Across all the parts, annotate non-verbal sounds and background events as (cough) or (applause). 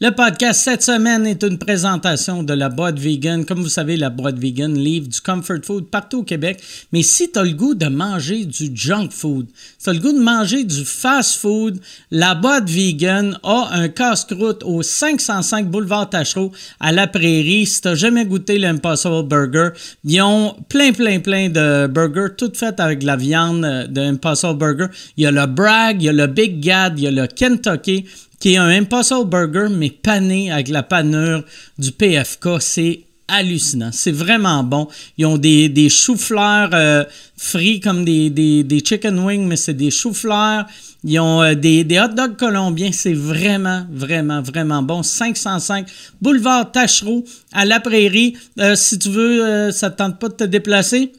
Le podcast cette semaine est une présentation de la boîte vegan. Comme vous savez, la boîte vegan livre du comfort food partout au Québec. Mais si tu as le goût de manger du junk food, si tu as le goût de manger du fast food, la boîte vegan a un casse-croûte au 505 boulevard Tachereau à la Prairie. Si tu jamais goûté l'Impossible Burger, ils ont plein, plein, plein de burgers, toutes faites avec de la viande de Impossible Burger. Il y a le Bragg, il y a le Big Gad, il y a le Kentucky qui est un Impossible Burger, mais pané avec la panure du PFK. C'est hallucinant. C'est vraiment bon. Ils ont des, des choux-fleurs euh, frits comme des, des, des, chicken wings, mais c'est des choux-fleurs. Ils ont euh, des, des hot dogs colombiens. C'est vraiment, vraiment, vraiment bon. 505 Boulevard Tachereau à la Prairie. Euh, si tu veux, ça ne tente pas de te déplacer?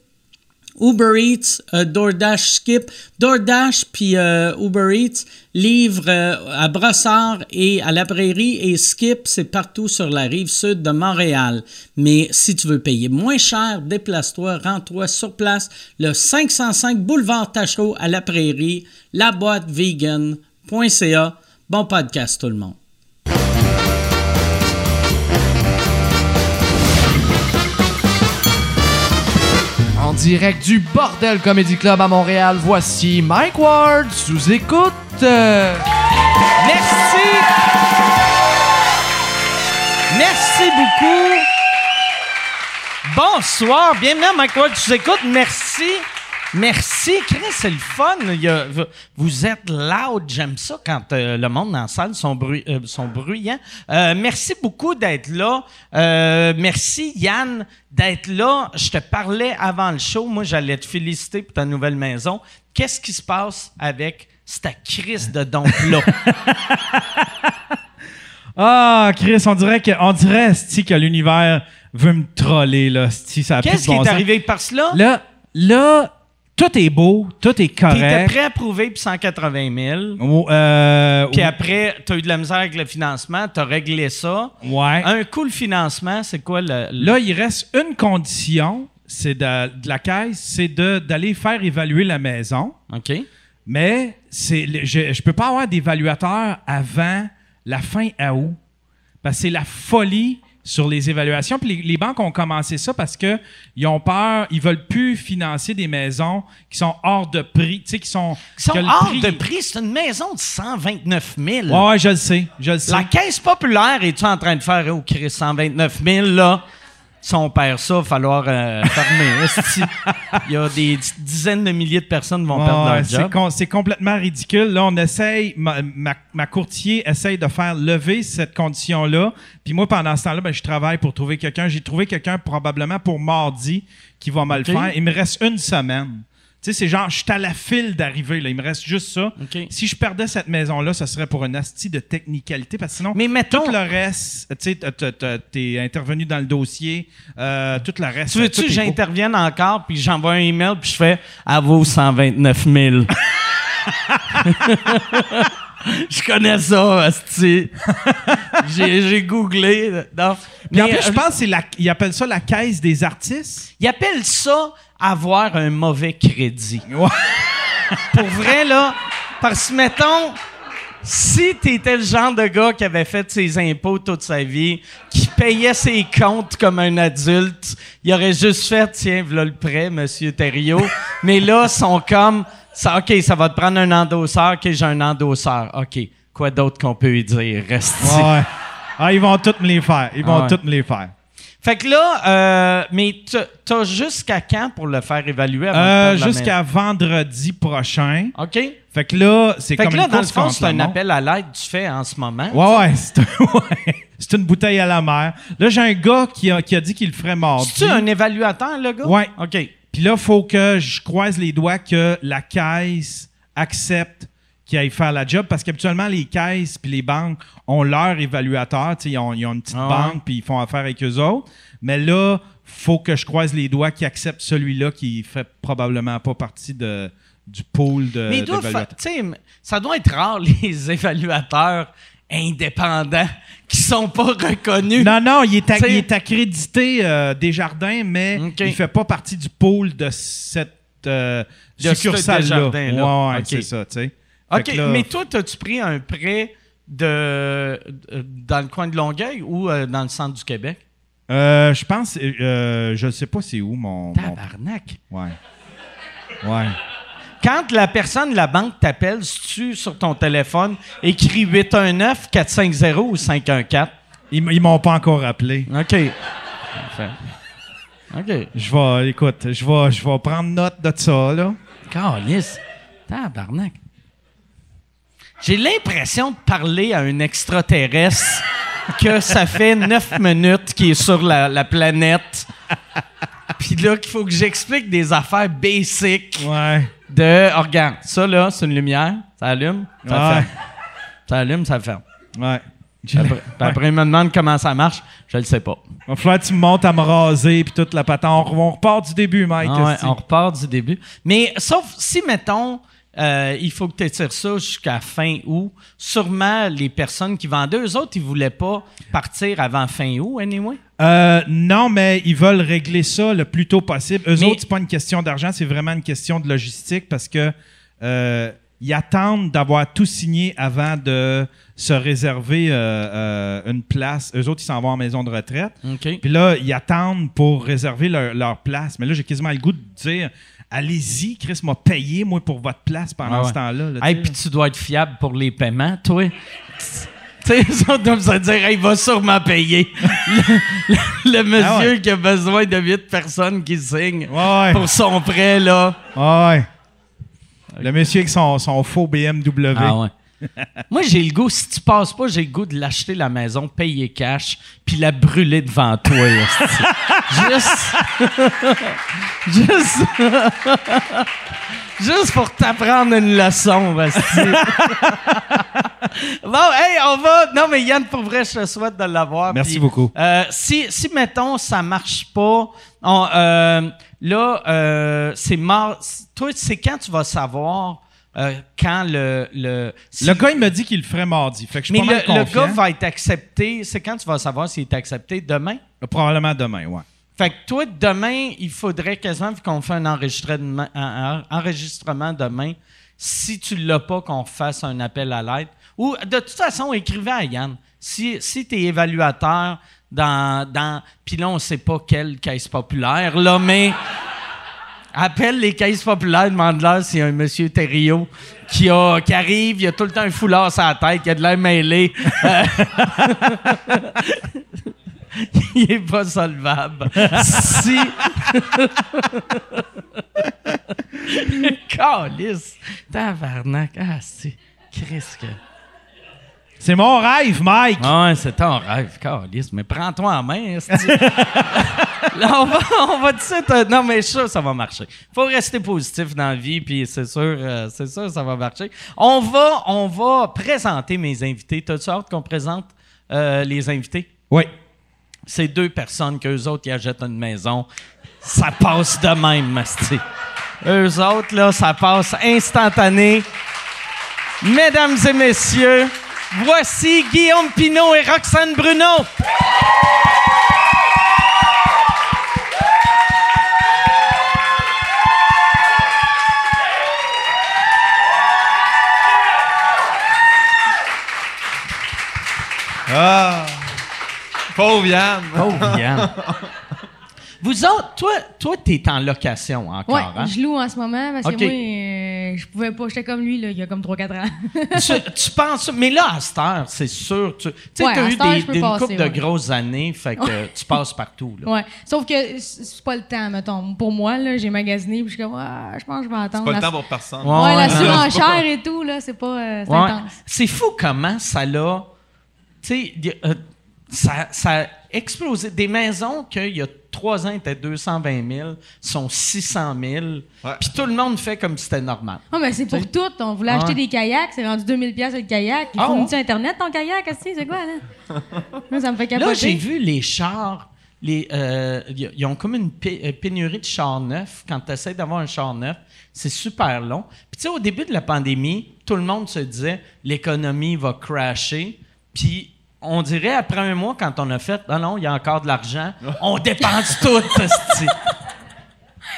Uber Eats, euh, DoorDash Skip. DoorDash puis euh, Uber Eats livrent euh, à Brossard et à la Prairie et Skip, c'est partout sur la rive sud de Montréal. Mais si tu veux payer moins cher, déplace-toi, rends-toi sur place, le 505 boulevard Tachereau à la Prairie, la boîte vegan.ca. Bon podcast tout le monde. Direct du Bordel Comedy Club à Montréal, voici Mike Ward sous écoute. Merci. Merci beaucoup. Bonsoir, bienvenue à Mike Ward sous écoute. Merci. Merci, Chris, c'est le fun. vous êtes loud, j'aime ça quand euh, le monde dans la salle sont, euh, sont bruyants. Euh, merci beaucoup d'être là. merci, Yann, d'être là. Je te parlais avant le show. Moi, j'allais te féliciter pour ta nouvelle maison. Qu'est-ce qui se passe avec cette crise de don-là? (laughs) ah, Chris, on dirait que, on dirait, que l'univers veut me troller, là. Qu'est-ce qui est arrivé par cela? Là, là, tout est beau, tout est correct. T'étais prêt à prouver pour 180 000. Euh, puis après, t'as eu de la misère avec le financement, t'as réglé ça. Ouais. Un coup, le financement, c'est quoi le, Là, il reste une condition, c'est de, la caisse, c'est d'aller faire évaluer la maison. OK. Mais c'est, je ne peux pas avoir d'évaluateur avant la fin août. Parce que c'est la folie sur les évaluations. Puis les, banques ont commencé ça parce que ils ont peur, ils veulent plus financer des maisons qui sont hors de prix, tu sais, qui sont... Qui sont hors de prix, c'est une maison de 129 000. Ouais, je le sais, je le sais. La caisse populaire, es-tu en train de faire, oh, Chris, 129 000, là? Si on perd ça, il va falloir euh, fermer. (laughs) il y a des dizaines de milliers de personnes qui vont perdre leur job. C'est complètement ridicule. Là, on essaye, ma, courtier essaye de faire lever cette condition-là. Puis moi, pendant ce temps-là, ben, je travaille pour trouver quelqu'un. J'ai trouvé quelqu'un probablement pour mardi qui va me le faire. Il me reste une semaine. Tu sais, c'est genre, je suis à la file d'arriver, là. Il me reste juste ça. Si je perdais cette maison-là, ce serait pour une astie de technicalité, parce que sinon, Mais mettons... tout le reste, tu sais, t'es intervenu dans le dossier, euh, tout le reste... Tu veux-tu que j'intervienne encore, puis j'envoie un email, puis je fais « à vos 129 000 ». Je connais ça, (laughs) J'ai googlé. Non. Mais en plus, je euh, pense qu'ils appellent ça la caisse des artistes. Ils appellent ça avoir un mauvais crédit. (laughs) Pour vrai, là, parce que, mettons, si t'étais le genre de gars qui avait fait ses impôts toute sa vie, qui payait ses comptes comme un adulte, il aurait juste fait, tiens, voilà le prêt, monsieur Thériault. (laughs) Mais là, ils sont comme, ça, OK, ça va te prendre un endosseur. OK, j'ai un endosseur. OK, quoi d'autre qu'on peut y dire? Reste ouais. Ah, ils vont tous me les faire. Ils vont tous me les faire. Fait que là, euh, mais t'as jusqu'à quand pour le faire évaluer? Euh, jusqu'à vendredi prochain. OK. Fait que là, c'est comme que là, dans le fond, c'est un appel à l'aide que tu fais en ce moment. Ouais, (laughs) ouais. C'est une bouteille à la mer. Là, j'ai un gars qui a, qui a dit qu'il le ferait mardi. C'est-tu un évaluateur, le gars? Ouais. OK. Puis là, il faut que je croise les doigts que la caisse accepte qu'il aille faire la job parce qu'habituellement, les caisses puis les banques ont leur évaluateur. Ils ont, ils ont une petite ah banque puis ils font affaire avec eux autres. Mais là, faut que je croise les doigts qu'ils acceptent celui-là qui fait probablement pas partie de, du pool de. Mais ça doit être rare, (laughs) les évaluateurs indépendants qui sont pas reconnus. Non, non, il est, accrédité euh, des jardins, mais il il fait pas partie du pool de cette euh, succursale-là. Ouais, c'est ça, tu sais. OK, mais toi, as-tu pris un prêt de, euh, dans le coin de Longueuil ou euh, dans le centre du Québec? Euh, je pense, euh, je sais pas c'est où mon. mon- Tabarnak. Ouais. Ouais. Quand la personne de la banque t'appelle, si tu sur ton téléphone, écris 819-450 ou 514. Ils, ils m'ont pas encore appelé. OK. OK. Je vais, écoute, je vais, je vais prendre note de ça, là. Calice. Tabarnak. J'ai l'impression de parler à un extraterrestre que ça fait neuf minutes qu'il est sur la, la planète. Puis là, qu'il faut que j'explique des affaires basiques Ouais. de... Oh, regarde, ça là, c'est une lumière. Ça allume, ça Ouais. ferme. Ça allume, ça ferme. Ouais. Après, (laughs) puis après, il me demande comment ça marche. Je le sais pas. Va falloir que tu me montes à me raser puis toute la patente. On, on repart du début, Mike. Ah ouais, on repart du début. Mais sauf si, mettons, euh, il faut que tu étires ça jusqu'à fin août, sûrement les personnes qui vendaient, eux autres, ils voulaient pas partir avant fin août, anyway. Euh, non, mais ils veulent régler ça le plus tôt possible. Eux Mais- autres, c'est pas une question d'argent, c'est vraiment une question de logistique parce que euh, ils attendent d'avoir tout signé avant de se réserver euh, une place. Eux autres, ils s'en vont en maison de retraite. Puis là, ils attendent pour réserver leur, leur place. Mais là, j'ai quasiment le goût de dire allez-y, Chris m'a payé, moi, pour votre place pendant Ah ouais. ce temps-là. là, Hey, puis tu dois être fiable pour les paiements, toi. Tu sais, autres doivent se dire, Hey, il va sûrement payer. le, le- le monsieur Ah ouais. qui a besoin de huit personnes qui signent ouais. pour son prêt, là. Ouais. Le monsieur avec son, son faux BMW. Ah ouais. (laughs) Moi, j'ai le goût, si tu passes pas, j'ai le goût de l'acheter la maison, payer cash, puis la brûler devant toi. (laughs) Juste. (laughs) Juste. Juste pour t'apprendre une leçon. Bon, hey, on va. Non, mais Yann, pour vrai, je te souhaite de l'avoir. Merci beaucoup. euh, si, si, mettons, ça marche pas, on, euh, là, euh, c'est mort. Toi, c'est quand tu vas savoir euh, quand le. Le, si- Le gars, il m'a dit qu'il le ferait mardi. Fait que je suis mais pas mal le, gars va être accepté. C'est quand tu vas savoir s'il est accepté? Demain? Probablement demain, ouais. Fait que toi, demain, il faudrait quasiment, vu qu'on fait un enregistrement, un- un enregistrement demain, si tu l'as pas, qu'on fasse un appel à l'aide. Ou, de toute façon, écrivez à Yann. Si, si tu es évaluateur dans. dans Puis là, on sait pas quelle caisse populaire, là, mais. Appelle les caisses populaires, demande-leur s'il y a un monsieur Thériault qui, a, qui arrive, il a tout le temps un foulard sur la tête, il a de l'air mêlé. (laughs) Il est pas solvable. si. (laughs) Calice. Tabarnak. Ah, c'est. Christ. C'est mon rêve, Mike! Ah ouais, c'est ton rêve, Calice. Mais prends-toi en main. (laughs) Là, on va, on va tout de suite. euh, non, mais que ça va marcher. faut rester positif dans la vie, puis c'est sûr, euh, c'est sûr que ça va marcher. On va, on va présenter mes invités. T'as-tu hâte qu'on présente euh, les invités? Oui. C'est deux personnes qu'eux autres, ils achètent une maison. Ça passe de même, Masti. Eux autres, là, ça passe instantané. Mesdames et messieurs, voici Guillaume Pinot et Roxane Bruno. Ah! Pauvre Yann! Oh, Yann. (laughs) Vous autres, toi, toi, t'es en location encore, Ouais, hein? je loue en ce moment parce Ok. que moi, euh, je pouvais pas. J'étais comme lui, là, il y a comme 3-4 ans. tu, tu penses, mais là, à cette heure, c'est sûr, tu tu sais, Ouais, t'as à eu heure, des, passer, couple de grosses années, fait que tu passes partout, là. ouais. Sauf que c'est pas le temps, mettons. Pour moi, là, j'ai magasiné, puis je suis comme, ah, je pense que je vais attendre. Pas le temps pour personne. Ouais. Ouais, la surenchère et tout, là, c'est pas. euh, c'est Ouais. intense. C'est fou comment ça l'a. Tu sais, euh, ça, ça a explosé. Des maisons qu'il y a trois ans étaient 220 000, sont 600 000. Ouais. Puis tout le monde fait comme si c'était normal. Ah, mais c'est pour tout. On voulait Ouais. acheter des kayaks, c'est rendu 2000$ piastres le kayak. Il Ah fournit-tu ouais? Internet ton kayak, c'est quoi, là? (laughs) Moi, ça me fait Là, j'ai capoter. vu les chars. Les, euh, ils ont comme une euh, pénurie de chars neufs. Quand tu essaies d'avoir un char neuf, c'est super long. Puis, tu sais, au début de la pandémie, tout le monde se disait l'économie va crasher. Puis, on dirait après un mois, quand on a fait, ah non, il y a encore de l'argent, (laughs) on dépense tout.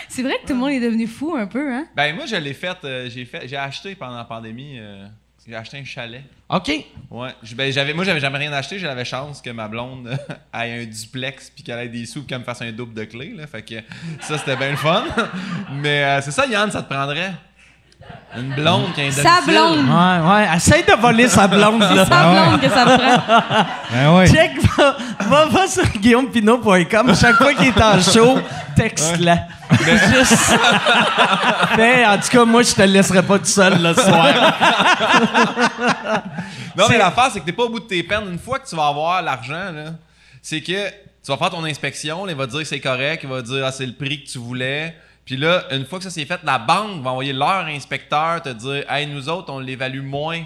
C'est vrai que tout le monde est devenu fou un peu, hein? Ben moi je l'ai fait, euh, j'ai fait, j'ai acheté pendant la pandémie. euh, J'ai acheté un chalet. OK. Ouais. Je- ben, j'avais, moi, j'avais jamais rien acheté. J'avais chance que ma blonde (laughs) ait un duplex puis qu'elle ait des sous qu'elle me fasse un double de clés. Là. Fait que ça, c'était bien le fun. (laughs) Mais euh, c'est ça, Yann, ça te prendrait? Une blonde qui a un Sa blonde. Ouais, ouais. Essaye de voler sa blonde, là. (laughs) Sa blonde que ça prend. Ben oui. Check, va, va, va sur guillaumepinot.com. Chaque fois qu'il est en show, texte-la. (laughs) Juste. Mais en tout cas, moi, je te laisserai pas tout seul le soir. (laughs) Non, mais l'affaire, c'est que t'es pas au bout de tes peines. Une fois que tu vas avoir l'argent, là, c'est que tu vas faire ton inspection, il va te dire que c'est correct, il va te dire ah, c'est le prix que tu voulais. Puis là, une fois que ça c'est fait, la banque va envoyer leur inspecteur te dire Hey, nous autres, on l'évalue moins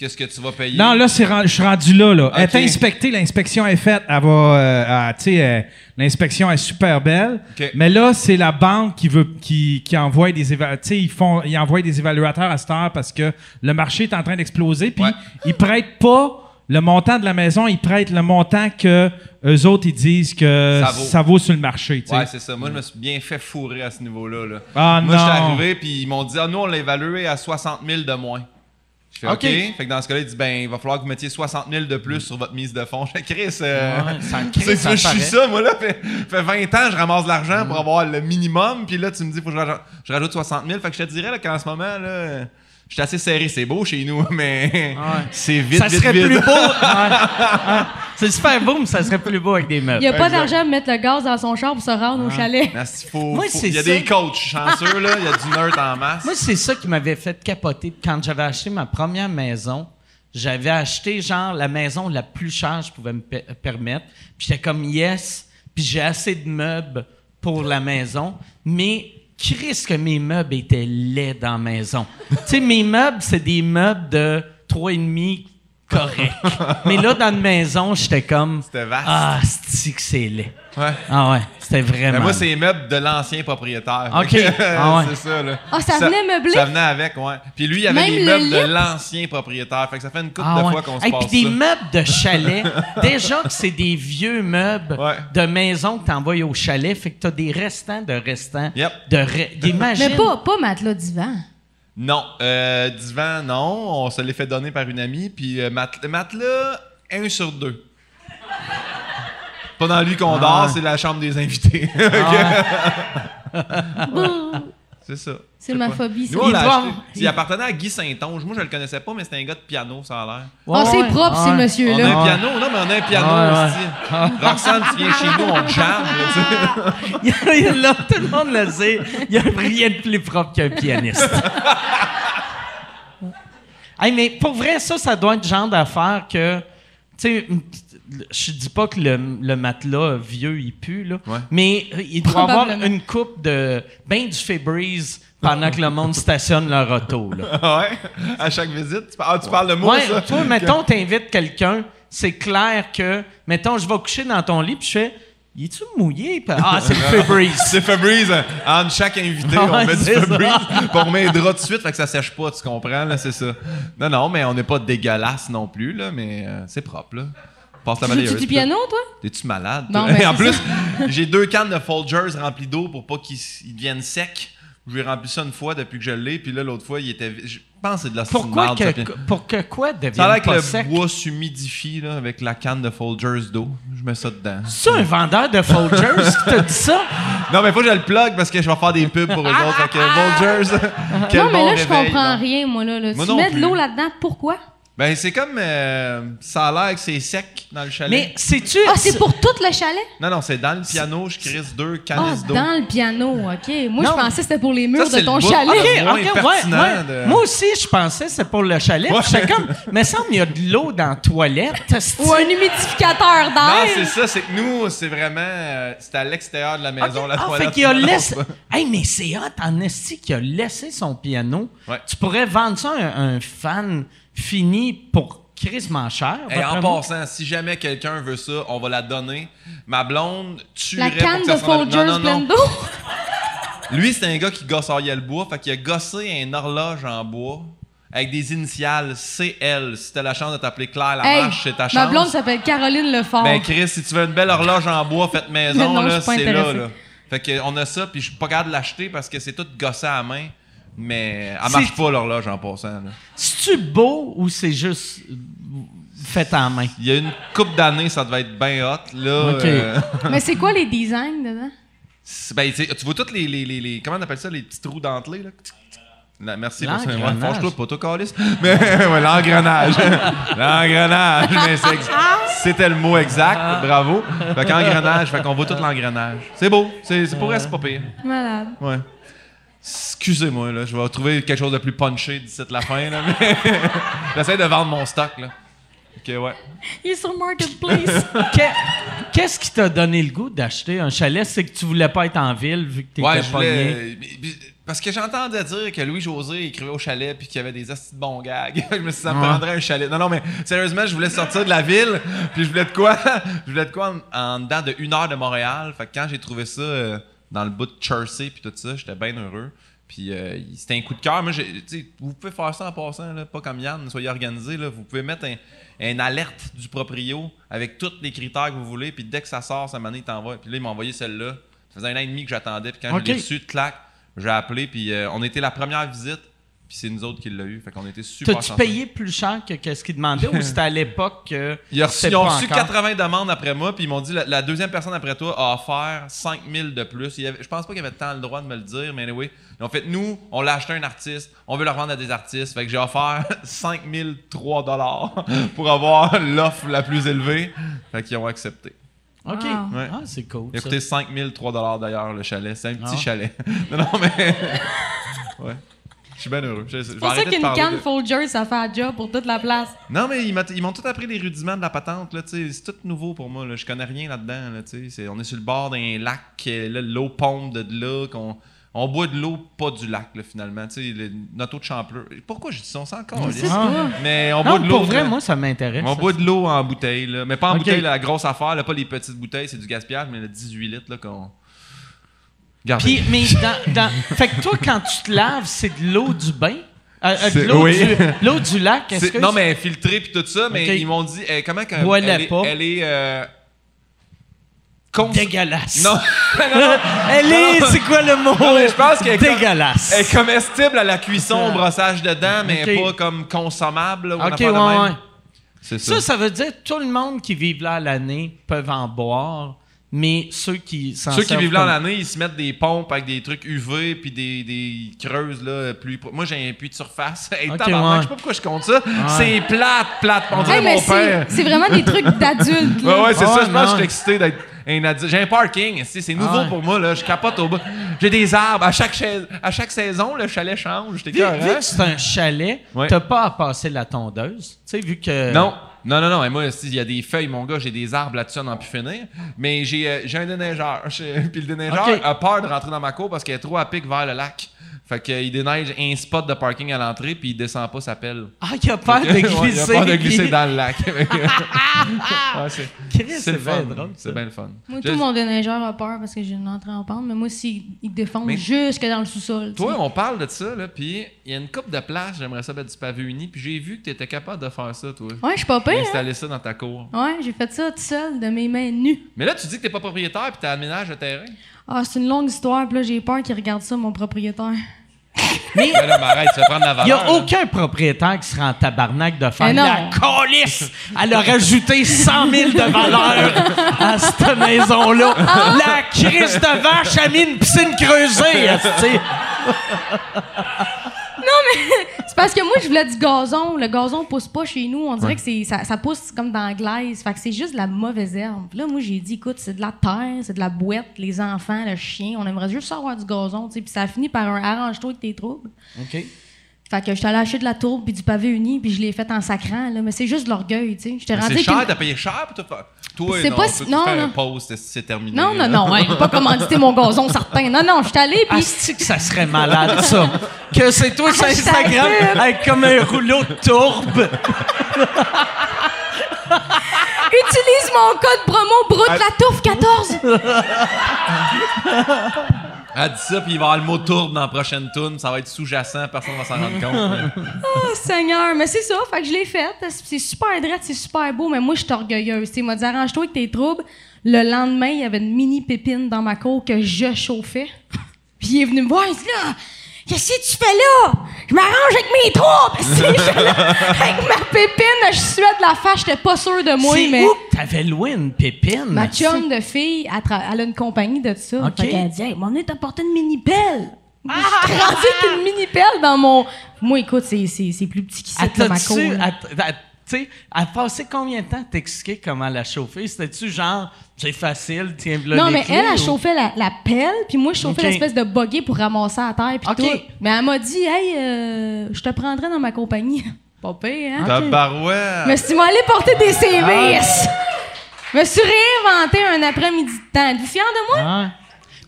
que ce que tu vas payer. Non, là, c'est je suis rendu là. là. Elle est inspectée, l'inspection est faite. Elle va, euh, tu sais, euh, l'inspection est super belle. Mais là, c'est la banque qui veut, qui, qui envoie des éva- tu sais, ils font, ils envoient des évaluateurs à cette heure parce que le marché est en train d'exploser. Puis Ouais. ils prêtent pas le montant de la maison, ils prêtent le montant que eux autres ils disent que Ça ça vaut. sur le marché. tu sais. Ouais, c'est ça. Moi, je me suis bien fait fourrer à ce niveau-là. Là. Ah, Moi, j'étais non. arrivé, puis ils m'ont dit Ah, nous, on l'a évalué à 60 000 de moins. Je fais OK. OK. Fait que dans ce cas-là, ils disent Ben, il va falloir que vous mettiez 60 000 de plus sur votre mise de fonds. (laughs) Je fais Chris, euh, Ouais, ça (laughs) crée, je suis ça, moi, là. Fait, fait 20 ans, je ramasse de l'argent pour avoir le minimum, puis là, tu me dis Faut que je rajoute, je rajoute 60 000. Fait que je te dirais là, qu'en ce moment, là. Je suis assez serré, c'est beau chez nous, (laughs) mais c'est vite, ça vite, serait vite. plus beau. (laughs) Ouais, ouais. C'est super beau, mais ça serait plus beau avec des Il meubles. n'y a pas d'argent à mettre le gaz dans son char pour se rendre au chalet. Merci, faut- Moi, faut- c'est Il y a ça. des coachs chanceux, là. Il y a du nerd en masse. Moi, c'est ça qui m'avait fait capoter. Quand j'avais acheté ma première maison, j'avais acheté, genre, la maison la plus chère que je pouvais me pe- permettre. Puis j'étais comme, yes, puis j'ai assez de meubles pour la maison. Mais, Chris, que mes meubles étaient laids dans la maison. tu sais, mes meubles, c'est des meubles de 3,5 corrects. Mais là, dans une maison, j'étais comme, C'était vaste. ah, c'est que c'est laid. Ouais. Ah ouais, c'était vraiment. Ben, moi, c'est les meubles de l'ancien propriétaire. Ok. (laughs) Que, Ah ouais. c'est ça, là. Ah, ça venait meubler? Ça venait avec, ouais. Puis lui, il avait Même les le meubles de l'ancien propriétaire. Fait que ça fait une couple Ah de ouais. fois qu'on se Hey, passe puis des ça. meubles de chalet. (laughs) Déjà que c'est des vieux meubles Ouais. de maison que t'envoies au chalet, fait que t'as des restants de restants. Yep. De re- Imagine. Mais pas, pas matelas divan. Non. Euh, divan, non. On se l'est fait donner par une amie. Puis euh, matelas, un sur deux. Pas dans lui qu'on dort, c'est la chambre des invités. (laughs) (laughs) c'est ça. C'est ma phobie, ça. Nous, on l'a Il appartenait à Guy Saint-Onge. Moi, je le connaissais pas, mais c'était un gars de piano, ça a l'air. Ouais, Ah, c'est ouais. propre, Ouais. ces messieurs-là. On a un piano, non, mais on a un piano Ouais, aussi. Roxane, tu viens chez nous, on jam. là, tu sais. (laughs) Il y a- là, tout le monde le sait. Il n'y a rien de plus propre qu'un pianiste. (laughs) hey, mais pour vrai, ça, ça doit être le genre d'affaire que. Tu sais, je dis pas que le, le matelas vieux, il pue, là. Ouais. Mais il doit avoir une coupe de. Ben du Febreze pendant que le monde stationne leur auto, là. (laughs) Ah ouais? À chaque visite? Tu, par- ah, tu parles de moi, Ouais, ça? toi, mettons, t'invites quelqu'un, c'est clair que, mettons, je vais coucher dans ton lit, puis je fais, il est-tu mouillé? Ah, c'est le (laughs) Febreze. C'est Febreze. hein. Entre chaque invité, Ouais, on met du. Febreze. on met les draps tout de suite, fait que ça sèche pas, tu comprends, là, c'est ça. Non, non, mais on n'est pas dégueulasse non plus, là, mais euh, c'est propre, là. Passe la Tu balayeuse. du puis- piano, toi? T'es-tu malade? Non, (laughs) en plus, (laughs) j'ai deux cannes de Folgers remplies d'eau pour pas qu'ils deviennent secs. Je lui ai rempli ça une fois depuis que je l'ai, puis là, l'autre fois, il était. Je pense que c'est de la Pourquoi que, ça, pour que quoi Ça a devienne l'air que le sec? bois s'humidifie là, avec la canne de Folgers d'eau. Je mets ça dedans. C'est un vendeur de Folgers qui t'a dit ça? (laughs) Non, mais faut que je le plug parce que je vais faire des pubs pour eux autres. Fait que Folgers, quel non, mais bon là, je réveil, comprends non. rien, moi, là. là. Moi tu mets de l'eau là-dedans, pourquoi? Ben, c'est comme. euh, ça a l'air que c'est sec dans le chalet. Mais sais-tu... Ah, c'est pour tout le chalet? Non, non, c'est dans le piano, je crisse deux Ah, canisses d'eau. dans le piano, OK. Moi, Non. je pensais que c'était pour les murs c'est de ton le bout. chalet. Ok. moins Ok, ouais, pertinent ouais. de- Moi aussi, je pensais que c'était pour le chalet. Ouais. J'étais comme, mais semble il y a de l'eau dans la toilette. esti. Ou un humidificateur Non, d'air. c'est ça, c'est que nous, c'est vraiment. euh, c'est à l'extérieur de la maison, Ok. la Ah, toilette. fait qu'il a (laughs) Non, laissé. pas- Hey, mais c'est hot en esti qu'il a laissé son piano. Ouais. Tu pourrais vendre ça à un, un fan fini pour crissement cher. Hey, en moi. passant, si jamais quelqu'un veut ça, on va la donner. Ma blonde La tuerait canne pour que de Folgers Non, non, non. pleine d'eau. (laughs) Lui, c'est un gars qui gossaillait le bois. Fait qu'il a gossé un horloge en bois avec des initiales CL. Si t'as la chance de t'appeler Claire Hey, Lamarche, c'est ta chance. ma blonde s'appelle Caroline Lefort. Ben, Chris, si tu veux une belle horloge en bois faite (laughs) maison, Non, là, c'est là, là. Fait que on a ça, puis je suis pas capable de l'acheter parce que c'est tout gossé à la main. Mais elle marche pas l'horloge en passant. là. C'est-tu beau ou c'est juste fait en main? Il y a une coupe d'années, ça devait être bien hot. Là, Ok. euh, (laughs) Mais c'est quoi les designs dedans? c'est- ben, tu sais, tu vois tous les, les, les, les- Comment on appelle ça, les petits trous dentelés, là? Là, merci pour ça. Ouais, L'engrenage. Fâche-toi pas, toi, Calis. (laughs) Mais ouais, l'engrenage. (laughs) l'engrenage. Mais c'est ex- c'était le mot exact. Bravo. Fait qu'engrenage, fait qu'on voit tout l'engrenage. C'est beau. C'est, c'est pour elle, c'est pas pire. Malade. Ouais. Excusez-moi, là. Je vais trouver quelque chose de plus punché d'ici la fin, là. Mais (laughs) j'essaie de vendre mon stock, là. Ok, ouais. Il est sur Marketplace. (laughs) Que- Qu'est-ce qui t'a donné le goût d'acheter un chalet? C'est que tu voulais pas être en ville vu que t'étais Ouais, voulais. Parce que j'entendais dire que Louis-José écrivait au chalet puis qu'il y avait des astis de bons gags. (laughs) je me suis dit, ça me Ouais. prendrait un chalet. Non, non, mais sérieusement, je voulais sortir de la ville puis je voulais de quoi? je voulais de quoi en, en dedans de une heure de Montréal. Fait que quand j'ai trouvé ça euh, dans le bout de Chersey puis tout ça, j'étais bien heureux. Puis euh, c'était un coup de cœur. Moi, vous pouvez faire ça en passant, là, pas comme Yann, soyez organisé. Là. Vous pouvez mettre un, un alerte du proprio avec tous les critères que vous voulez. Puis dès que ça sort, ça m'en t'envoie. Puis là, il m'a envoyé celle-là. Ça faisait un an et demi que j'attendais. Puis quand Ok. je l'ai reçu, clac, j'ai appelé. Puis euh, on était la première visite. Puis c'est nous autres qui l'a eu. Fait qu'on était super T'as-tu payé plus cher que qu'est-ce qu'ils demandaient ou c'était à l'époque que (laughs) Ils ont reçu, c'était ils ont pas reçu encore? 80 demandes après moi, puis ils m'ont dit la, la deuxième personne après toi a offert 5000 de plus. Il y avait- je pense pas qu'il y avait tant le droit de me le dire, mais anyway, ils ont fait nous, on l'a acheté à un artiste, on veut le revendre à des artistes. Fait que j'ai offert (laughs) 5003 dollars (laughs) pour avoir l'offre la plus élevée. Fait qu'ils ont accepté. OK. Wow. Ouais. Ah, c'est cool. Il a coûté 5003 dollars d'ailleurs le chalet. C'est un petit Ah. chalet. non, non, mais. ouais. Je suis bien heureux. Je, je vais C'est pour ça qu'une canne de- Folger, ça fait un job pour toute la place. Non, mais ils m'ont tout appris les rudiments de la patente. C'est tout nouveau pour moi. Là. Je connais rien là-dedans. Là, on est sur le bord d'un lac. euh, là, l'eau pompe de là. Qu'on, on boit de l'eau, pas du lac, là, finalement. Tu sais, le- notre eau de champleur. Pourquoi je dis ça? On s'en encore. Ah. Mais on boit de l'eau. pour vrai, là. moi, ça m'intéresse. on ça. boit de l'eau en bouteille. Là. Mais pas en bouteille, la grosse affaire. Là, pas les petites bouteilles. C'est du gaspillage, mais le 18 litres là, qu'on. Puis, mais dans, dans- Fait que toi, quand tu te laves, c'est de l'eau du bain? Euh, euh, l'eau, oui. du, l'eau du lac, est-ce C'est- que non, mais filtré puis tout ça, mais ils m'ont dit euh, comment Bois-la elle, est, pas. elle est euh, cons- Dégueulasse. (laughs) Non, Elle est, c'est quoi le mot? Non, mais je pense qu'elle est elle est comestible à la cuisson, au brossage de dents, mais pas comme consommable. là, OK, ouais, même. ouais. C'est ça. Ça, ça veut dire que tout le monde qui vit là à l'année peuvent en boire, mais ceux qui s'en Ceux qui vivent là en comme- année, ils se mettent des pompes avec des trucs UV puis des, des creuses là, plus. Moi, j'ai un puits de surface. (laughs) Hey, Ok, tabarnak, ouais. Je sais pas pourquoi je compte ça. C'est plate, plate. On dirait Hey, mais mon c'est père. c'est vraiment des trucs (laughs) d'adultes. Ouais, là. ouais, c'est ça. Je pense que je suis excité d'être un adulte. J'ai un parking. C'est c'est nouveau Ah pour moi. là. Je capote au bout. J'ai des arbres. À chaque, à chaque saison, le chalet change. T'es Vu, vu que c'est un chalet, Ouais. t'as pas à passer la tondeuse. Tu sais, vu que. Non. Non, non, non. Et moi, s'il y a des feuilles, mon gars, j'ai des arbres là-dessus à n'en plus finir. Mais j'ai euh, j'ai un déneigeur. (laughs) Puis le déneigeur a peur de rentrer dans ma cour parce qu'il est trop à pic vers le lac. Fait qu'il déneige un spot de parking à l'entrée, puis il descend pas sa pelle. Ah, il a peur (laughs) de Ouais, glisser. il a peur de glisser dans le lac. (laughs) Ouais, c'est bien fun. drôle. C'est bien le fun. Moi, Je- tout mon déneigeur a peur parce que j'ai une entrée en pente, mais moi, s'il il défonce Mais- jusque dans le sous-sol. Toi, sais. on parle de ça, là, puis il y a une coupe de place, j'aimerais ça mettre du pavé uni, puis j'ai vu que tu étais capable de faire ça, toi. Ouais, je suis pas pire. Hein? Installer ça dans ta cour. Ouais, j'ai fait ça tout seul, de mes mains nues. Mais là, tu dis que t'es pas propriétaire, puis t'aménages le terrain. Ah, c'est une longue histoire, puis là, j'ai peur qu'il regarde ça, mon propriétaire. (laughs) Mais Ben là, mais arrête, tu vas prendre la il n'y valeur. a là. aucun propriétaire qui sera en tabarnak de faire la calice. Elle a rajouté 100 000 de valeur à cette maison-là. La crise de vache a mis une piscine creusée. (laughs) (laughs) C'est parce que moi, je voulais du gazon. Le gazon pousse pas chez nous. On dirait que c'est, ça, ça pousse comme dans la glaise. Fait que c'est juste de la mauvaise herbe. Là, moi, j'ai dit, écoute, c'est de la terre, c'est de la boîte, les enfants, le chien. On aimerait juste avoir du gazon, tu sais. Puis ça a fini par un arrange-toi avec tes troubles. OK. Fait que j'étais allée acheter de la tourbe puis du pavé uni, puis je l'ai fait en sacrant, là. Mais c'est juste de l'orgueil, tu sais. J'étais Mais rendue C'est cher, t'as payé cher pour tout faire. Toi, C'est pas si- non, non. post, c'est- c'est terminé. Non, non, non, ouais, j'ai pas commandité mon gazon certain. Non, non, je suis allée, puis Asti que ça serait malade, ça. (laughs) Que c'est toi sur Instagram avec comme un rouleau de tourbe. (laughs) utilise mon code promo Broute la touffe 14. (laughs) Elle dit ça, puis il va y avoir le mot tourbe dans la prochaine tune. Ça va être sous-jacent, personne va s'en rendre compte. Oh, (laughs) Seigneur, mais c'est ça, fait que je l'ai faite. C'est super drôle, c'est super beau, mais moi, je suis orgueilleuse. Il m'a dit, arrange-toi avec tes troubles. Le lendemain, il y avait une mini pépine dans ma cour que je chauffais. (laughs) Puis il est venu me voir, il dit là, Qu'est-ce que tu fais là? Je m'arrange avec mes troupes! (laughs) Avec ma pépine, je suais de la face, j'étais pas sûre de moi, mais. où t'avais loué une pépine? Ma chum de fille, elle, elle a une compagnie de ça. Ok. Fait qu'elle dit, hey, m'en est apporté une mini-pelle. Je suis rendue avec une mini-pelle dans mon. Moi, écoute, c'est, plus petit qu'ici, Elle ma cour. Tu sais, elle a passé combien de temps à t'expliquer comment la chauffer? C'était-tu genre, c'est facile, tiens, là Non, les mais clés, elle, elle chauffait la, la pelle, puis moi, je chauffais l'espèce de buggy pour ramasser à terre, puis Ok. tout. Mais elle m'a dit, hey, euh, je te prendrai dans ma compagnie. (laughs) Pas pire, hein? Tabarouette. Mais si moi aller porter des services. (laughs) Je me suis réinventé un après-midi de temps. Êtes-vous fiers de moi? Ah.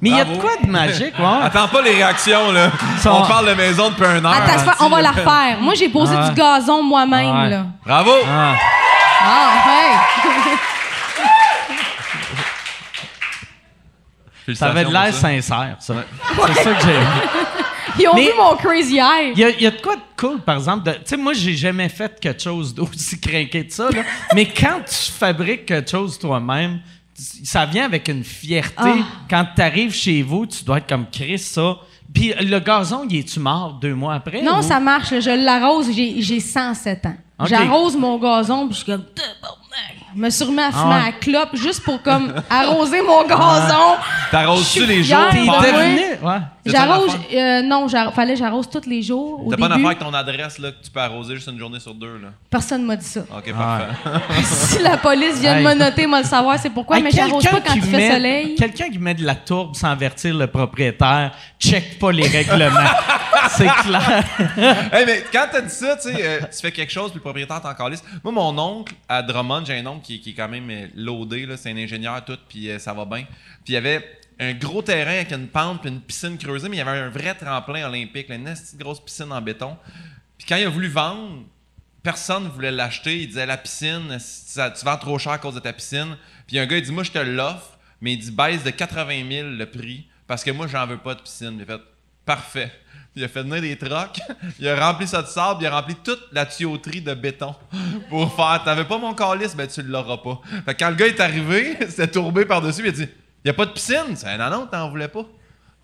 Mais il y a de quoi de magique, ouais? (laughs) Attends pas les réactions, là. Ça On va. parle de maison depuis un heure. Attends, on va la refaire. Moi, j'ai posé Ah. du gazon moi-même, Ouais. là. Bravo! Ah. Ah, hey! (laughs) Ça avait de l'air ça. sincère, ça. C'est ça que j'ai aimé. (laughs) Ils ont Mais- vu mon crazy eye. Il y, a, il y a de quoi de cool, par exemple. Tu sais, moi, j'ai jamais fait quelque chose d'aussi craqué de ça, là. Mais quand tu fabriques quelque chose toi-même, ça vient avec une fierté. Ah. Quand tu arrives chez vous, tu dois être comme Chris, ça. Puis le gazon, il est-tu mort deux mois après? Non, ou- ça marche. Je l'arrose. J'ai j'ai 107 ans. J'arrose mon gazon, puis je suis comme... Me suis remis à fumer Ah ouais. à la clope juste pour comme arroser mon gazon. T'arroses-tu les jours? T'es. Ouais. Ça J'arrose... euh, non, fallait que j'arrose tous les jours T'as pas d'affaire avec ton adresse, là, que tu peux arroser juste une journée sur deux, là? Personne m'a dit ça. Ok, parfait. (laughs) si la police vient de me noter, moi le savoir, c'est pourquoi, Hey, mais j'arrose quelqu'un pas quand qui il fait met- soleil. Quelqu'un qui met de la tourbe sans avertir le propriétaire, check pas les règlements. (laughs) C'est clair. hey, mais quand t'as dit ça, tu sais, euh, tu fais quelque chose, puis le propriétaire t'en calisse. Moi, mon oncle, à Drummond, j'ai un qui, est quand même euh, loadé, c'est un ingénieur, tout, puis euh, ça va bien. Puis il y avait un gros terrain avec une pente, puis une piscine creusée, mais il y avait un vrai tremplin olympique, une grosse piscine en béton. Puis quand il a voulu vendre, personne ne voulait l'acheter. Il disait la piscine, tu vends trop cher à cause de ta piscine. Puis un gars, il dit Moi, je te l'offre, mais il dit baisse de 80 000 le prix parce que moi, j'en veux pas de piscine. A fait Parfait. Puis il a fait venir des trocs, (laughs) il a rempli ça de sable, il a rempli toute la tuyauterie de béton (laughs) pour faire T'avais pas mon calice, ben tu l'auras pas. Fait que quand le gars est arrivé, (laughs) c'était tourbé par-dessus, il a dit Y a pas de piscine? C'est Non, non, t'en voulais pas.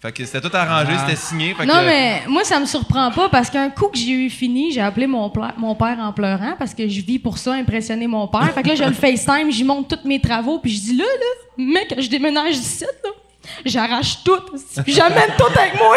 Fait que c'était tout arrangé, c'était signé. Fait Non, que- mais moi, ça me surprend pas parce qu'un coup que j'ai eu fini, j'ai appelé mon, père en pleurant parce que je vis pour ça, impressionner mon père. Fait que là, je le FaceTime, j'y montre tous mes travaux, puis je dis là, là, mec, je déménage d'ici, là. J'arrache tout. Puis j'amène tout avec moi.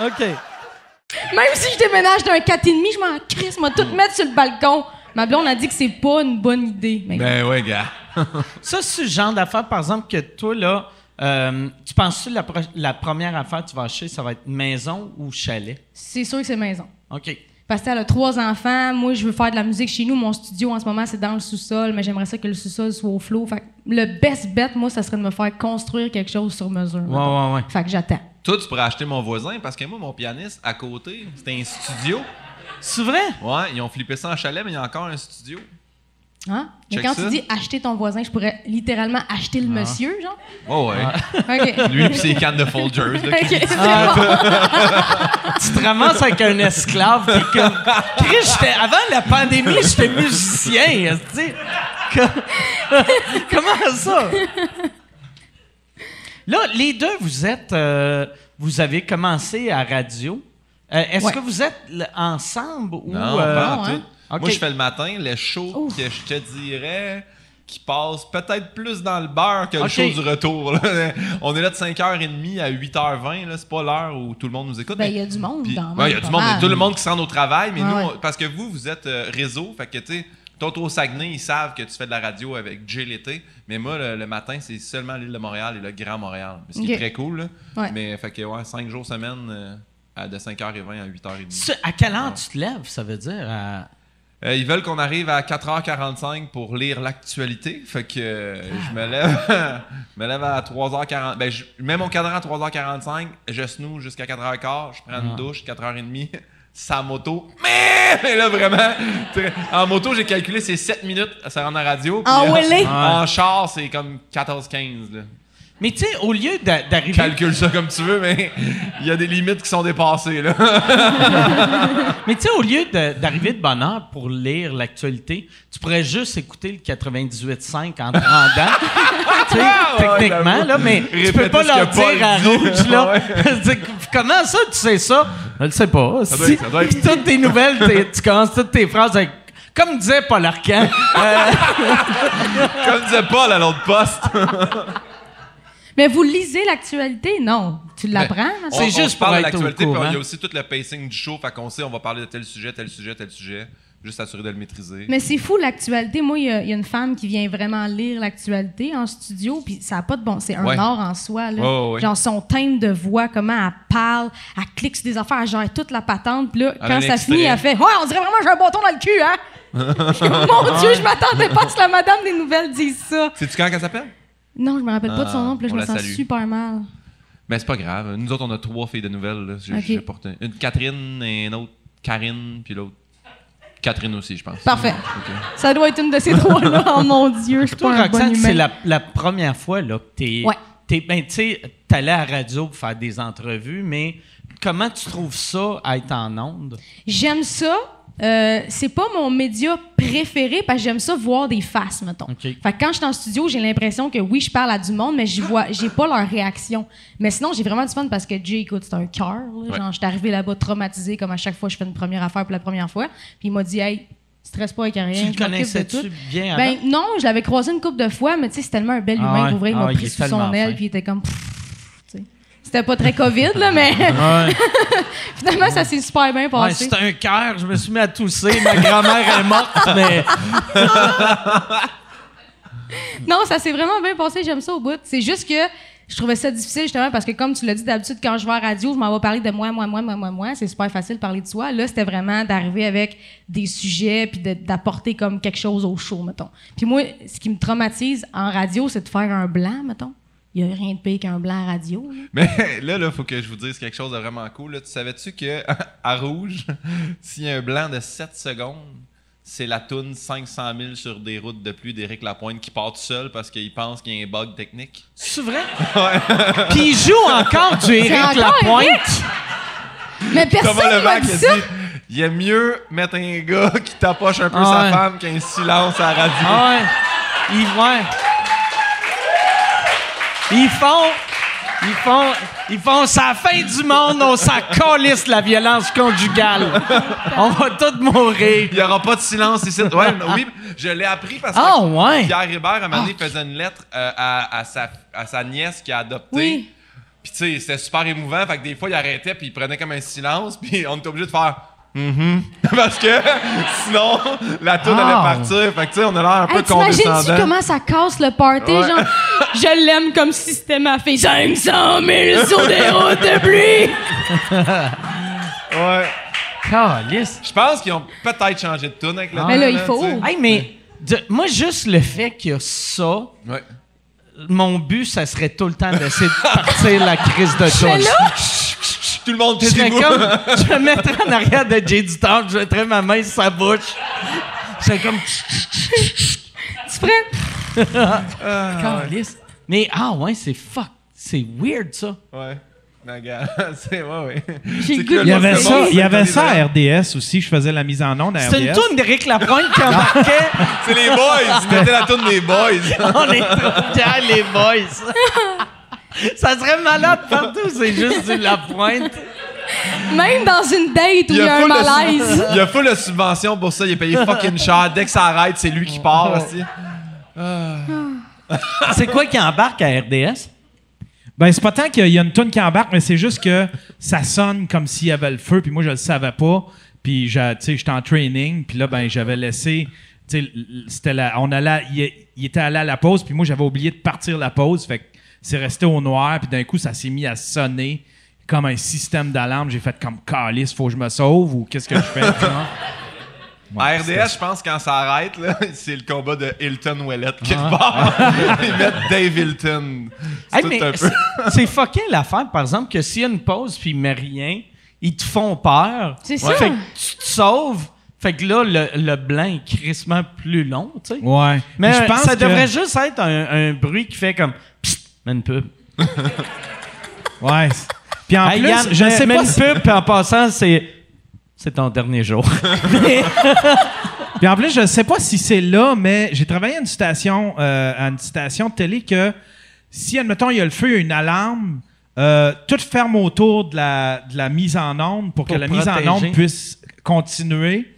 OK. Même si je déménage d'un 4,5, je m'en crisse, moi, tout mettre sur le balcon. Ma blonde a dit que c'est pas une bonne idée. Mais Ben ouais, gars. (laughs) Ça, c'est le genre d'affaire, par exemple, que toi, là, euh, tu penses que la, première affaire que tu vas acheter, ça va être maison ou chalet? c'est sûr que c'est maison. OK. Parce qu'elle a trois enfants. Moi, je veux faire de la musique chez nous. Mon studio, en ce moment, c'est dans le sous-sol, mais j'aimerais ça que le sous-sol soit au flot. Fait que le best bet, moi, ça serait de me faire construire quelque chose sur mesure. Ouais, mettons. ouais, ouais. Fait que j'attends. Toi, tu pourrais acheter mon voisin parce que moi, mon pianiste, à côté, c'était un studio. C'est vrai? Ouais, ils ont flippé ça en chalet, mais il y a encore un studio. Hein? Mais Check quand ça. tu dis acheter ton voisin, je pourrais littéralement acheter le monsieur, genre? Ouais, ouais. OK. Lui pis ses cannes de Folgers. là, OK, qui- c'est bon. (laughs) Tu te ramasses avec un esclave qui comme... Chris, j'étais- avant la pandémie, j'étais musicien, tu sais. Com- (laughs) Comment ça? Là, les deux, vous êtes... euh, vous avez commencé à radio. Euh, Est-ce Ouais. que vous êtes ensemble ou... Non, euh, pas en tout. hein? Moi, je fais le matin, le show Ouf. que je te dirais qui passe peut-être plus dans le beurre que le Ok. show du retour. là. (laughs) On est là de 5h30 à 8h20. là. C'est pas l'heure où tout le monde nous écoute. Ben, il y a du monde ouais, il y a du monde, tout le monde qui se rend au travail, mais Ouais, nous, ouais. on- parce que vous, vous êtes euh, réseau, fait que tu sais, toi, au Saguenay, ils savent que tu fais de la radio avec Jay l'été, mais moi, le, le matin, c'est seulement l'île de Montréal et le Grand Montréal, ce qui est très cool. là. Ouais. Mais fait que, ouais, 5 jours semaine, euh, à- de 5h20 à 8h30. Ça, à quelle heure tu te lèves, ça veut dire? à- Euh, ils veulent qu'on arrive à 4h45 pour lire l'actualité. Fait que euh, je me lève, (laughs) je me lève à 3h40. Ben, je mets mon cadran à 3h45, je snooze jusqu'à 4h15, je prends une douche, 4h30. Sa moto, mais là vraiment, en moto j'ai calculé c'est 7 minutes, ça rend à la radio. puis, En euh? En char c'est comme 14-15. Mais tu sais, au lieu d'a- d'arriver. Calcule ça comme tu veux, mais il y a des limites qui sont dépassées là. (laughs) Mais tu sais, au lieu de- d'arriver de bonne heure pour lire l'actualité, tu pourrais juste écouter le 98.5 en te rendant. (laughs) tu sais, techniquement, là, mais tu peux pas leur Paul dire à rouge, là. (laughs) Ouais. Comment ça, tu sais ça? Je le sais pas. doit si. être- ça doit être- Puis toutes tes nouvelles, tu commences toutes tes phrases avec. Comme disait Paul Arcand, euh, comme disait Paul à l'autre poste. Mais vous lisez l'actualité? Non. Tu l'apprends? On- maintenant? C'est juste pour l'actualité, il y a aussi tout le pacing du show, fait qu'on sait on va parler de tel sujet, tel sujet, tel sujet, juste s'assurer de le maîtriser. Mais c'est fou l'actualité. Moi, il y, a- il y a une femme qui vient vraiment lire l'actualité en studio, puis ça n'a pas de bon. C'est un Ouais. art en soi. Là. Genre son thème de voix, comment elle parle, elle clique sur des affaires, elle gère toute la patente. Puis là, quand ça extrait. finit, elle fait Ouais, on dirait vraiment que j'ai un bâton dans le cul, hein? (laughs) (laughs) Mon Dieu, je m'attendais pas à ce que la madame des nouvelles dise ça. Sais-tu quand qu'elle s'appelle? Non, je me rappelle pas de son Ah, nom, puis là, je me sens salue. super mal. Mais c'est pas grave. Nous autres, on a trois filles de nouvelles. Là. J'ai- Ok. j'ai porté Une Catherine, et une autre Karine, puis l'autre Catherine aussi, je pense. Parfait. Ok. Ça doit être une de ces trois-là. (laughs) Oh mon Dieu, je suis toi, pas un bon Roxane, c'est la, la première fois là, que t'es. Ouais. t'es- ben, tu sais, t'allais à la radio pour faire des entrevues, mais comment tu trouves ça à être en onde? J'aime ça. Euh, c'est pas mon média préféré parce que j'aime ça voir des faces, mettons. Fait que quand je suis en studio, j'ai l'impression que oui, je parle à du monde, mais je vois, (gasps) j'ai pas leur réaction. Mais sinon, j'ai vraiment du fun parce que Jay, écoute, c'est un cœur. Ouais. Genre, je suis arrivé là-bas traumatisé comme à chaque fois je fais une première affaire pour la première fois. Puis il m'a dit, hey, stresse pas avec rien. tu le connaissais-tu tout. bien Ben non, je l'avais croisé une couple de fois, mais tu sais, c'est tellement un bel Ah humain ouais. pour vrai. Il Ah m'a pris sous son aile, puis il était comme. pff. C'était pas très COVID, là, mais (laughs) finalement, ça s'est super bien Ouais, passé. c'est un cœur, je me suis mis à tousser, ma grand-mère est morte, mais (laughs) Non, ça s'est vraiment bien passé, j'aime ça au bout. C'est juste que je trouvais ça difficile justement parce que comme tu l'as dit d'habitude quand je vais à la radio, je m'en vais parler de moi, moi, moi, moi, moi, moi, c'est super facile de parler de soi. Là, c'était vraiment d'arriver avec des sujets puis d'apporter comme quelque chose au show, mettons. Puis moi, ce qui me traumatise en radio, c'est de faire un blanc, mettons. Il y a rien de pire qu'un blanc à radio. là. (laughs) Mais là, il faut que je vous dise quelque chose de vraiment cool. là. Tu savais-tu que (laughs) à rouge, (laughs) s'il y a un blanc de 7 secondes, c'est la toune 500 000 sur des routes de pluie d'Éric Lapointe qui part tout seul parce qu'il pense qu'il y a un bug technique? c'est vrai? Puis il joue encore du Éric Lapointe. Mais personne Levac dit a ça. dit il est mieux mettre un gars qui tapoche un peu Ah sa ouais. femme qu'un silence à la radio. Ah ouais. Ils, ouais. Ils font. Ils font. Ils font. C'est la fin du monde, on s'en calisse la violence conjugale. On va tous mourir. Il n'y aura pas de silence ici. Ouais, oui, je l'ai appris parce que Ah ouais. Pierre Hébert, à un moment donné, faisait une lettre euh, à, à sa, à sa nièce qui a adopté. Oui. Puis, tu sais, c'était super émouvant. Fait que des fois, il arrêtait, puis il prenait comme un silence, puis on était obligé de faire. Mhm. (laughs) Parce que sinon, la toune Ah. allait partir. Fait que, tu sais, on a l'air un peu Hey, T'imagines-tu condescendant. comment ça casse le party? Ouais. Genre, (laughs) je l'aime comme si c'était ma fille. 500 000 sur des routes de pluie! (laughs) Ouais. Calisse. Je pense qu'ils ont peut-être changé de tune avec le Mais là, il faut. Hey, mais. de- moi, juste le fait qu'il y a ça, Ouais. Mon but, ça serait tout le temps d'essayer de partir la crise de là, Tout le monde Je serais comme. Je me mettrais en arrière de Jay du Temple, je mettrais ma main sur sa bouche. Je serais comme. tu. (laughs) Calisse. Mais ah ouais, c'est fuck. C'est weird ça. Ouais. (laughs) C'est ouais, ouais. Il y avait ça, bon, il y avait ça à RDS aussi. Je faisais la mise en onde à C'est une RDS. toune d'Éric Lapointe qui embarquait. (laughs) C'est les boys! Mettaient la toune des boys! On est trop les boys. (laughs) Ça serait malade partout, c'est juste du Lapointe. Même dans une date où il y a un malaise. il y a full de subventions pour ça. Il est payé fucking cher. Dès que ça arrête, c'est lui qui part. aussi. C'est quoi qui embarque à RDS? Ben, c'est pas tant qu'il y a une toune qui embarque, mais c'est juste que ça sonne comme s'il y avait le feu, puis moi, je le savais pas. Puis, tu sais, j'étais en training, puis là, ben, j'avais laissé. C'était la- on allait, il, il était allé à la pause, puis moi, j'avais oublié de partir la pause. Fait que c'est resté au noir, puis d'un coup, ça s'est mis à sonner comme un système d'alarme. J'ai fait comme calice, faut que je me sauve ou qu'est-ce que je fais? À RDS, je pense quand ça arrête, là, (laughs) c'est le combat de Hilton Ouellette Ah. quelque part. (laughs) Ils mettent Dave Hilton. C'est Hey, tout mais un peu. c'est- c'est fucké l'affaire, par exemple, que s'il y a une pause puis il met rien, ils te font peur. C'est ça. Fait que tu te sauves. Fait que là, le, le blanc est crissement plus long, tu sais. Ouais. Mais je pense ça que- devrait juste être un, un bruit qui fait comme Psst, mets une pub. Ouais. Puis en Hey, plus, Yann, je sais mets pas une pub, puis en passant, c'est. C'est ton dernier jour. (laughs) (laughs) Puis en plus, je sais pas si c'est là, mais j'ai travaillé à une station, euh, à une station de télé que si, admettons, il y a le feu, il y a une alarme, euh, tout ferme autour de la, de la mise en onde pour, que la mise en onde puisse continuer,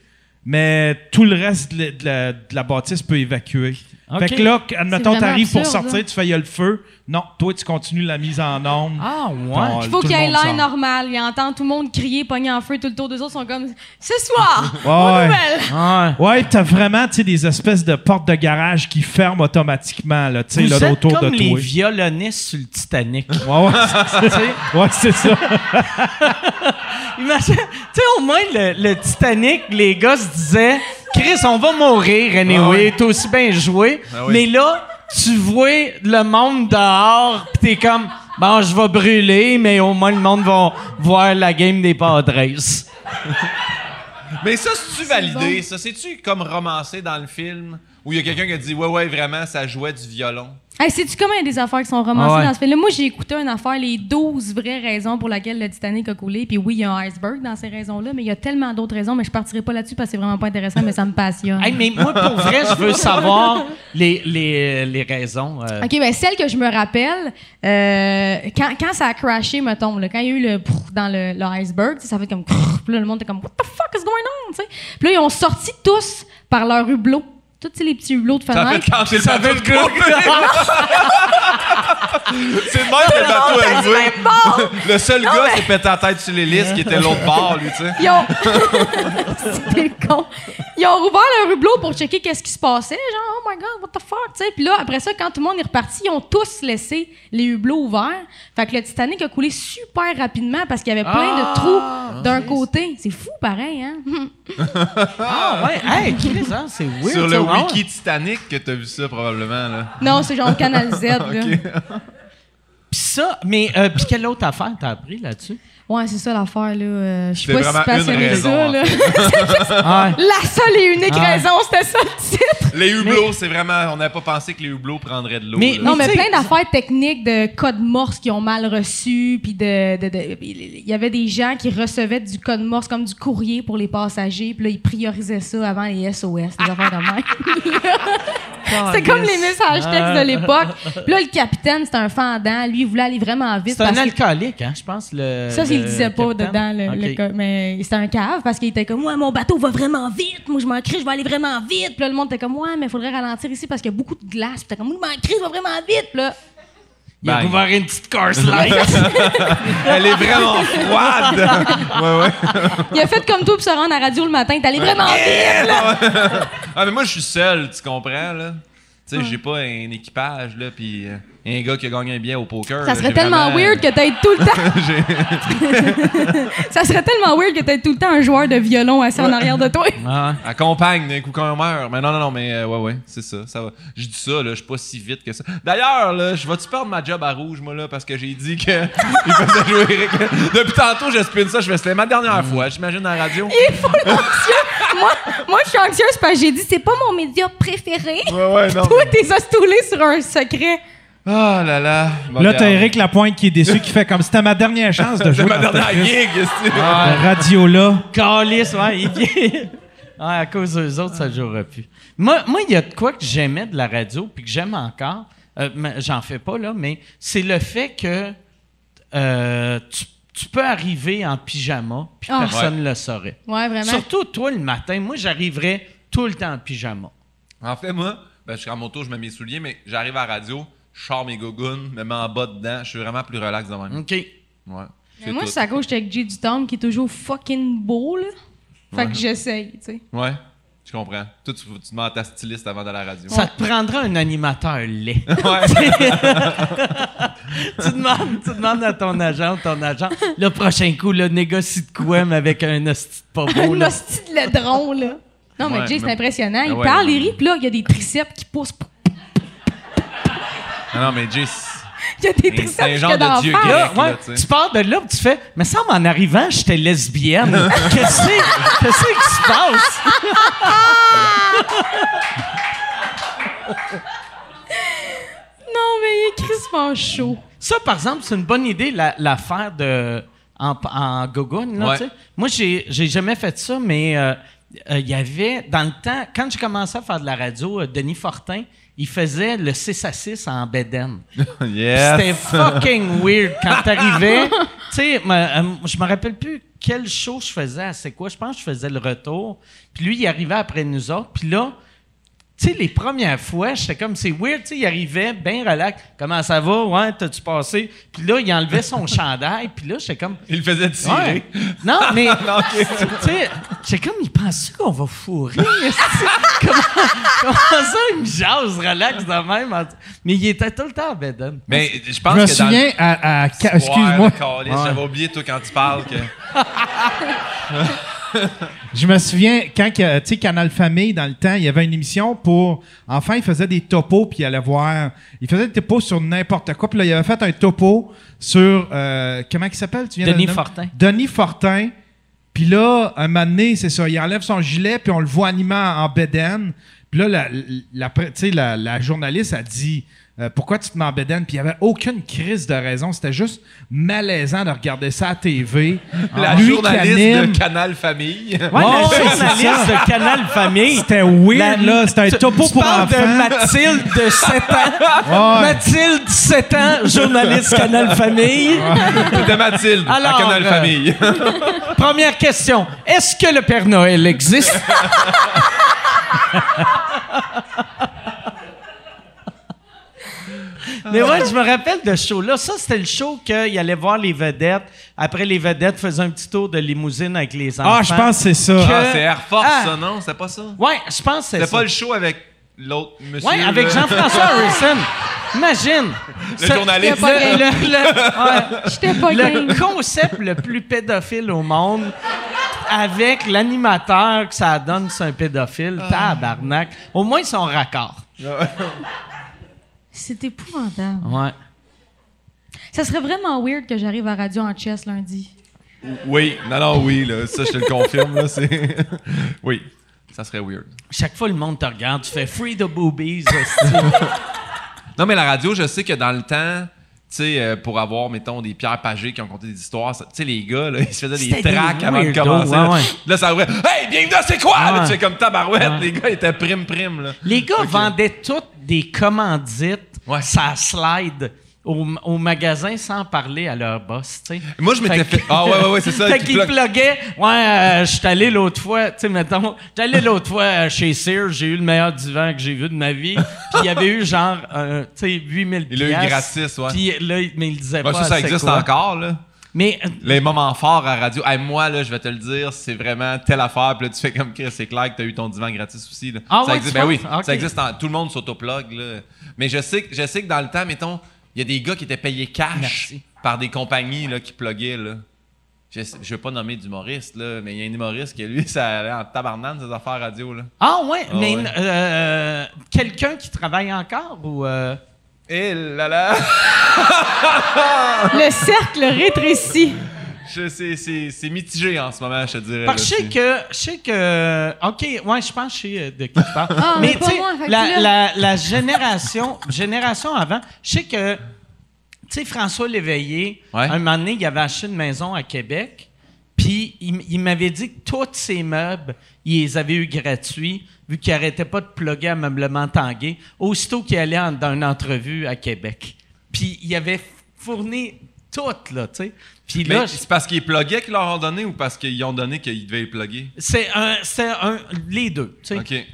mais tout le reste de la, de la- de la bâtisse peut évacuer. Ok. Fait que là, admettons, t'arrives pour sortir, là. tu fais, il y a le feu. Non, toi, tu continues la mise en onde. Ah, Bon, Il faut qu'il y ait l'air normal. Il entend tout le monde crier, pogner en feu tout le tour. Deux autres sont comme Ce soir, Ouais, ouais. Ouais. Ouais, t'as vraiment, tu sais, des espèces de portes de garage qui ferment automatiquement, là, tu sais, là, autour comme de les toi. violonistes sur le Titanic. Ouais, ouais, (laughs) c'est ça. Ouais, c'est ça. (laughs) Imagine, tu sais, au moins, le, le Titanic, les gars se disaient Chris, on va mourir, anyway, t'as aussi bien joué. Ah oui. Mais là, tu vois le monde dehors, pis t'es comme Bon, je vais brûler, mais au moins le monde va voir la game des Padres. (laughs) Mais ça, c'est-tu validé? Ça, c'est-tu comme romancé dans le film? Où il y a quelqu'un qui a dit, ouais, ouais, vraiment, ça jouait du violon. Hey, Sais-tu comment il y a des affaires qui sont romancées Ah ouais. dans ce film-là? Moi, j'ai écouté une affaire, les 12 vraies raisons pour lesquelles le Titanic a coulé. Puis oui, il y a un iceberg dans ces raisons-là, mais il y a tellement d'autres raisons, mais je partirai pas là-dessus parce que c'est vraiment pas intéressant, mais ça me passionne. Hey, mais moi, pour vrai, je veux savoir les, les, les raisons. euh. OK, ben celle que je me rappelle, euh, quand, quand ça a crashé, mettons, là, quand il y a eu le prrr dans le, le iceberg, ça fait comme puis là, le monde était comme What the fuck is going on? tu sais? Puis là, ils ont sorti tous par leur hublot. Tous les petits hublots de Ça fait fenêtre. quand c'est le Ça bateau. (laughs) C'est le même que le bateau est levé. Le seul gars s'est pété la tête sur l'hélice qui était l'autre bord, lui, tu sais. Ils ont... (laughs) C'était le con. Ils ont rouvert leur hublot pour checker qu'est-ce qui se passait. Genre, oh my God, what the fuck, tu sais. Puis là, après ça, quand tout le monde est reparti, ils ont tous laissé les hublots ouverts. Fait que le Titanic a coulé super rapidement parce qu'il y avait plein de trous d'un côté. C'est fou, pareil, hein? (laughs) Ah, ouais. Hey, Chris, hein, c'est weird. Sur le ouais. wiki Titanic que t'as vu ça, probablement, là. Non, c'est genre Canal Z, (laughs) là. Pis ça, mais euh, pis quelle autre affaire t'as appris là-dessus? Ouais, c'est ça l'affaire, là. Euh, je suis C'est pas si passionnée raison, ça, en là. Ah, (laughs) La seule et unique Ah. raison, c'était ça le titre. Les hublots, c'est vraiment... On n'avait pas pensé que les hublots prendraient de l'eau. Mais- là. Non, mais plein d'affaires techniques de code morse qui ont mal reçu, puis de, de- de- il y avait des gens qui recevaient du code morse comme du courrier pour les passagers, puis là ils priorisaient ça avant les SOS, des affaires de même. (laughs) C'est comme les messages textes de l'époque. Puis là le capitaine, c'était un fendant, lui il voulait aller vraiment vite C'est un que alcoolique, hein, je pense. Le, ça, il le disait pas capitaine. dedans, le, Ok. le co- mais c'était un cave parce qu'il était comme, ouais, mon bateau va vraiment vite, moi je m'en crie, je vais aller vraiment vite. Puis là, le monde était comme, ouais, mais il faudrait ralentir ici parce qu'il y a beaucoup de glace. Puis t'es comme, moi je m'en crie, je vais vraiment vite. Puis là, Il a ouvert une petite car slide. (laughs) Elle est vraiment froide. (laughs) ouais, ouais. il a fait comme toi pour se rendre à la radio le matin, t'es allé vraiment vite. là. (laughs) Ah, mais moi, je suis seul, tu comprends, là? Tu sais, j'ai pas un équipage, là, puis euh, un gars qui a gagné un billet au poker. Ça là, serait tellement vraiment- weird que t'aies tout le temps. (laughs) (laughs) ça serait tellement weird que t'aies tout le temps un joueur de violon assis en arrière de toi. (laughs) Ah. Accompagne d'un coup qu'on meurt. Mais non, non, non, mais euh, ouais, ouais, c'est ça. ça va. Je dis ça, là, je suis pas si vite que ça. D'ailleurs, là, je vais-tu perdre ma job à rouge, moi, là, parce que j'ai dit que il faisait jouer Eric. Depuis tantôt, je spin ça, je fais, c'était ma dernière fois, j'imagine, à la radio. Il anxieux. moi, moi, je suis anxieuse parce que j'ai dit, c'est pas mon média préféré. Ouais, ouais, non. Toi, t'es sur un secret. Ah là là. Bon, Là, t'as. Eric Lapointe qui est déçu, qui fait comme c'était ma dernière (laughs) chance de C'est jouer ma dans dernière gig, que- radio-là. Calice, ouais, à cause des autres, ça jouera plus. Moi, moi, il y a de quoi que j'aimais de la radio, puis que j'aime encore. Euh, mais J'en fais pas, là, mais c'est le fait que euh, tu, tu peux arriver en pyjama, puis Ah. personne ne le saurait. Ouais, vraiment. Surtout toi le matin. Moi, j'arriverais tout le temps en pyjama. En fait, moi, ben, je suis en moto, je mets mes souliers, mais j'arrive à la radio, je sors mes gougounes, me mets en bas dedans, je suis vraiment plus relax de même. OK. Ouais. Mais moi, c'est à cause j'étais avec Jay Dutom qui est toujours fucking beau, là. Fait que j'essaye, tu sais. Ouais, je comprends. Toi, tu, tu demandes à ta styliste avant d'aller à la radio. Ça te prendra un animateur laid. (laughs) Ouais. (laughs) tu, demandes, tu demandes à ton agent, ton agent, le prochain coup, là, négocie de quoi, mais avec un hostie de pas beau, Un hostie de ledron, là. Non, mais Jay, c'est impressionnant. Il Ah ouais, parle, il rit, puis là, il y a des triceps qui poussent. Non, non, mais Jay, c'est- Il y a des triceps c'est un genre de dieu. Là, ouais, là, tu pars de là, tu fais, mais ça, en arrivant, j'étais lesbienne. (laughs) Qu'est-ce que- qu'est-ce qui se passe? Non, mais il est crispement chaud. Ça, par exemple, c'est une bonne idée, la- l'affaire de en, en gogoune. là, Ouais. tu sais. Moi, j'ai j'ai jamais fait ça, mais euh, euh, il y avait, dans le temps, quand j'ai commencé à faire de la radio, euh, Denis Fortin, il faisait le 6 à 6 en Béden. (laughs) Yes. C'était fucking weird quand t'arrivais. tu sais, je me rappelle plus quel show je faisais C'est quoi? Je pense que je faisais le retour. Puis lui, il arrivait après nous autres. Puis là, tu sais, les premières fois, j'étais comme, c'est weird, tu sais, il arrivait bien relax. Comment ça va? Ouais, t'as-tu passé? Puis là, il enlevait son (laughs) chandail. Puis là, j'étais comme, Il le faisait tirer. Ouais. Non, (laughs) mais. tu sais, j'ai comme, il pense qu'on va fourrer? (laughs) comment, comment ça, il me jase, relax de même? Mais il était tout le temps à Beden. Mais je pense Je me que dans le- souviens à. à- Ouais, Excuse-moi. calice, J'avais oublié, toi, quand tu parles, que. Je me souviens quand tu sais Canal Famille dans le temps, il y avait une émission pour enfin il faisait des topos puis il allait voir, il faisait des topos sur n'importe quoi puis là il avait fait un topo sur euh, comment il s'appelle tu viens Denis? Fortin. Denis Fortin. Puis là un moment donné, c'est ça, il enlève son gilet puis on le voit animant en bedaine. Puis là la, la, tu sais, la, la journaliste a dit euh, pourquoi tu te mets en bedaine? Puis il n'y avait aucune crise de raison. C'était juste malaisant de regarder ça à TV. La Lui qui journaliste anime. de Canal Famille. Ouais, la journaliste de Canal Famille. C'était weird, là. C'était un Tu- topo tu pour parles enfants. de Mathilde de 7 ans. (laughs) Ouais. Mathilde, 7 ans, journaliste Canal Famille. C'était Mathilde, Alors, à Canal euh, Famille. (laughs) Première question. Est-ce que le Père Noël existe? (laughs) Mais ouais, je me rappelle de ce show-là. Ça, c'était le show qu'il allait voir les vedettes. Après, les vedettes faisaient un petit tour de limousine avec les enfants. Ah, je pense que c'est ça. Que- Ah, c'est Air Force, Ah. ça, non? C'était pas ça? Ouais, je pense que c'est C'était ça. pas le show avec l'autre monsieur. Ouais, avec? Jean-François Harrison. Imagine. Le journaliste. Le, le- le- (laughs) pas le concept le plus pédophile au monde avec l'animateur que ça donne c'est un pédophile, tabarnak. Au moins, ils sont raccords. C'est épouvantable. Ouais. Ça serait vraiment weird que j'arrive à radio en chess lundi. Oui, non, non, oui, là, ça, je te le confirme, là, c'est... (laughs) oui, ça serait weird. Chaque fois, le monde te regarde, tu fais free the boobies. (laughs) Non, mais la radio, je sais que dans le temps, tu sais, euh, pour avoir, mettons, des Pierre Pagé qui ont conté des histoires, tu sais, les gars, là, ils se faisaient des tracks avant de commencer. ouais, là. ouais. Là, ça ouvrait. Hey, bienvenue C'est quoi? Là, tu fais comme tabarouette. Les gars étaient prime-prime, là. Les gars vendaient toutes des commandites, Ouais. ça slide. Au, au magasin sans parler à leur boss, tu sais. Moi, je m'étais Fait fait. Ah, ouais, ouais, ouais, c'est ça. (laughs) Fait qui qu'ils plug- pluguaient. Ouais, euh, je suis allé l'autre fois, tu sais, mettons, j'étais allé l'autre fois euh, chez Sears, j'ai eu le meilleur divan que j'ai vu de ma vie. (laughs) Puis il y avait eu genre, euh, tu sais, 8000 Il l'a eu gratis, ouais. Puis là, mais il disait Ouais, pas ça, ça existe quoi. encore, là. Mais euh, Les moments forts à radio. Hey, moi, là, je vais te le dire, c'est vraiment telle affaire. Puis là, tu fais comme Chris, c'est clair que tu as eu ton divan gratis aussi. Là. Ah ça ouais, existe. Ben oui, ça existe. en- tout le monde s'autoplug. là. Mais je sais, que- je sais que dans le temps, mettons, il y a des gars qui étaient payés cash Merci. par des compagnies là, qui pluguaient. Là. Je, je veux pas nommer d'humoriste, là, mais il y a un humoriste qui, lui, (laughs) ça allait en tabarnane, ses affaires radio. Là. ah ouais, mais ouais. euh, quelqu'un qui travaille encore ou euh, Et là là! (laughs) Le cercle rétrécit. Je sais, c'est, mitigé en ce moment, je te dirais. Parce que je sais que, je sais que, ok, ouais, je pense que je sais euh, de qui tu parles. (laughs) Ah, mais tu sais, la, la, la génération, génération avant, je sais que, tu sais, François Léveillé, Ouais. un moment donné, il avait acheté une maison à Québec, puis il, m'avait dit que tous ses meubles, il les avait eu gratuits, vu qu'il arrêtait pas de plugger à Meublement Tanguay, aussitôt qu'il allait en- dans une entrevue à Québec. Puis il avait fourni tout, là, tu sais. Puis c'est parce qu'ils pluguaient qu'ils leur ont donné ou parce qu'ils ont donné qu'ils devaient les plugger? C'est un, c'est un, les deux.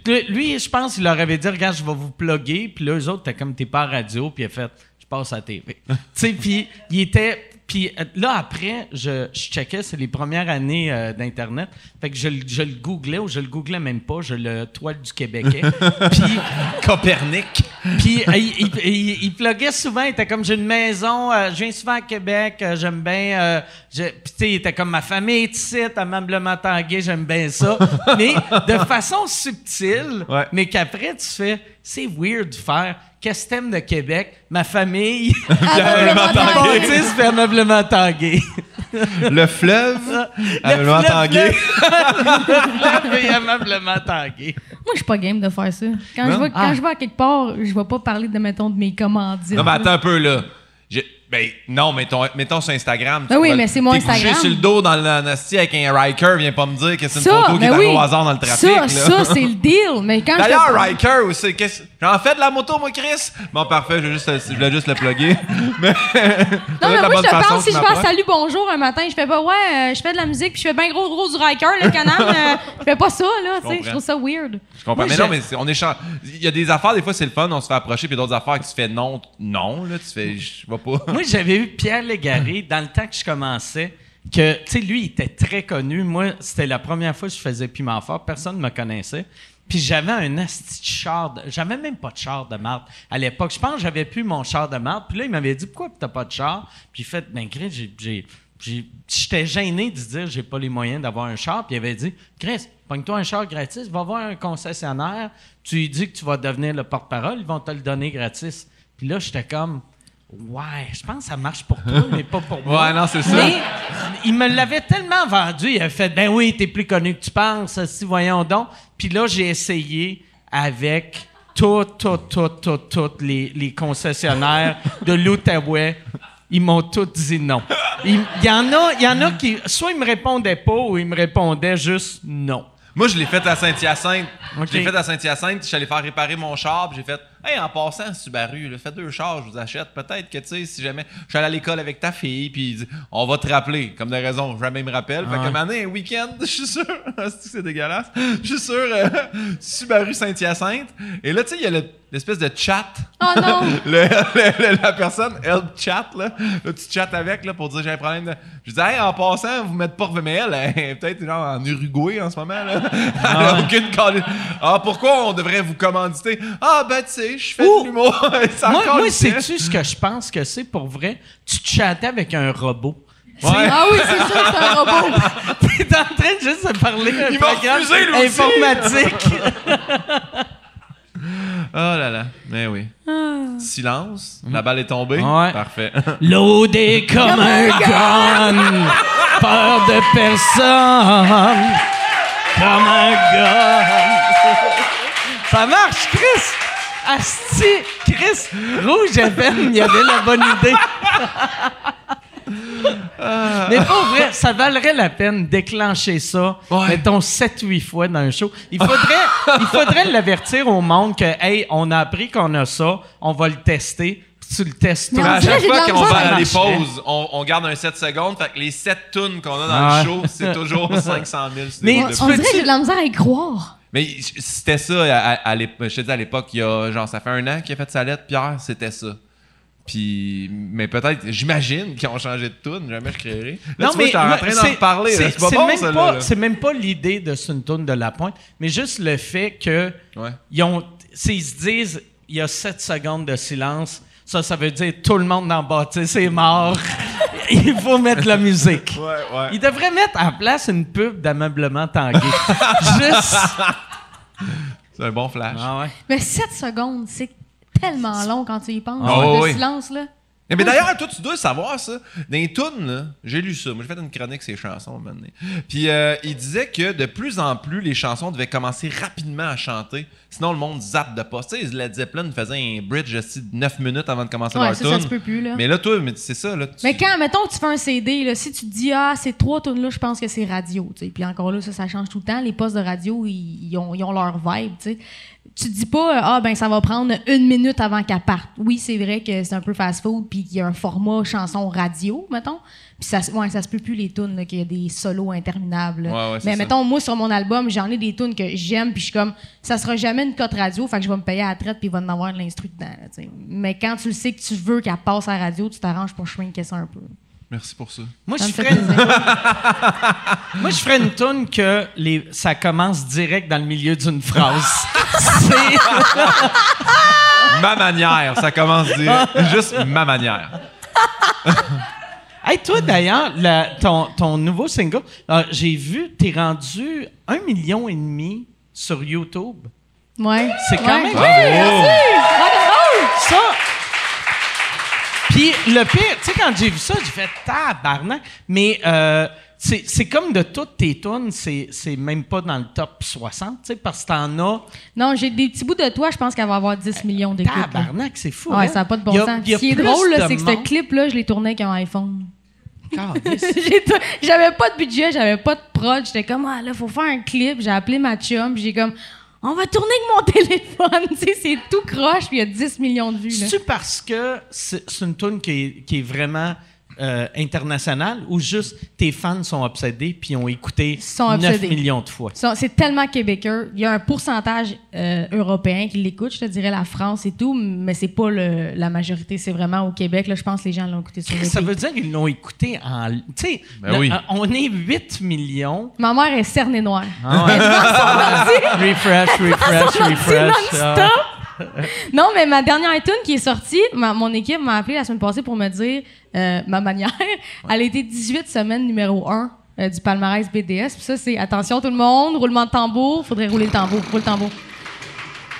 Lui, lui, je pense qu'il leur avait dit, regarde, je vais vous plugger. Puis là, eux autres, t'es comme, t'es pas à radio. Puis il a fait, je passe à la TV. (laughs) tu sais, puis il était. Puis euh, là, après, je, je checkais, c'est les premières années euh, d'Internet. Fait que je, le- je le googlais ou je le googlais même pas, je le toile du Québécois. (laughs) puis Copernic. Puis euh, il, il, il- il pluguait souvent, il était comme j'ai une maison, euh, je viens souvent à Québec, j'aime bien. Puis tu sais, il était comme ma famille est ici, aimablement tangué, j'aime bien ça. (laughs) Mais de façon subtile, Ouais. mais qu'après tu fais, c'est weird de faire. Qu'est-ce que t'aimes de Québec? Ma famille. (laughs) Aimablement (laughs) tangué. Baptiste, puis aimablement (laughs) tangué. Le fleuve, fleuve, tangué. Puis aimablement tangué. Moi, je suis pas game de faire ça. Quand, je vais, quand Ah. je vais à quelque part, je vais pas parler de, mettons, de mes commandites. Non, mais attends un peu, là. J'ai- Ben, non, mettons, mettons sur Instagram. Ah oui, mais c'est mon Instagram. sur le dos dans le nasty avec un Riker, viens pas me dire que c'est une photo qui est oui. au hasard dans le trafic. Ça, là. ça c'est le deal. Mais quand je D'ailleurs, Riker, qu'est-ce- j'en fais de la moto, moi, Chris? Bon, parfait, je, juste, je voulais juste le plugger. (laughs) mais Non, mais moi, je te parle, si je fais salut, bonjour un matin, je fais pas, ouais, euh, je fais de la musique, puis je fais bien gros, gros du Riker, le canal. (laughs) euh, je fais pas ça, là, tu sais. Je trouve ça weird. Je comprends. Mais je- non, mais on échange. Il y a des affaires, des fois, c'est le fun, on se fait approcher, puis d'autres affaires que tu fais non, non, là, tu fais, je vois pas. Moi, j'avais eu Pierre Légaré dans le temps que je commençais, que, tu sais, lui, il était très connu. Moi, c'était la première fois que je faisais Piment Fort. Personne ne me connaissait. Puis j'avais un asti de char. de- J'avais même pas de char de marde à l'époque. Je pense que j'avais plus mon char de marde. Puis là, il m'avait dit Pourquoi t'as pas de char? Puis il fait Ben, Chris, j'ai- j'ai. j'ai- J'étais gêné de dire j'ai pas les moyens d'avoir un char. Puis il avait dit Chris, pogne-toi un char gratis, va voir un concessionnaire, tu lui dis que tu vas devenir le porte-parole, ils vont te le donner gratis. Puis là, j'étais comme Ouais, je pense que ça marche pour toi, mais pas pour moi. Ouais, non, c'est ça. Mais il me l'avait tellement vendu, il a fait Ben oui, t'es plus connu que tu penses, si voyons donc. Puis là, j'ai essayé avec tout, tout, tout, tout, toutes les, les concessionnaires de l'Outaouais. Ils m'ont tous dit non. Il y, en a, il y en a qui, soit ils me répondaient pas ou ils me répondaient juste non. Moi, je l'ai fait à Saint-Hyacinthe. Ok. Je l'ai fait à Saint-Hyacinthe. Je suis allé faire réparer mon char. J'ai fait, hey, en passant, Subaru, là, fais deux chars, je vous achète. Peut-être que, tu sais, si jamais je suis allé à l'école avec ta fille, puis il dit, on va te rappeler. Comme de raison, jamais il me rappelle. Fait Ah que, un moment donné, un week-end, (laughs) je suis sûr, (laughs) c'est c'est dégueulasse. Je suis sûr, euh, (laughs) Subaru Saint-Hyacinthe. Et là, tu sais, il y a le- l'espèce de chat. Oh non! Le- le- le- la personne, elle chat, là. Là, tu chattes avec, là, pour dire j'ai un problème de. Je dis, hey, en passant, vous mettez pas mais elle, elle est peut-être genre en Uruguay en ce moment, là. Elle a aucune call- Ah, pourquoi on devrait vous commanditer? Ah, ben, tu sais, je fais Ouh! de l'humour. (laughs) Moi, moi sais-tu ce que je pense que c'est pour vrai? Tu chattais avec un robot. Ouais. Ah oui, c'est sûr que c'est un (laughs) robot. T'es en train de juste de parler un Il m'a programme informatique. (laughs) Oh là là. Mais oui. Silence. La balle est tombée. Ouais. Parfait. Loadé comme un gun, peur de personne, comme un gun. Ça marche, Chris! Asti, Chris, Rouge FM, il y avait la bonne idée. Mais pour vrai, ça valerait la peine de déclencher ça, Ouais. mettons 7-8 fois dans un show. Il faudrait, il faudrait l'avertir au monde que, hey, on a appris qu'on a ça, on va le tester, puis tu le testes. On à chaque fois qu'on va à des pauses, on, on garde un 7 secondes. Fait que les 7 tunes qu'on a dans Ah ouais. le show, c'est toujours 500 000. c'est Mais tu on dirait que j'ai de la misère à y croire. Mais c'était ça, à, à, à l'ép- je te dis à l'époque, il y a, genre, ça fait un an qu'il a fait sa lettre, Pierre, c'était ça. Puis, mais peut-être, j'imagine qu'ils ont changé de tune, jamais je créerai. Là, tu vois, j'étais en train d'en parler, c'est- pas bon, même pas- là. C'est même pas l'idée de c'est une tourne de la pointe, mais juste le fait que Ouais. ils ont, se disent, il y a 7 secondes de silence, ça, ça veut dire tout le monde dans le bâtisse est mort. (laughs) il faut mettre la musique. Ouais, ouais. Ils devraient mettre en place une pub d'ameublement tangué. (laughs) Juste. C'est un bon flash. Ah ouais. Mais 7 secondes, c'est tellement long quand tu y penses. Ah le oui. silence, là. Mais d'ailleurs, toi, tu dois savoir ça. Dans les tunes, j'ai lu ça. Moi, j'ai fait une chronique sur les chansons, un moment donné. Puis, euh, il disait que de plus en plus, les chansons devaient commencer rapidement à chanter. Sinon, le monde zappe de pas. Tu sais, Led Zeppelin faisait un bridge de 9 minutes avant de commencer Ouais, leur ça, ça tune. se peut plus, là. Mais là, toi, mais c'est ça. Là, tu- Mais quand, mettons tu fais un CD, là, si tu te dis, ah, ces trois tunes là je pense que c'est radio, tu sais. Puis encore là, ça, ça change tout le temps. Les postes de radio, ils, ils ont, ils ont leur vibe, tu sais. Tu te dis pas, ah, ben, ça va prendre une minute avant qu'elle parte. Oui, c'est vrai que c'est un peu fast-food, puis qu'il y a un format chanson radio, mettons. Puis ça, se- ouais, ça se peut plus, les tunes, qu'il y a des solos interminables. Ouais, ouais, Mais ça. mettons, moi, sur mon album, j'en ai des tunes que j'aime, puis je suis comme, ça sera jamais une cote radio, fait que je vais me payer à la traite, puis il va en avoir de l'instru dedans, là. Mais quand tu le sais que tu veux qu'elle passe à la radio, tu t'arranges pour shrinker ça un peu. Merci pour ça. Moi, Ça je ferais une, (laughs) moi, je ferais une toune que les, ça commence direct dans le milieu d'une phrase. (laughs) C'est- Ma manière, ça commence à dire juste ma manière. (laughs) Hey, toi, d'ailleurs, la- ton, ton nouveau single, euh, j'ai vu, t'es rendu un million et demi sur YouTube. Ouais. C'est quand Ouais. même- merci. Rock'n'roll. Ça. Puis le pire, tu sais, quand j'ai vu ça, j'ai fait tabarnak. Mais euh, c'est comme de toutes tes tunes, c'est même pas dans le top 60, tu sais, parce que t'en as. Non, j'ai des petits bouts de toi, je pense qu'elle va avoir 10 millions d'écoutes. Tabarnak, c'est fou. Ouais, hein? ça n'a pas de bon a- sens. il y a Ce qui est drôle, c'est que ce clip-là, je l'ai tourné avec un iPhone. (laughs) J'avais pas de budget, j'avais pas de prod. J'étais comme, ah là, faut faire un clip. J'ai appelé ma chum, j'ai comme, on va tourner avec mon (laughs) téléphone. tu sais, c'est tout croche, puis il y a 10 millions de vues. C'est parce que c'est une tune qui est vraiment euh, internationale ou juste tes fans sont obsédés puis ont écouté Sont 9 obsédés. millions de fois? C'est tellement québécois. Il y a un pourcentage euh, européen qui l'écoute, je te dirais la France et tout, mais c'est pas le- la majorité. C'est vraiment au Québec. Là, je pense que les gens l'ont écouté sur le Ça veut dire qu'ils l'ont écouté en. Tu sais, Ben oui. euh, on est 8 millions. Ma mère est cernée noire. Ah ouais. (laughs) (laughs) refresh, refresh, refresh. (laughs) Non, mais ma dernière tune qui est sortie, ma- mon équipe m'a appelé la semaine passée pour me dire euh, ma manière. Elle a été 18 semaines numéro 1 euh, du palmarès BDS. Puis ça, c'est attention tout le monde, roulement de tambour. Faudrait rouler le tambour. Roule le tambour.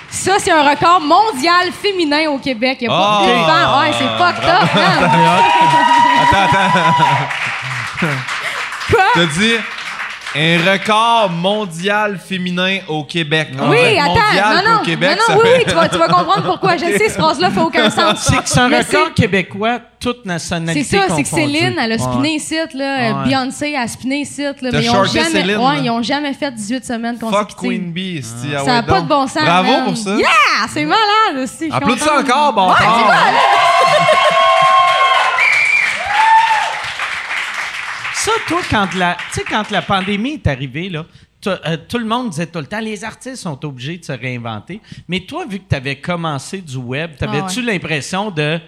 Ça, c'est un record mondial féminin au Québec. Il n'y a pas Oh! femme. Ouais, c'est fucked up. (laughs) Attends, attends. Quoi? T'as dit un record mondial féminin au Québec. En Oui, fait, attends. mondial non, non, au Québec, non, ça non, oui, fait- oui, tu vas, tu vas comprendre pourquoi. Je sais, cette phrase-là fait aucun sens. (laughs) C'est que c'est un Mais record québécois, toute C'est nationalité ça, c'est que. Céline, elle a Ouais. spiné ici, là. Ouais. Beyoncé a spiné ici, là. T'as Mais ils ont, jamais, Céline, ouais, là. ils ont jamais fait 18 semaines Fuck consécutives. Queen Bee, ah ça ouais, n'a pas de bon sens. Bravo man. pour ça. Yeah! C'est malade aussi. contente. encore, bon Ouais, toi, quand la, quand la pandémie est arrivée, là, euh, tout le monde disait tout le temps, les artistes sont obligés de se réinventer. Mais toi, vu que tu avais commencé du web, t'avais-tu Ah l'impression de,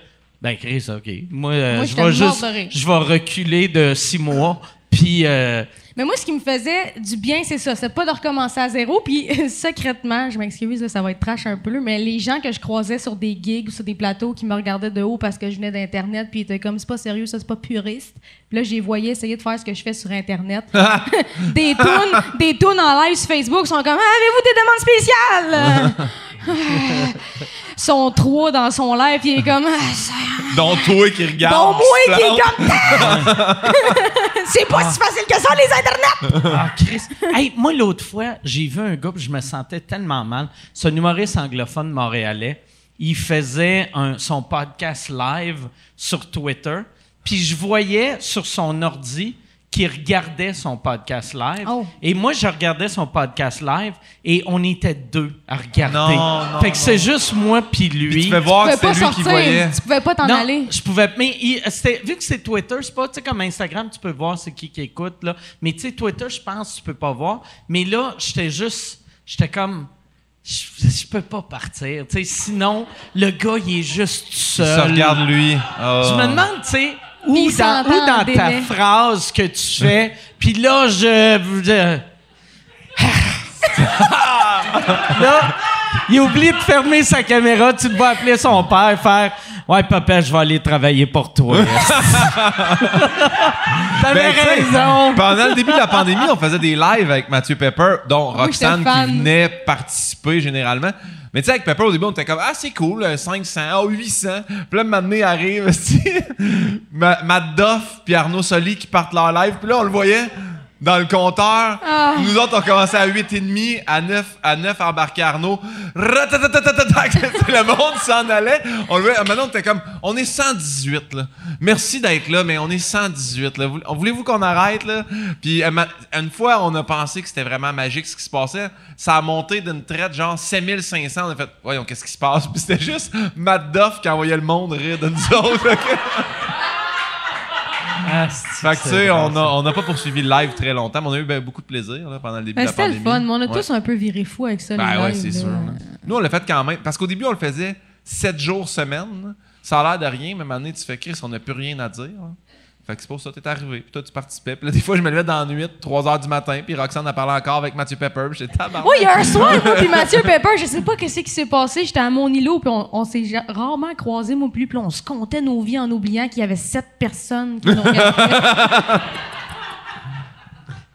ben, Chris, OK, moi, euh, Moi, je vais juste, je vais reculer de six mois, puis euh, Mais moi, ce qui me faisait du bien, c'est ça. C'est pas de recommencer à zéro. Puis, (laughs) secrètement, je m'excuse, là, ça va être trash un peu, mais les gens que je croisais sur des gigs ou sur des plateaux qui me regardaient de haut parce que je venais d'Internet, puis ils étaient comme, c'est pas sérieux, ça, c'est pas puriste. Puis là, j'ai voyé essayer de faire ce que je fais sur Internet. (laughs) (laughs) des tunes, des tunes en live sur Facebook sont comme, Ah, avez-vous des demandes spéciales? sont trois dans son live, puis il est comme, Ah, Dont toi qui regarde. bon, moi qui est comme, c'est pas si facile que ça, les Internets! Ah, Chris. Hey, moi, l'autre fois, j'ai vu un gars, je me sentais tellement mal. C'est un humoriste anglophone montréalais. Il faisait son podcast live sur Twitter, puis je voyais sur son ordi qu'il regardait son podcast live. Oh. Et moi, je regardais son podcast live, et on était deux à regarder. Non, non, fait que c'est juste moi puis lui. Tu fais voir Tu que pouvais c'était pas lui qui sortir, voyait. tu pouvais pas t'en non, aller. je pouvais. Mais il- c'était- vu que c'est Twitter, c'est pas tu sais, comme Instagram, tu peux voir c'est qui qui écoute. Là. Mais tu sais, Twitter, je pense que tu peux pas voir. Mais là, j'étais juste. J'étais comme. Je, je peux pas partir. tu sais, sinon, le gars, il est juste tout Ça seul. regarde lui. Ah. Je me demande, tu sais, il dans, ta délai. phrase que tu fais, puis là, je. je- (laughs) là, il oublie de fermer sa caméra, tu vois appeler son père, faire Ouais, papa, je vais aller travailler pour toi. (laughs) (laughs) T'avais Ben, raison. Pendant le début de la pandémie, on faisait des lives avec Mathieu Pepper, dont Moi, Roxane qui venait participer généralement. Mais tu sais, avec Pepper, au début, on était comme Ah, c'est cool, euh, 500, ah, 800. Puis là, maintenant, arrive, (laughs) Matt Doff puis Arnaud Soli qui partent leur live. Puis là, on le voyait dans le compteur. Ah. Nous autres, on commençait à 8,5, à 9, à 9 embarqué Arnaud. (laughs) Le monde s'en allait. On le. Maintenant, on était comme, on est 118, là. Merci d'être là, mais on est 118, là. Voulez- Voulez-vous qu'on arrête, là? Puis, euh, une fois, on a pensé que c'était vraiment magique ce qui se passait. Ça a monté d'une traite, genre 7500. On a fait, voyons, qu'est-ce qui se passe? Puis c'était juste Matt Duff qui envoyait le monde rire de nous autres. Ok? Fait que, tu sais, on a- on n'a pas poursuivi le live très longtemps, mais on a eu ben, beaucoup de plaisir là, pendant le début Ben, de la c'était pandémie. le fun, mais on a Ouais. tous un peu viré fou avec ça. Ben les ouais, c'est sûr. Nous, on l'a fait quand même. Parce qu'au début, on le faisait 7 jours semaine. Ça a l'air de rien, mais maintenant, tu fais Chris, on n'a plus rien à dire. là. Fait que c'est pour ça que t'es arrivé. Puis toi, tu participais. Puis là, des fois, je me levais dans la nuit, 3 h du matin. Puis Roxane a parlé encore avec Mathieu Pepper. Puis j'étais tabarnak. Oui, il y a un soir, moi puis Mathieu Pepper, je sais pas qu'est-ce qui s'est passé. J'étais à mon îlot, puis on, on s'est ja- rarement croisés, moi plus, puis on se comptait nos vies en oubliant qu'il y avait sept personnes qui nous regardaient. (laughs)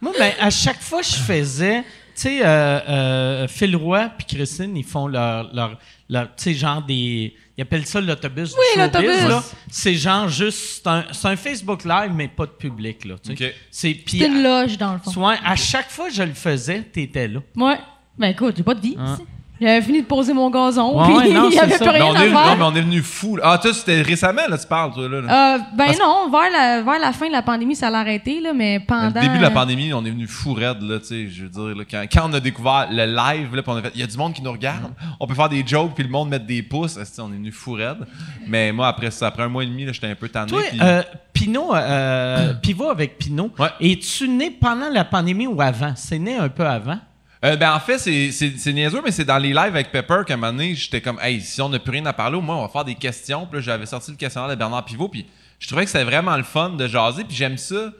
Moi, ben, à chaque fois que je faisais, tu sais, euh, euh, Phil Roy puis Christine, ils font leur tu sais, genre des, ils appellent ça l'autobus Oui, du showbiz. C'est genre juste, c'est un, c'est un Facebook Live, mais pas de public, là, tu. C'est, une loge, dans le fond. soit, à chaque fois que je le faisais, t'étais là. Ouais. Ben écoute, j'ai pas de vie. Hein? J'avais fini de poser mon gazon, Ouais, puis non, (laughs) il y avait plus rien on, à est, faire. non, mais on est venu fou. Ah, toi, c'était récemment, là, tu parles, toi, là. là. Euh, ben non, vers la, vers la fin de la pandémie, ça l'a arrêté, là, mais pendant... Au début de la pandémie, on est venu fou raide, là, tu sais, je veux dire, là, quand, quand on a découvert le live, là, puis on a fait, il y a du monde qui nous regarde, on peut faire des jokes, puis le monde mettre des pouces, on est venu fou raide? Mais moi, après ça, après un mois et demi, là, j'étais un peu tanné. Toi, puis- euh, Pinot, euh, Pivot avec Pinot, Ouais. es-tu né pendant la pandémie ou avant? C'est né un peu avant? Euh, ben, en fait, c'est- niaiseux, mais c'est dans les lives avec Pepper qu'à un moment donné, j'étais comme, hey, si on n'a plus rien à parler, au moins, on va faire des questions. Puis j'avais sorti le questionnaire de Bernard Pivot, puis je trouvais que c'était vraiment le fun de jaser, puis j'aime ça,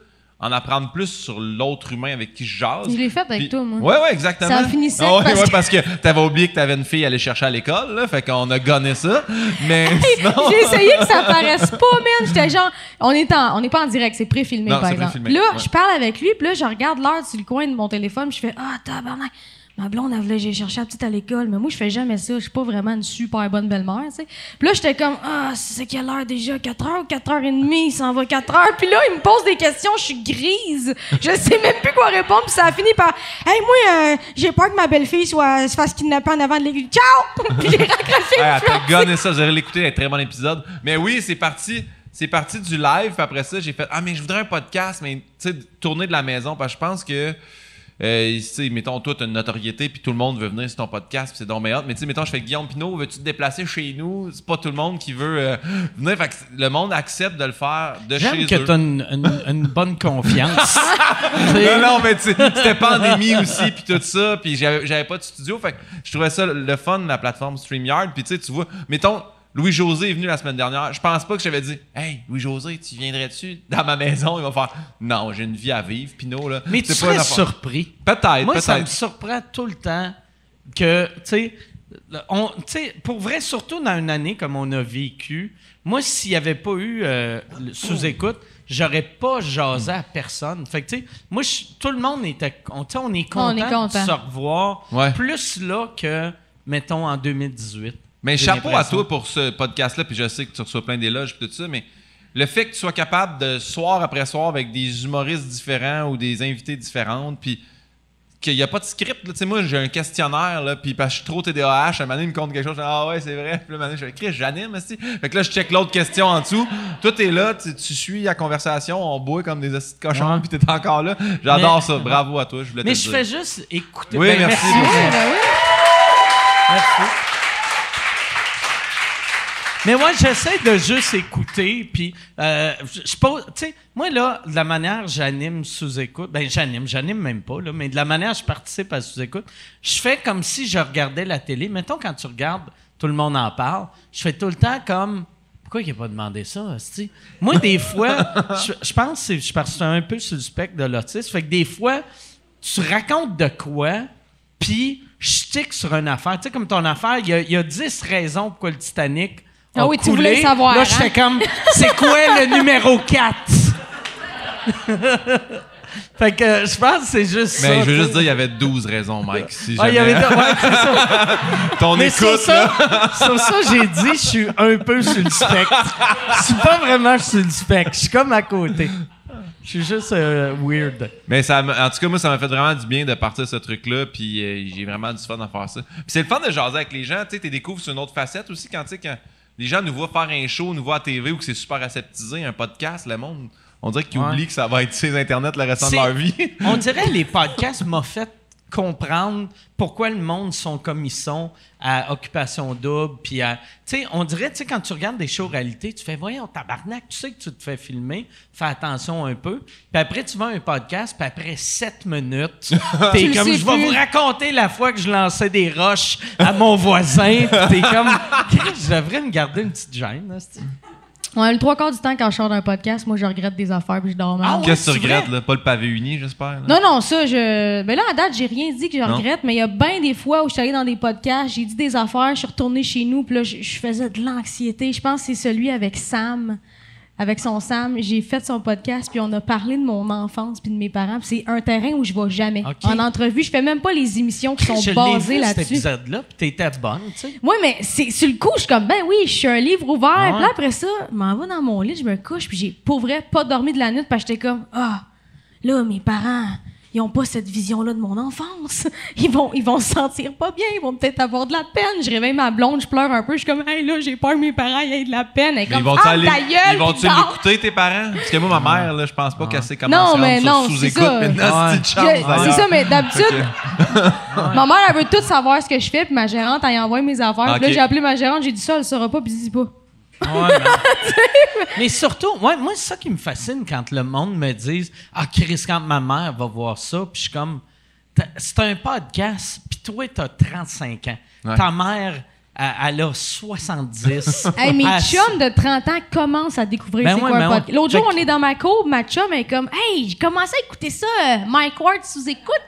en apprendre plus sur l'autre humain avec qui je jase. Je l'ai fait avec Puis- toi, moi. Ouais, ouais, exactement. Ça a fini sec Ah ouais, parce ouais, que- parce que t'avais oublié que t'avais une fille à aller chercher à l'école, là, fait qu'on a gonné ça. Mais sinon. J'ai essayé que ça (laughs) paraisse pas, man. J'étais genre, on est en, on n'est pas en direct, c'est pré-filmé par exemple. Là, ouais. je parle avec lui, puis là, je regarde l'heure sur le coin de mon téléphone, je fais ah tabarnak. Ma blonde, elle voulait que j'ai cherché la petite à l'école, mais moi, je fais jamais ça. Je suis pas vraiment une super bonne belle-mère, tu sais. Puis là, j'étais comme, ah, c'est quelle heure déjà? 4 heures? Ou 4 heures et demie? Il s'en va 4 heures. Puis là, il me pose des questions, je suis grise. Je sais même plus quoi répondre. Puis ça a fini par, hey, moi, euh, j'ai peur que ma belle-fille soit, se fasse kidnapper en avant de l'église. Ciao! (laughs) puis j'ai raccroché. Hey, ça, vous allez l'écouter, un très bon épisode. Mais oui, c'est parti. C'est parti du live, puis après ça, j'ai fait Ah, mais je voudrais un podcast, mais tu sais, tourner de la maison, parce que je pense que. Euh, tu sais, mettons, toi, t'as une notoriété, puis tout le monde veut venir sur ton podcast, puis c'est donc hot. Mais tu sais, mettons, je fais Guillaume Pinot, veux-tu te déplacer chez nous? C'est pas tout le monde qui veut euh, venir. Fait que le monde accepte de le faire de chez J'aime que eux. tu as une, une- une bonne confiance. (laughs) Non, non, mais tu c'était pandémie aussi, puis tout ça, puis j'avais j'avais pas de studio. Fait que je trouvais ça le fun, la plateforme StreamYard. Puis tu sais, tu vois, mettons, Louis-José est venu la semaine dernière. Je pense pas que j'avais dit, hey, Louis-José, tu viendrais-tu dans ma maison? Il va faire, non, j'ai une vie à vivre, Pinot, là. Mais tu serais surpris. Peut-être, Moi, ça me surprend tout le temps que, tu sais, on- tu sais, pour vrai, surtout dans une année comme on a vécu, moi, s'il n'y avait pas eu euh, sous-écoute, j'aurais pas jasé à personne. Fait que, tu sais, moi, tout le monde était. On, tu sais, on est content, On est content. de se revoir Ouais. plus là que, mettons, en 2018. Mais chapeau à toi pour ce podcast-là, puis je sais que tu reçois plein d'éloges et tout ça, mais le fait que tu sois capable de soir après soir avec des humoristes différents ou des invités différentes, puis qu'il n'y a pas de script. là. Tu sais, moi, j'ai un questionnaire, là, puis parce que je suis trop TDAH, à un moment donné, il me compte quelque chose, je fais, ah ouais, c'est vrai. Puis là, un je j'anime, aussi. Fait que là, je check l'autre question en dessous. Toi, t'es là, tu, tu suis la conversation, on boit comme des hosties de cochons, Ouais. puis t'es encore là. J'adore Mais- ça. Bravo à toi, je voulais Mais te je fais juste écouter. Oui, Ben, merci. Ouais, ben oui. Merci. Mais moi, j'essaie de juste écouter, puis euh, je pose, tu sais, moi là, de la manière j'anime sous-écoute, ben j'anime, j'anime même pas là, mais de la manière je participe à sous-écoute, je fais comme si je regardais la télé. Mettons quand tu regardes, tout le monde en parle, je fais tout le temps comme pourquoi il n'a pas demandé ça? Moi, des fois, (laughs) je, je pense que c'est je suis un peu sur le spectre de l'autisme. Fait que des fois, tu racontes de quoi, puis je tique sur une affaire. Tu sais, comme ton affaire, il y a, il y a 10 raisons pourquoi le Titanic Ah oui, tu voulais savoir, Là, hein? j'étais comme, c'est quoi le numéro 4? (laughs) fait que euh, je pense que c'est juste ça. Mais je veux juste dire, il y avait 12 raisons, Mike. Si Ah, il y avait ouais, c'est ça. (laughs) ton Mais sur écoute, là. ça, sur ça, j'ai dit, je suis un peu sur le spectre. Je suis pas vraiment sur le spectre. Je suis comme à côté. Je suis juste euh, weird. Mais ça, en tout cas, moi, ça m'a fait vraiment du bien de partir ce truc-là, puis euh, j'ai vraiment du fun à faire ça. Puis c'est le fun de jaser avec les gens, tu sais, tu découvres sur une autre facette aussi quand, tu sais, quand les gens nous voient faire un show, nous voient à TV ou que c'est super aseptisé, un podcast, le monde, on dirait qu'ils Ouais. oublient que ça va être sur Internet le restant de leur vie. On dirait les podcasts m'ont fait comprendre pourquoi le monde sont comme ils sont à Occupation Double. Puis à, tu sais, on dirait, tu sais, quand tu regardes des shows réalité, tu fais, voyons, tabarnak, tu sais que tu te fais filmer, fais attention un peu. Puis après, tu vas à un podcast, puis après sept minutes, (laughs) t'es comme, je vais vous raconter la fois que je lançais des roches à mon voisin. T'es comme, (laughs) je devrais me garder une petite gêne. là, c'est-tu? Ouais, le trois quarts du temps, quand je sors d'un podcast, moi, je regrette des affaires puis je dors mal. Ah ouais? Qu'est-ce que tu regrettes, là? Pas le pavé uni, j'espère. là? Non, non, ça, je. Ben là, à date, j'ai rien dit que je Non. regrette, mais il y a bien des fois où je suis allée dans des podcasts, j'ai dit des affaires, je suis retournée chez nous, puis là, je, je faisais de l'anxiété. Je pense que c'est celui avec Sam. Avec son Sam, j'ai fait son podcast, puis on a parlé de mon enfance puis de mes parents. c'est un terrain où je vais jamais. En entrevue, je fais même pas les émissions qui sont je basées vu, cet là-dessus. épisode-là, puis t'étais bonne, tu sais. Oui, mais c'est sur le coup, je suis comme ben oui, je suis un livre ouvert. Ah ouais? Puis là après ça, je m'en vais dans mon lit, je me couche, puis j'ai pour vrai pas dormi de la nuit parce que j'étais comme ah là mes parents, ils ont pas cette vision-là de mon enfance. Ils vont ils vont se sentir pas bien, ils vont peut-être avoir de la peine. Je réveille ma blonde, je pleure un peu, je suis comme hey là, j'ai peur que mes parents aient de la peine. Elle est Mais ils ah, aller- ta gueule, ils vont-tu l'écouter, tes parents? Parce que moi, ma mère, là, je pense pas qu'elle sait comment Non, mais sur non, sous-écoute c'est ça. maintenant. C'est ça, mais d'habitude, (laughs) ma mère, elle veut tout savoir ce que je fais, puis ma gérante, elle envoie mes affaires. Puis là, j'ai appelé ma gérante, j'ai dit ça, elle le saura pas, puis dis pas. Ouais, (laughs) mais... mais surtout, ouais, moi, c'est ça qui me fascine quand le monde me dit Ah, Chris, quand ma mère va voir ça, puis je suis comme C'est un podcast, puis toi, t'as 35 ans. Ouais. Ta mère, elle, elle a 70. (laughs) Hey, mes chums de 30 ans commencent à découvrir Ben c'est ouais, quoi ben un ouais. podcast. L'autre jour, on est dans ma cour, ma chum est comme Hey, j'ai commencé à écouter ça, euh, Mike Ward sous écoute.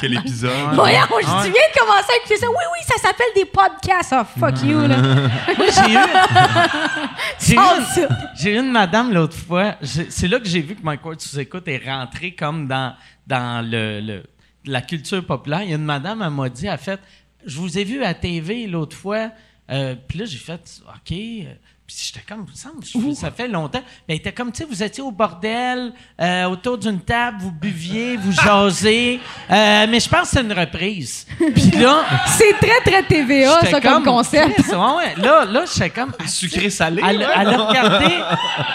Quel épisode. Voyons, je viens de commencer à écouter ça. Oui, oui, ça s'appelle des podcasts. Oh, fuck you, là. Moi, j'ai eu. (laughs) J'ai eu, une- ça. j'ai eu une madame l'autre fois. C'est là que j'ai vu que Mike Ward sous écoute est rentré comme dans, dans le, le- la culture populaire. Il y a une madame, elle m'a dit, elle a fait Je vous ai vu à TV l'autre fois. Euh, puis là, j'ai fait OK. Puis j'étais comme, ça, ça fait longtemps. Mais elle était comme, tu sais, vous étiez au bordel, euh, autour d'une table, vous buviez, vous (laughs) jasez. Euh, mais je pense que c'est une reprise. Puis là, C'est très, très TVA, ça, comme, concept. Chris, ouais, ouais. Là, là j'étais comme. (laughs) Sucré salé. Elle, ouais. elle a regardé,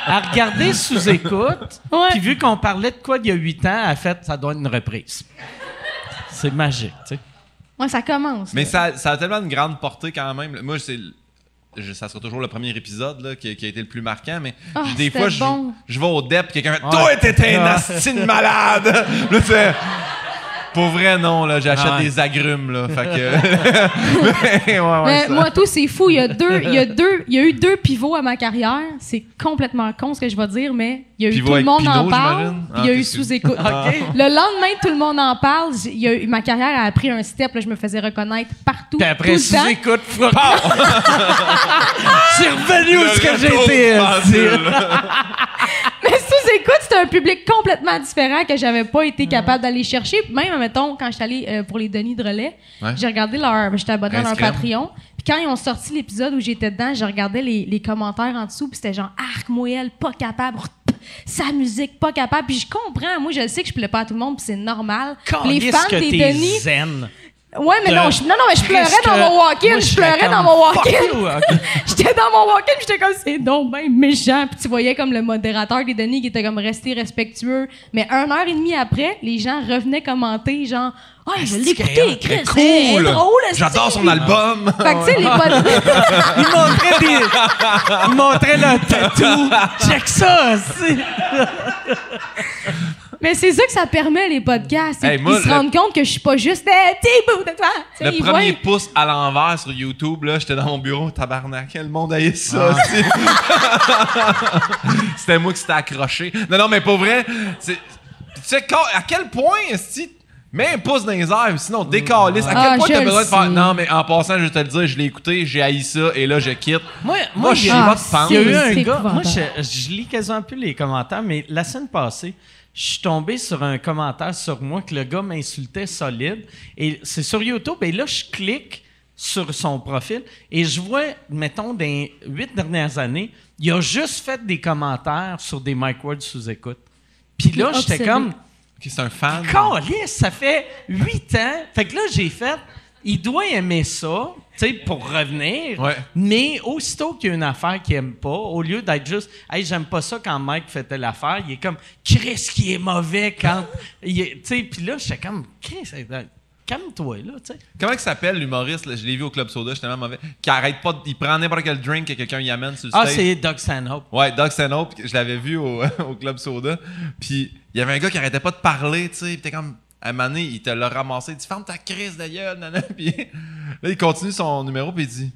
elle a regardé sous écoute. Puis vu qu'on parlait de quoi il y a huit ans, elle a fait ça doit être une reprise. C'est magique, tu sais. Ouais, ça commence. Mais ça, ça a tellement une grande portée quand même. Moi, c'est. Je- ça sera toujours le premier épisode là, qui, qui a été le plus marquant, mais Ah, des c'était fois, je, bon. je vais au DEP, quelqu'un fait Toi, t'étais un asti de malade! (laughs) là. Pour vrai, non, là, j'achète Ah ouais. des agrumes, là. Fait que. (laughs) (laughs) ouais, ouais, Mais ça- moi, tout, c'est fou. Il y, a deux, il, y a deux, il y a eu deux pivots à ma carrière. C'est complètement con ce que je vais dire, mais il y a eu Pivot tout le monde en parle. puis il y a Ah, eu sous-écoute. Le lendemain, tout le monde en parle. j'ai- il y a eu- ma carrière a pris un step. Là, je me faisais reconnaître partout. Puis après, le sous temps. écoute, (laughs) C'est revenu où ce que retour j'étais. Mais sous-écoute, c'était un public complètement différent que j'avais pas été capable d'aller chercher. Même, mettons, quand j'étais allée euh, pour les Denis de relais, Ouais. j'ai regardé leur. J'étais abonné à leur Crème. Patreon. Puis quand ils ont sorti l'épisode où j'étais dedans, je regardais les, les commentaires en dessous, puis c'était genre Arc, Moël, pas capable. Sa musique, pas capable. Puis je comprends. Moi, je sais que je plais pas à tout le monde, puis c'est normal. les fans que des t'es Denis. zen. Ouais, mais non, je, non, non, mais je pleurais dans mon walk-in. Je pleurais dans mon walk-in. (laughs) J'étais dans mon walk-in, j'étais comme, c'est donc ben méchant. Puis tu voyais comme le modérateur des Denis qui était comme resté respectueux. Mais une heure et demie après, les gens revenaient commenter, genre, ah, je l'ai écouté, Chris, c'est cool! drôle. J'adore son album! Fait que tu sais, les pod- (laughs) (laughs) Il montrait des. Il montrait le tatou. Check ça, c'est. Mais c'est ça que ça permet, les podcasts. Hey, moi, se le- rendent compte que je suis pas juste des petits bouts de toi. Tu sais, Le ils premier voient- pouce à l'envers sur YouTube, là, j'étais dans mon bureau, tabarnak, le monde haït ça. Ah. c'est- (laughs) C'était moi qui s'était accroché. Non, non, mais pour vrai, c'est- tu sais, quand- à quel point, si Mets un pouce dans les airs, sinon décalisse. À quel Ah, point je t'as le besoin de faire. Non, mais en passant, je vais te le dire, je l'ai écouté, j'ai haï ça, et là, je quitte. Moi, Moi, moi, je j'ai- sais Ah, pas de pense. Il y a eu C'est un gars. épouvantable. Moi, je, je lis quasiment plus les commentaires, mais la semaine passée, je suis tombé sur un commentaire sur moi que le gars m'insultait solide. Et c'est sur YouTube. Et là, je clique sur son profil et je vois, mettons, dans les huit dernières années, il a juste fait des commentaires sur des Mike Ward sous écoute. Puis là, j'étais comme. Ok, c'est un fan. Calisse, ça fait huit ans. Fait que là, j'ai fait. Il doit aimer ça, tu sais, pour revenir. Ouais. Mais aussitôt qu'il y a une affaire qu'il aime pas, au lieu d'être juste, hey, j'aime pas ça quand Mike fait telle affaire, il est comme, Chris qui est mauvais quand. (laughs) Tu sais, puis là, j'étais comme, Chris, calme-toi, là, tu sais. Comment il s'appelle l'humoriste, là, je l'ai vu au Club Soda, j'étais tellement mauvais, qui arrête pas, de- il prend n'importe quel drink que quelqu'un y amène sur le Ah, stage. c'est Doug Stanhope. Ouais, Doug Stanhope, je l'avais vu au, (laughs) au Club Soda. Puis il y avait un gars qui arrêtait pas de parler, tu sais. T'es comme, à un moment il te l'a ramassé. Il dit, ferme ta crise gueule, nana. (laughs) Puis là, il continue son numéro, puis il dit,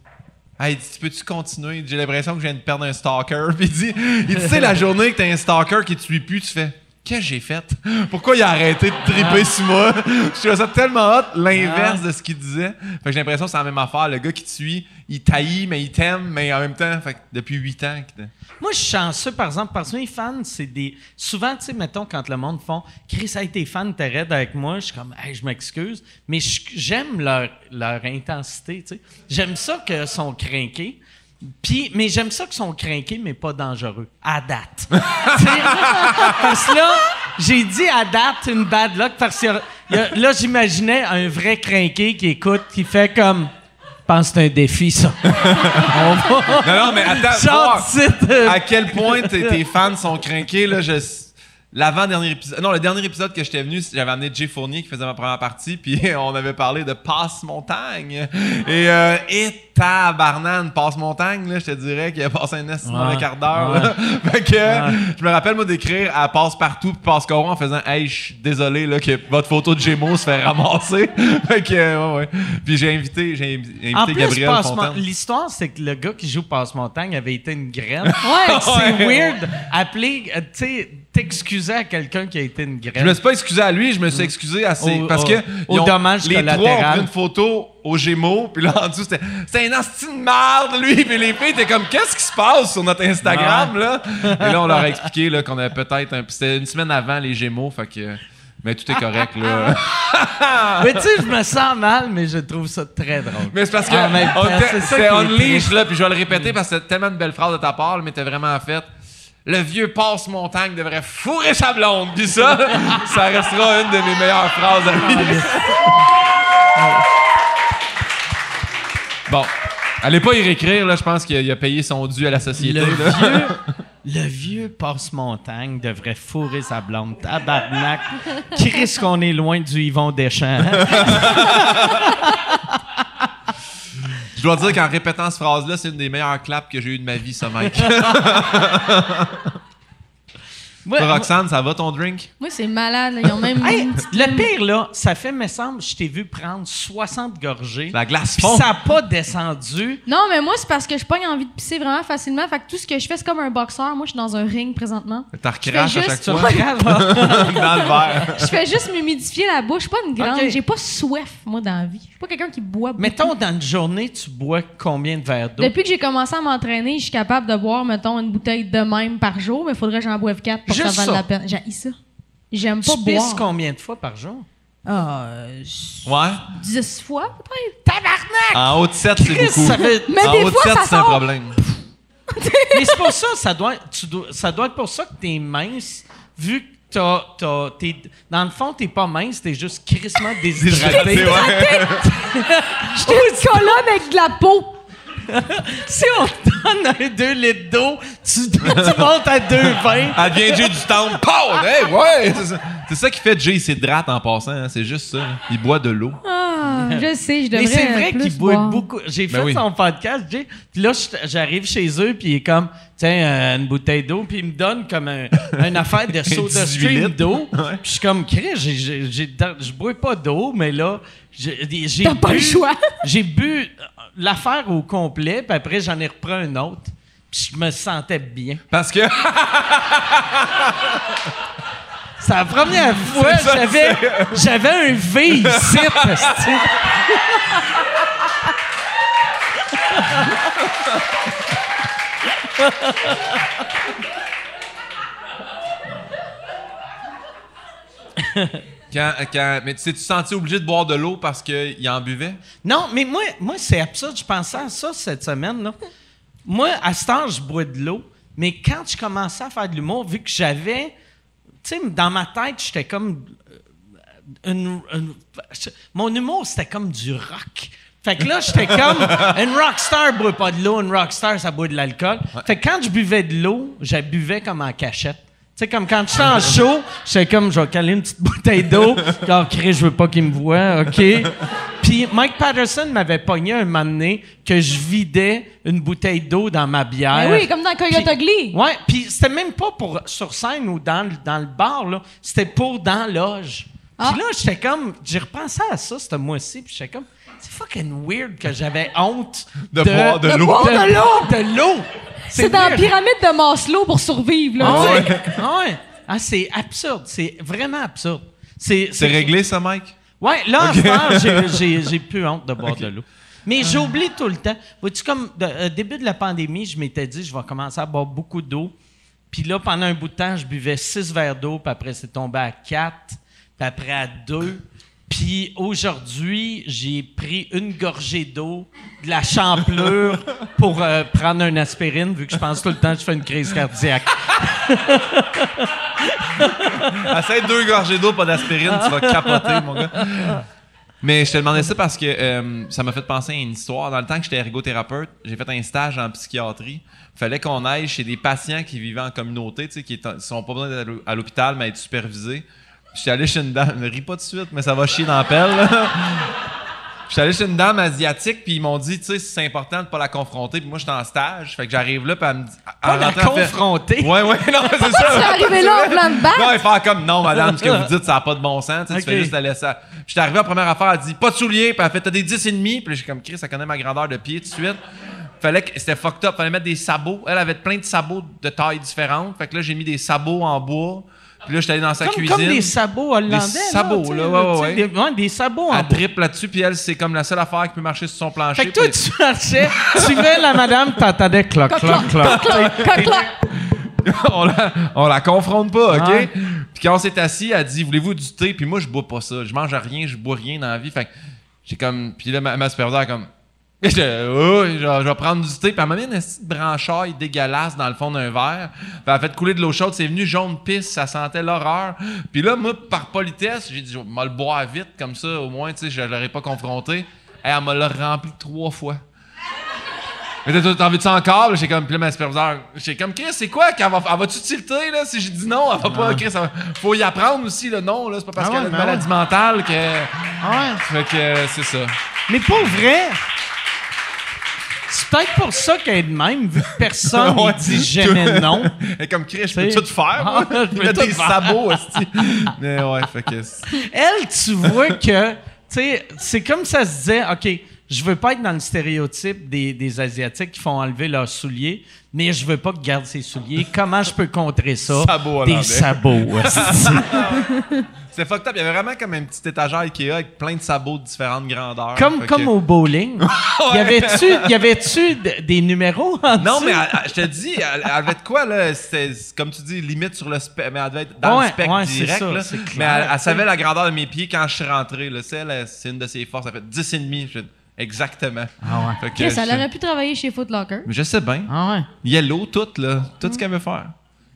Hey, il dit, tu peux-tu continuer? J'ai l'impression que je viens de perdre un stalker. (laughs) Puis il dit, il dit, tu la journée que t'as un stalker qui te suit plus, tu fais, que j'ai fait? (gasps) Pourquoi il a arrêté de triper sur moi? (laughs) Je trouvais ça tellement hot, l'inverse de ce qu'il disait. Fait que j'ai l'impression que c'est la même affaire. Le gars qui te suit, il taillit, mais il t'aime, mais en même temps, fait que depuis huit ans. que Moi, je suis chanceux, par exemple, parce que mes fans, c'est des. Souvent, tu sais, mettons, quand le monde font Chris, hey, tes fans, t'es raide avec moi, je suis comme, hey, je m'excuse. Mais j'aime leur, leur intensité, tu sais. J'aime ça qu'ils sont crinqués. Puis, mais j'aime ça qu'ils sont crinqués, mais pas dangereux. À date. (laughs) Parce que là, j'ai dit à date une bad luck parce que là, j'imaginais un vrai crinqué qui écoute, qui fait comme. Je pense que c'est un défi, ça. (laughs) Non, non, mais attends, voir euh, à quel point tes, fans sont crinqués, là, je... L'avant-dernier épisode... Non, le dernier épisode que j'étais venu, j'avais amené Jay Fournier qui faisait ma première partie, (laughs) puis on avait parlé de Passe-Montagne. Et, euh, et tabarnane, Passe-Montagne, là, je te dirais qu'il a passé un de mauvais Ouais. quart d'heure, là. (laughs) Fait que, je me rappelle, moi, d'écrire à Passe-Partout puis Passe-Coron en faisant « Hey, je suis désolé, là, que votre photo de Gémeaux se fait ramasser. (laughs) » Fait que, ouais, ouais. Puis j'ai invité, j'ai invité En plus, Gabriel Passe-Mon- Fontaine. l'histoire, c'est que le gars qui joue Passe-Montagne avait été une graine. Ouais. c'est weird. Appeler, euh, tu sais, t'excuser à quelqu'un qui a été une Je graine. me suis pas excusé à lui, je me suis excusé à ses. Au- parce au- que. au ils ont- dommage Les trois ont pris une photo aux Gémeaux, puis là en dessous, c'était. C'est un asti de merde, lui! (laughs) Puis les filles étaient comme, qu'est-ce qui se passe sur notre Instagram, là? Et là, on leur a expliqué là, qu'on avait peut-être un. puis C'était une semaine avant les Gémeaux, fait que. Mais tout est correct, là. (laughs) Mais tu sais, je me sens mal, mais je trouve ça très drôle. Mais c'est parce que. On était- c'est ça C'était qui est Unleash, triste. là, puis je vais le répéter parce que c'était tellement une belle phrase de ta part, mais t'es vraiment fait. Le vieux passe-montagne devrait fourrer sa blonde. Puis ça, (laughs) ça restera une de mes meilleures phrases à lui. (laughs) Bon. Allez pas y réécrire, là. Je pense qu'il a, payé son dû à la société. Le là. vieux, (laughs) le vieux passe-montagne devrait fourrer sa blonde. Tabarnak. Chris qu'on est loin du Yvon Deschamps. Je dois dire qu'en répétant cette phrase-là, c'est une des meilleures claps que j'ai eues de ma vie, ça, mec. (laughs) Moi- Toi, Roxane, ça va ton drink? Moi, c'est malade. là. Ils ont même. Hey, une petite- le pire, là, ça fait, me semble, je t'ai vu prendre 60 gorgées. La glace Puis fond. ça n'a pas descendu. Non, mais moi, c'est parce que je pogne envie de pisser vraiment facilement. Fait que tout ce que je fais, c'est comme un boxeur. Moi, je suis dans un ring présentement. T'as recraché à chaque fois Regarde, (laughs) dans le verre. Je fais juste m'humidifier la bouche. Je suis pas une grande. Ok. J'ai pas soif, moi, dans la vie. Je suis pas quelqu'un qui boit beaucoup. Mettons, dans une journée, tu bois combien de verres d'eau? Depuis que j'ai commencé à m'entraîner, je suis capable de boire, mettons, une bouteille de même par jour, mais il faudrait que j'en boive quatre pour que Juste ça vaille ça. la peine. J'ai ça. J'aime Tu pas pisses boire. combien de fois par jour? Ah, euh, Ouais. 10 fois, peut-être. Tabarnak! En haut de 7, c'est beaucoup. ça fait- Mais en des haut de fois, 7, ça c'est un sort. problème. Mais c'est pour ça, ça doit, tu dois- ça doit être pour ça que t'es mince, vu que t'as, t'as- t'es, dans le fond, t'es pas mince, t'es juste crissement (laughs) déshydraté. J'étais une colonne avec de la peau. (laughs) si on te donne un 2 litres d'eau, tu, (laughs) tu montes à 2,20. Elle vient Jay du temple. (laughs) Pow! Hey, ouais! C'est ça. Qui fait Jay, il s'hydrate en passant. hein. C'est juste ça. Il boit de l'eau. Ah, je sais, je devrais Mais c'est vrai boivent boire. beaucoup. J'ai Ben fait oui. son podcast, Jay. Puis là, j'arrive chez eux, puis il est comme, tiens, euh, une bouteille d'eau, puis il me donne comme un, une affaire de soda 18 stream litres. d'eau. Ouais. Puis je suis comme, Chris, j'ai- j'ai- j'ai- je bois pas d'eau, mais là, j'ai j'ai T'as pas bu- le choix. J'ai bu l'affaire au complet, puis après, j'en ai repris un autre. Puis je me sentais bien. Parce que. (laughs) C'est la première fois que j'avais un V ici. (laughs) Quand, quand- mais tu t'es-tu senti obligé de boire de l'eau parce qu'il en buvait? Non, mais moi, moi c'est absurde. Je pensais à ça cette semaine. Là. Moi, à ce temps, je bois de l'eau. Mais quand je commençais à faire de l'humour, vu que j'avais. Tu sais, dans ma tête, j'étais comme. euh, une- une- mon humour, c'était comme du rock. Fait que là, j'étais comme. (laughs) Une rockstar boit pas de l'eau, une rockstar, ça boit de l'alcool. Fait que quand je buvais de l'eau, je buvais comme en cachette. Tu sais, comme quand j'étais en show, j'étais comme, je vais caler une petite (laughs) bouteille d'eau. Genre, Chris, je veux pas qu'il me voie, OK? Puis Mike Patterson m'avait pogné un moment donné que je vidais une bouteille d'eau dans ma bière. Ben oui, comme dans Coyote Ugly. Ouais, puis c'était même pas pour sur scène ou dans, le- dans le bar, là. C'était pour dans loge. Ah. Puis là, j'étais comme, j'ai repensé à ça ce mois-ci, puis j'étais comme, c'est fucking weird que j'avais honte De boire de l'eau. de l'eau. De l'eau. C'est dans la pyramide de Maslow pour survivre, là. Ah tu sais. ouais. Ah ouais. Ah, c'est absurde. C'est vraiment absurde. C'est réglé, ça, Mike? Ouais, là, en ce moment, j'ai- (laughs) j'ai j'ai plus honte de boire de l'eau. Mais j'oublie tout le temps. Vois-tu, comme de- euh, début de la pandémie, je m'étais dit, je vais commencer à boire beaucoup d'eau. Puis là, pendant un bout de temps, je buvais six verres d'eau, puis après, c'est tombé à quatre, puis après à deux. Puis aujourd'hui, j'ai pris une gorgée d'eau, de la champlure pour euh, prendre un aspirine, vu que je pense tout le temps que je fais une crise cardiaque. Essaye deux gorgées d'eau, pas d'aspirine, tu vas capoter, mon gars. Mais je te demandais ça parce que euh, ça m'a fait penser à une histoire. Dans le temps que j'étais ergothérapeute, j'ai fait un stage en psychiatrie. fallait qu'on aille chez des patients qui vivaient en communauté, qui ne sont pas besoin d'être à l'hôpital, mais être supervisés. J'étais allé chez une dame, ne ris pas tout de suite, mais ça va chier dans la pelle. là. J'étais allé chez une dame asiatique, puis ils m'ont dit, tu sais, c'est important de pas la confronter. Puis moi, j'étais en stage, fait que j'arrive là, puis elle me dit. Pas la confronter? Ouais, ouais, non, c'est ça. Tu es arrivé là en plan de battre. Non, il fait comme non, madame, ce que vous (laughs) dites, ça n'a pas de bon sens. Tu, sais, tu fais juste la laisser. Puis j'étais arrivé en première affaire, elle dit pas de souliers, puis elle fait t'as des 10 et demi, puis j'ai comme Chris, ça connaît ma grandeur de pied tout de suite. Fallait que c'était fucked up, fallait mettre des sabots. Elle avait plein de sabots de tailles différentes. Fait que là, j'ai mis des sabots en bois. Puis là, j'étais allé dans sa Comme, cuisine. comme des sabots hollandais. Des sabots, là, ouais, ouais, Des, ouais, des sabots en Elle triple là-dessus, puis elle, c'est comme la seule affaire qui peut marcher sur son plancher. Fait que toi, tu marchais, tu mets la madame, t'entendais cloc, cloc, cloc. Coq-là. (laughs) on, la, on la confronte pas, OK? Puis quand on s'est assis, elle dit Voulez-vous du thé? Puis moi, je bois pas ça. Je mange rien, je bois rien dans la vie. Fait que j'ai comme. Puis là, ma, ma superviseure, elle comme. Oh, je, vais- je vais prendre du thé. Puis elle m'a mis une petite branchaille dégueulasse dans le fond d'un verre. Puis elle a fait couler de l'eau chaude. C'est venu jaune pisse. Ça sentait l'horreur. Puis là, moi, par politesse, j'ai dit, je vais le boire vite. Comme ça, au moins, tu sais, je l'aurais pas confronté. Et elle me l'a rempli trois fois. Mais t'as envie de ça encore? J'ai comme, puis là, ma superviseure, j'ai comme, Chris, c'est quoi? qu'elle va, elle va-tu tilter, là? Si j'ai dit non, elle va pas, Chris, elle va- faut y apprendre aussi, le non, là. C'est pas parce Ah qu'elle a une ben maladie mentale que. Ah ouais. Fait que, euh, c'est ça. Mais pour vrai, c'est peut-être pour ça qu'elle est de même, vu que personne (laughs) ne dit jamais non. (laughs) Et comme, Chris, je peux tout faire, Ah, moi? (laughs) je peux Mettre tout des faire. sabots, aussi. Mais ouais, fait que. Elle, tu vois que, tu sais, c'est comme ça se disait, OK, je veux pas être dans le stéréotype des, des Asiatiques qui font enlever leurs souliers, mais je veux pas qu'ils gardent ses souliers. Comment je peux contrer ça? (laughs) Sabots Des sabots. (laughs) C'est fucked up. Il y avait vraiment comme un petit étagère Ikea avec plein de sabots de différentes grandeurs. comme, que- au bowling. (laughs) Y avait-tu, y avait-tu d- des numéros en Non, mais elle- elle- je te dis, elle, elle avait de quoi, là? C'était, comme tu dis, limite sur le spectre. Mais elle devait être dans Ouais, le spectre ouais, direct, ça, là. c'est clair, mais elle, savait la grandeur de mes pieds quand je suis rentré, là. C'est, une de ses forces. Elle fait 10 et demi. Je Exactement. Ah ouais. Fait que elle aurait pu travailler chez Foot Locker. Je sais bien. Ah ouais. Yellow, tout, là. Tout ce qu'elle veut faire.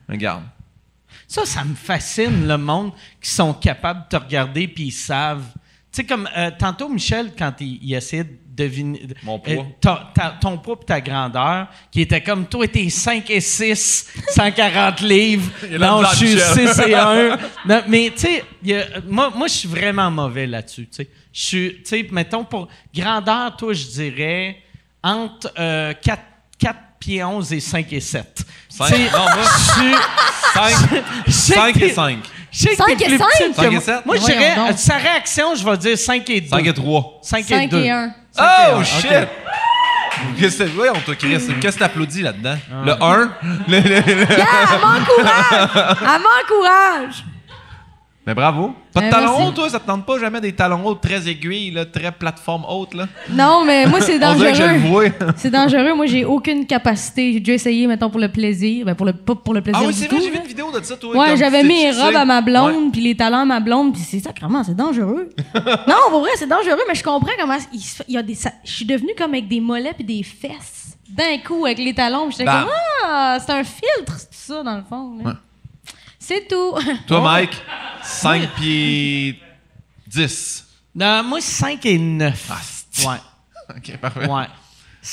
Regarde. Ça, ça me fascine, le monde qui sont capables de te regarder puis ils savent. Tu sais, comme euh, tantôt, Michel, quand il, il essayait de deviner. Mon poids. ta- ta- ton poids et ta grandeur, qui était comme toi, t'es 5 et 6, 140 (laughs) livres. Non, je suis Michel. 6 et 1. (laughs) Non, mais tu sais, moi, moi je suis vraiment mauvais là-dessus. tu sais. Je suis, tu sais, mettons, pour grandeur, toi, je dirais entre 4, 4 pieds 11 et 5 et 7. Cinq- Tu sais, non, moi- je suis. 5, Je sais 5 que et t'es- 5. je sais que Cinq t'es et plus cinq? petite que Cinq et moi. sept? Moi, je dirais, euh, sa réaction, je vais dire 5 et 2. 5 et 3. 5 et 5 2. et 1. Oh, shit! Qu'est-ce que voyons, toi, Chris, qu'est-ce que t'applaudis là-dedans? Le 1? Le- le- le- Yeah, elle m'encourage! Elle m'encourage! Mais bravo. Pas de Ben, talons merci. hauts, toi? Ça te tente pas jamais des talons hauts très aiguilles, là, très plateforme haute, là? Non, mais moi, (laughs) c'est On dirait que je le dangereux. vois. (laughs) C'est dangereux. Moi, j'ai aucune capacité. J'ai déjà essayé, mettons, pour le plaisir. Ben, pour le, pas pour le plaisir Ah oui, c'est tout. vrai, j'ai vu une vidéo de ça, toi. Ouais, j'avais mis les robes à ma blonde, puis les talons à ma blonde, puis c'est sacrément, c'est dangereux. (laughs) non, pour vrai, c'est dangereux, mais je comprends comment il, y a des. ça- je suis devenue comme avec des mollets puis des fesses d'un coup avec les talons. J'étais Bam. comme ah, c'est un filtre, c'est ça dans le fond. là. Ouais. C'est tout. Toi, Mike, 5 pieds 10. Non, moi, 5 et 9. Ah, ouais, (laughs) OK, parfait. ouais.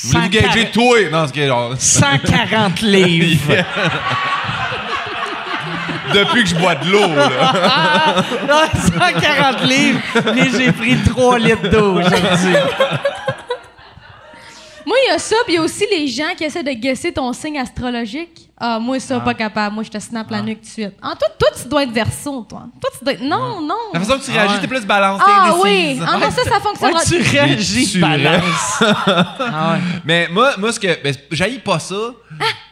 Voulez-vous 140 gager toi? Non, c'est que genre... 140 (laughs) livres. Depuis que je bois de l'eau, là. (laughs) Non, 140 livres, mais j'ai pris 3 litres d'eau aujourd'hui. Moi, il y a ça, puis il y a aussi les gens qui essaient de guesser ton signe astrologique. Ah, moi, ça, pas capable. Moi, je te snap la nuque tout de suite. Ah, toi, toi, tu dois être verso, toi. Toi, tu dois être... Non, non. La façon que tu réagis, ouais. t'es plus balance, t'es Ah oui. Ah non, ça, ça Ouais, fonctionnera. tu réagis, Tu balance. (laughs) ah ouais. Mais moi, moi ce que. Ben, j'haïs pas ça.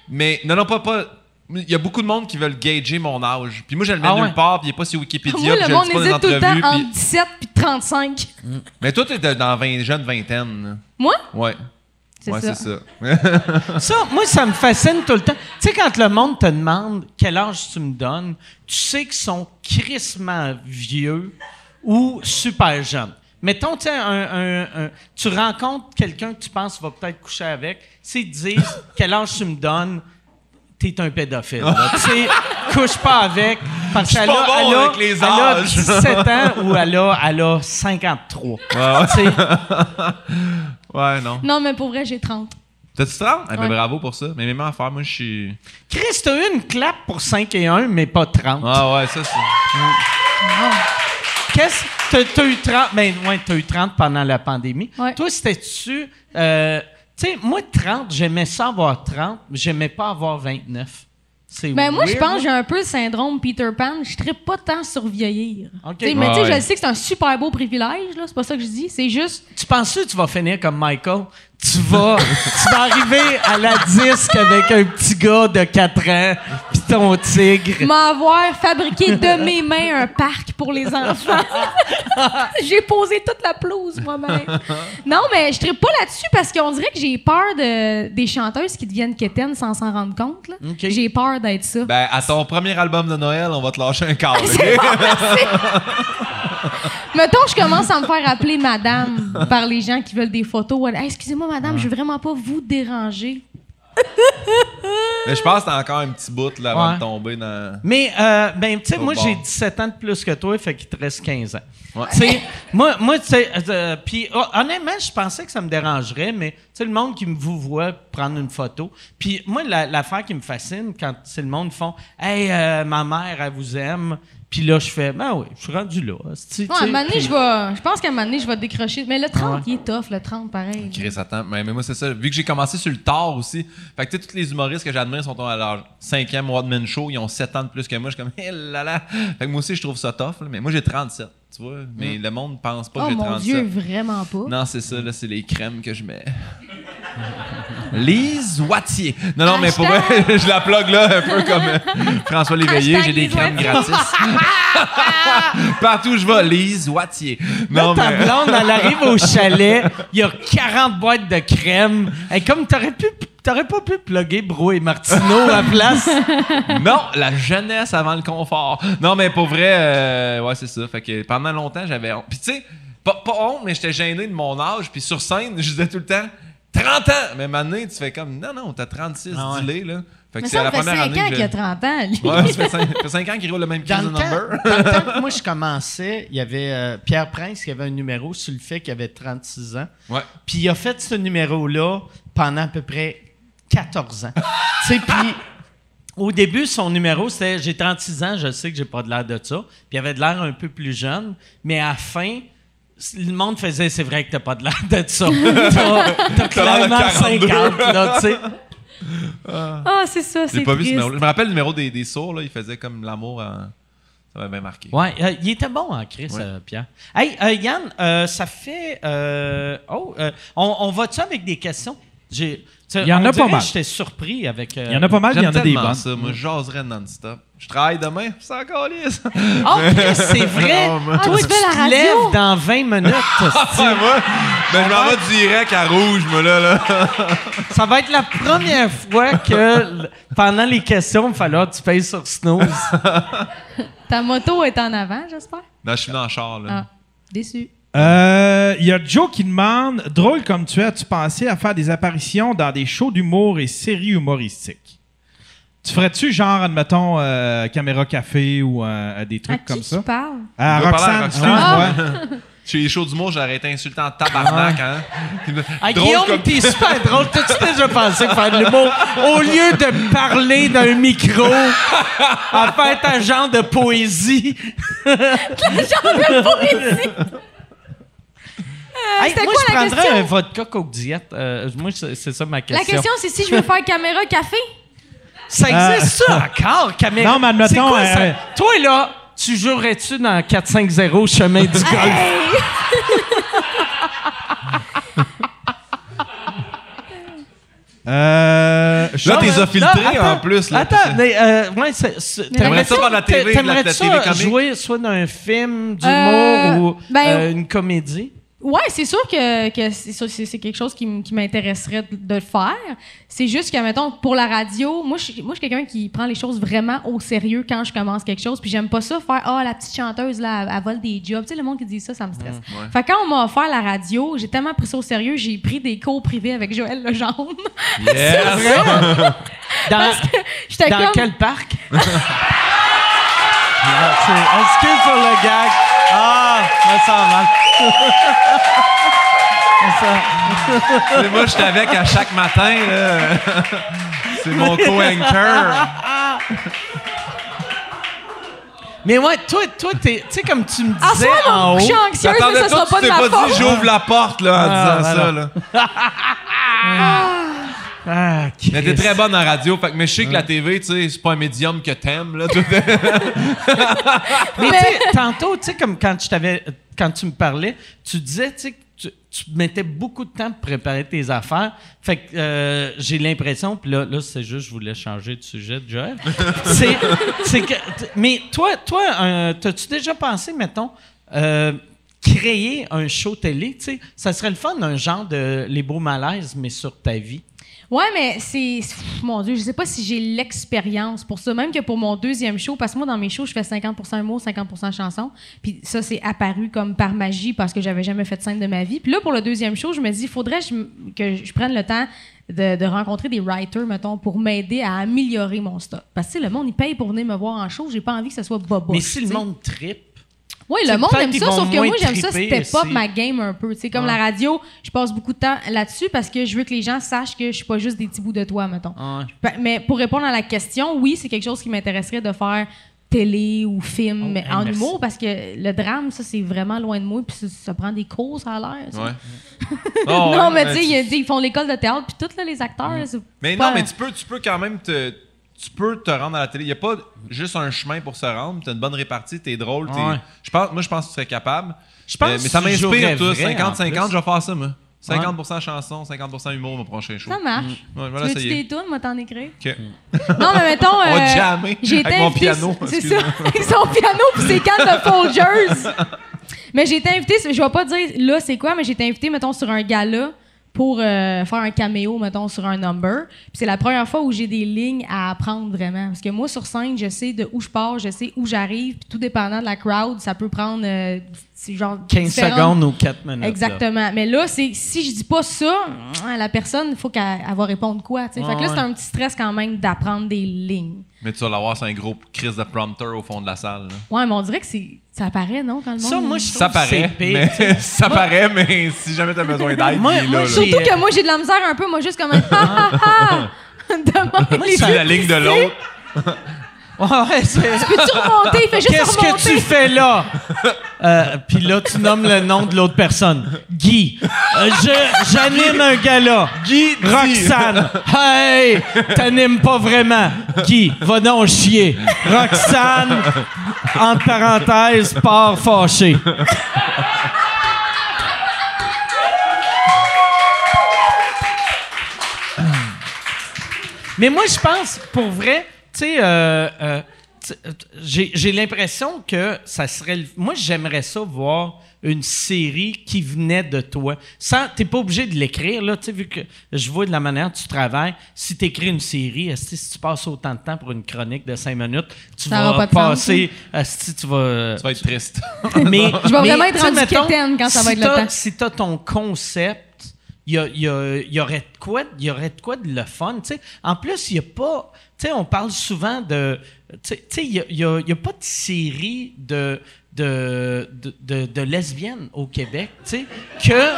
Mais non, non, pas. pas il y a beaucoup de monde qui veulent gager mon âge. Puis moi, je le mets Ah nulle ouais? part, puis il pas sur Wikipédia, Moi, le monde hésite tout le temps entre puis- 17 puis 35. Mais toi, t'es dans 20 jeunes vingtaine. Moi? Ouais. C'est ouais, ça. c'est ça. (laughs) Ça, moi, ça me fascine tout le temps. Tu sais, quand le monde te demande quel âge tu me donnes, tu sais qu'ils sont crissement vieux ou super jeunes. Mettons, un, un- un- tu rencontres quelqu'un que tu penses va peut-être coucher avec, s'ils te disent quel âge tu me donnes, t'es un pédophile. (laughs) tu sais, couche pas avec, parce qu'elle a, bon elle a- avec les elle a âges. 17 ans ou elle a, elle a 53. Tu sais, (laughs) Ouais, non. Non, mais pour vrai, j'ai 30. T'as-tu 30? Eh ben, Ouais. bravo pour ça. Mais même affaire, moi, je suis. Chris, t'as eu une clap pour 5 et 1, mais pas 30. Ah, ouais, ça, c'est. Qu'est-ce t'as, t'as eu 30 ben ouais, t'as eu 30 pendant la pandémie. Ouais. Toi, c'était-tu euh, tu sais, moi 30, j'aimais ça avoir 30, mais j'aimais pas avoir 29. Ben moi, je pense que j'ai un peu le syndrome Peter Pan. Je ne pas tant sur vieillir. Mais Ouais, tu sais, je sais que c'est un super beau privilège. C'est pas ça que je dis. C'est juste. Tu penses que tu vas finir comme Michael? Tu vas tu vas arriver à la disque avec un petit gars de 4 ans puis ton tigre. m'avoir fabriqué de mes mains un parc pour les enfants. (laughs) j'ai posé toute la pelouse moi-même. Non, mais je ne pas là-dessus parce qu'on dirait que j'ai peur de, des chanteuses qui deviennent quétaines sans s'en rendre compte. J'ai peur d'être ça. Ben, à ton premier album de Noël, on va te lâcher un câble. (laughs) (laughs) Mettons, je commence à me faire appeler madame par les gens qui veulent des photos. Hey, excusez-moi, madame, je veux vraiment pas vous déranger. Mais je pense que t'as encore un petit bout là, avant Ouais. de tomber dans. Mais, euh, ben, tu sais, Au moi, bord. j'ai 17 ans de plus que toi, fait qu'il te reste 15 ans. Ouais. Tu sais, moi, moi tu sais, euh, puis oh, honnêtement, je pensais que ça me dérangerait, mais tu sais, le monde qui me vous voit prendre une photo. Puis moi, la- l'affaire qui me fascine, quand c'est le monde qui font « Hey, euh, ma mère, elle vous aime », puis là, je fais « Ben oui, je suis rendu là. » Ouais, à un moment donné, je vais. Je pense qu'à un moment donné, je vais décrocher. Mais le 30, Ouais. il est tough, le 30, pareil. Chris, attends. Mais, mais moi, c'est ça. Vu que j'ai commencé sur le tard aussi. Fait que, tu sais, tous les humoristes que j'admire sont à leur cinquième One Man Show. Ils ont 7 ans de plus que moi. Je suis comme, hé (laughs) là là. Fait que moi aussi, je trouve ça tough. là. Mais moi, j'ai 37. Tu vois. Mais le monde pense pas Oh que j'ai mon 37. Dieu, vraiment pas. Non, c'est ça, là, c'est les crèmes que je mets. (laughs) Lise Wattier. Non, non, mais pour vrai, (laughs) je la plug là, un peu comme euh, François Léveillé, j'ai des crèmes gratis. (laughs) Partout où je vais, Lise Wattier. Non, Ta mais. blonde, elle arrive au chalet, il y a 40 boîtes de crème. Et comme t'aurais pu, t'aurais pas pu plugger Bro et Martineau à la place? (laughs) Non, la jeunesse avant le confort. Non, mais pour vrai, euh, ouais, c'est ça. Fait que pendant longtemps, j'avais honte. Puis tu sais, pas, pas honte, mais j'étais gêné de mon âge. Puis sur scène, je disais tout le temps 30 ans. Mais maintenant, tu fais comme non, non, t'as 36, Ah ouais. dis-le, là. Fait que Mais c'est ça, la fait première 5 année ans qu'il a 30 ans, lui. Ouais, ça fait 5, ans qu'il roule le même Dans le, temps, number. dans le temps que (laughs) moi je commençais, il y avait euh, Pierre Prince qui avait un numéro sur le fait qu'il avait 36 ans. Ouais. Puis il a fait ce numéro-là pendant à peu près 14 ans. (laughs) tu sais, puis au début, son numéro, c'était J'ai 36 ans, je sais que j'ai pas de l'air de ça. Puis il avait de l'air un peu plus jeune. Mais à la fin, le monde faisait C'est vrai que t'as pas de l'air (laughs) de ça. T'as- clairement 42. 50, là, tu sais. Ah, c'est ça, c'est pas vu ce triste. numéro. Je me rappelle le numéro des, des sourds, là. Il faisait comme l'amour. en- Ça m'a bien marqué. Ouais, euh, il était bon en Chris, Ouais. euh, Pierre. Hey, euh, Yann, euh, ça fait. euh, oh, euh, on, on va-tu avec des questions? Il y en a pas mal. J'étais surpris avec. euh, Il y en a pas mal, il y en a des bonnes. ça. Moi, je jaserais non-stop. Je travaille demain, c'est encore lisse. Oh, c'est vrai! (laughs) Non, Ah, Toi, tu la te radio? lèves dans 20 minutes. (laughs) hostie. Ouais, moi, ben, je m'en vais direct à rouge, moi, là. là. (laughs) ça va être la première fois que, pendant les questions, il va falloir que tu payes sur snooze. Ta moto est en avant, j'espère? Non, je suis dans le char, là. Ah, déçu. Euh, Il y a Joe qui demande Drôle comme tu es, as-tu pensé à faire des apparitions dans des shows d'humour et séries humoristiques? Tu ferais-tu genre, admettons, euh, Caméra Café ou euh, des À trucs qui comme tu ça? parles? À Je veux parler à Roxane, Roxane. excuse-moi. (laughs) Chez les shows d'humour, j'aurais été insultant en tabarnak, hein. (laughs) Ah, Drôle Guillaume, comme- t'es super drôle. T'as-tu déjà pensé faire de l'humour? Au lieu de parler d'un micro, à faire ta genre de poésie? (laughs) Hey, c'était moi, quoi je la prendrais question? un vodka coke diète. Euh, moi, c'est c'est ça ma question. La question, c'est si je veux faire caméra café. Ça existe ça (laughs) encore, caméra? Non, mais admettons, quoi, ça? euh, Toi, là, tu jouerais-tu dans 4-5-0 chemin du golf? Hey! (laughs) Euh, je- Là, t'es Non, filtré non, attends, en plus. Là, Attends, mais euh, ouais, c'est- c'est- Mais t'aimerais la ça de la TV, la- la ça TV comique? jouer soit dans un film d'humour Euh, ou ben, euh, une comédie? Ouais, c'est sûr que, que c'est ça, c'est- c'est quelque chose qui, m- qui m'intéresserait de, de faire. C'est juste que, mettons, pour la radio, moi, je suis moi, je suis quelqu'un qui prend les choses vraiment au sérieux quand je commence quelque chose. Puis j'aime pas ça faire Ah, la petite chanteuse, là, elle, elle vole des jobs. Tu sais, le monde qui dit ça, ça me stresse. Fait que quand on m'a offert la radio, j'ai tellement pris ça au sérieux, j'ai pris des cours privés avec Joël Legendre. Yes! (laughs) (laughs) Dans, J'étais dans comme. quel parc? (laughs) C'est- Excuse pour le gag. Ah, ça sent mal. (laughs) Ça- Et moi, je suis avec à chaque matin. là. (laughs) C'est mon co-anchor. Mais ouais, toi, toi t'es- tu sais, comme tu me disais en haut. coucher anxieuse, mais Attendez, ça sera toi, pas tu de t'es ma pas dit j'ouvre la porte là, en Ah, disant voilà. ça. Là. Ah, (laughs) Mais t'es très bonne en radio. Fait que, mais je sais que la TV, tu sais, c'est pas un médium que t'aimes. Là, Mais tantôt, tu sais, comme quand, je t'avais, quand tu me parlais, tu disais, tu sais, que tu, tu mettais beaucoup de temps pour préparer tes affaires. Fait que euh, j'ai l'impression, puis là, là c'est juste, je voulais changer de sujet de Joël. (laughs) c'est, c'est que, mais toi, toi, euh, t'as-tu déjà pensé, mettons, euh, créer un show télé, tu sais, ça serait le fun, un genre de Les Beaux Malaises, mais sur ta vie. Ouais, mais c'est. Mon Dieu, je sais pas si j'ai l'expérience pour ça. Même que pour mon deuxième show, parce que moi, dans mes shows, je fais 50% humour, 50% chanson. Puis ça, c'est apparu comme par magie parce que j'avais jamais fait de scène de ma vie. Puis là, pour le deuxième show, je me dis, il faudrait que je prenne le temps de, de rencontrer des writers, mettons, pour m'aider à améliorer mon stock. Parce que le monde, il paye pour venir me voir en show. J'ai pas envie que ce soit bobo. mais si le monde tripe, Oui, le monde aime ça, sauf que moi, j'aime ça up aussi. ma game un peu. Tu sais, comme la radio, je passe beaucoup de temps là-dessus parce que je veux que les gens sachent que je suis pas juste des petits bouts de toi, mettons. Ouais. Mais pour répondre à la question, oui, c'est quelque chose qui m'intéresserait de faire télé ou film Oh, mais hey, en merci. humour parce que le drame, ça, c'est vraiment loin de moi. Puis ça, prend des cours, ça a l'air. ça. Ouais. (laughs) Oh, non, mais tu sais, ils font l'école de théâtre, puis tous les acteurs. c'est Mais pas- non, mais tu peux, tu peux quand même te. Tu peux te rendre à la télé. Il n'y a pas juste un chemin pour se rendre. Tu as une bonne répartie, tu es drôle. t'es- Ouais. Je pense, moi, je pense que tu serais capable. Je pense Euh, mais ça m'inspire, en 50-50, plus. je vais faire ça, moi. 50% chanson, 50% humour, mon prochain show. Ça marche. Ouais, Tu voilà, veux tu des tunes, moi t'en écrire? Ok. Non, mais mettons. (laughs) On va euh, jammer j'ai été avec mon piano, C'est ça, (laughs) avec son piano puis ses cannes de Folgers. (laughs) mais j'ai été invitée, je vais pas dire là c'est quoi, mais j'ai été invitée, mettons, sur un gala pour euh, faire un caméo, mettons, sur un number. Puis c'est la première fois où j'ai des lignes à apprendre vraiment. Parce que moi, sur scène, je sais de où je pars, je sais où j'arrive, puis tout dépendant de la crowd, ça peut prendre euh, genre 15 différentes- secondes ou 4 minutes. là. Exactement. Mais là, c'est si je dis pas ça, la personne, il faut qu'elle elle va répondre quoi. fait que là, c'est un petit stress quand même d'apprendre des lignes. Mais tu vas l'avoir, c'est un gros crise de prompteur au fond de la salle. là. Ouais, mais on dirait que c'est ça apparaît, non, quand le monde. (laughs) Ça, moi, je trouve Ça paraît. Mais, ça paraît, mais si jamais tu as besoin d'aide, Moi- moi, là. là. Surtout que moi, j'ai de la misère un peu, moi, juste comme un ha ha ha. Devant les la ligne de l'autre. (laughs) Ouais, ouais, c'est- Peux-tu remonter? Il fait juste Qu'est-ce remonter. que tu fais là? Euh, Puis là, tu nommes le nom de l'autre personne. Guy. Euh, je- J'anime un gala. Guy. Roxane. Hey! T'animes pas vraiment. Guy, va donc chier. Roxane, entre parenthèses, part fâché. Mais moi, je pense, pour vrai, tu sais, euh, euh, euh, j'ai j'ai l'impression que ça serait. le- Moi, j'aimerais ça voir une série qui venait de toi. Sans, t'es pas obligé de l'écrire, là, tu sais, vu que je vois de la manière dont tu travailles. Si tu écris une série, si tu passes autant de temps pour une chronique de cinq minutes, tu Ça vas pas passer. tu vas. Tu vas être triste. Mais, (laughs) Je vais mais, vraiment être sais, rendu mettons, quand ça va si être le t'as- temps. Si tu as ton concept, il y, a- y a- y aurait quoi, y aurait de quoi de le fun. tu sais. En plus, il n'y a pas. on parle souvent de. tu sais, tu sais, Il n'y a, a- pas de série de. De, de, de- lesbiennes au Québec, tu que.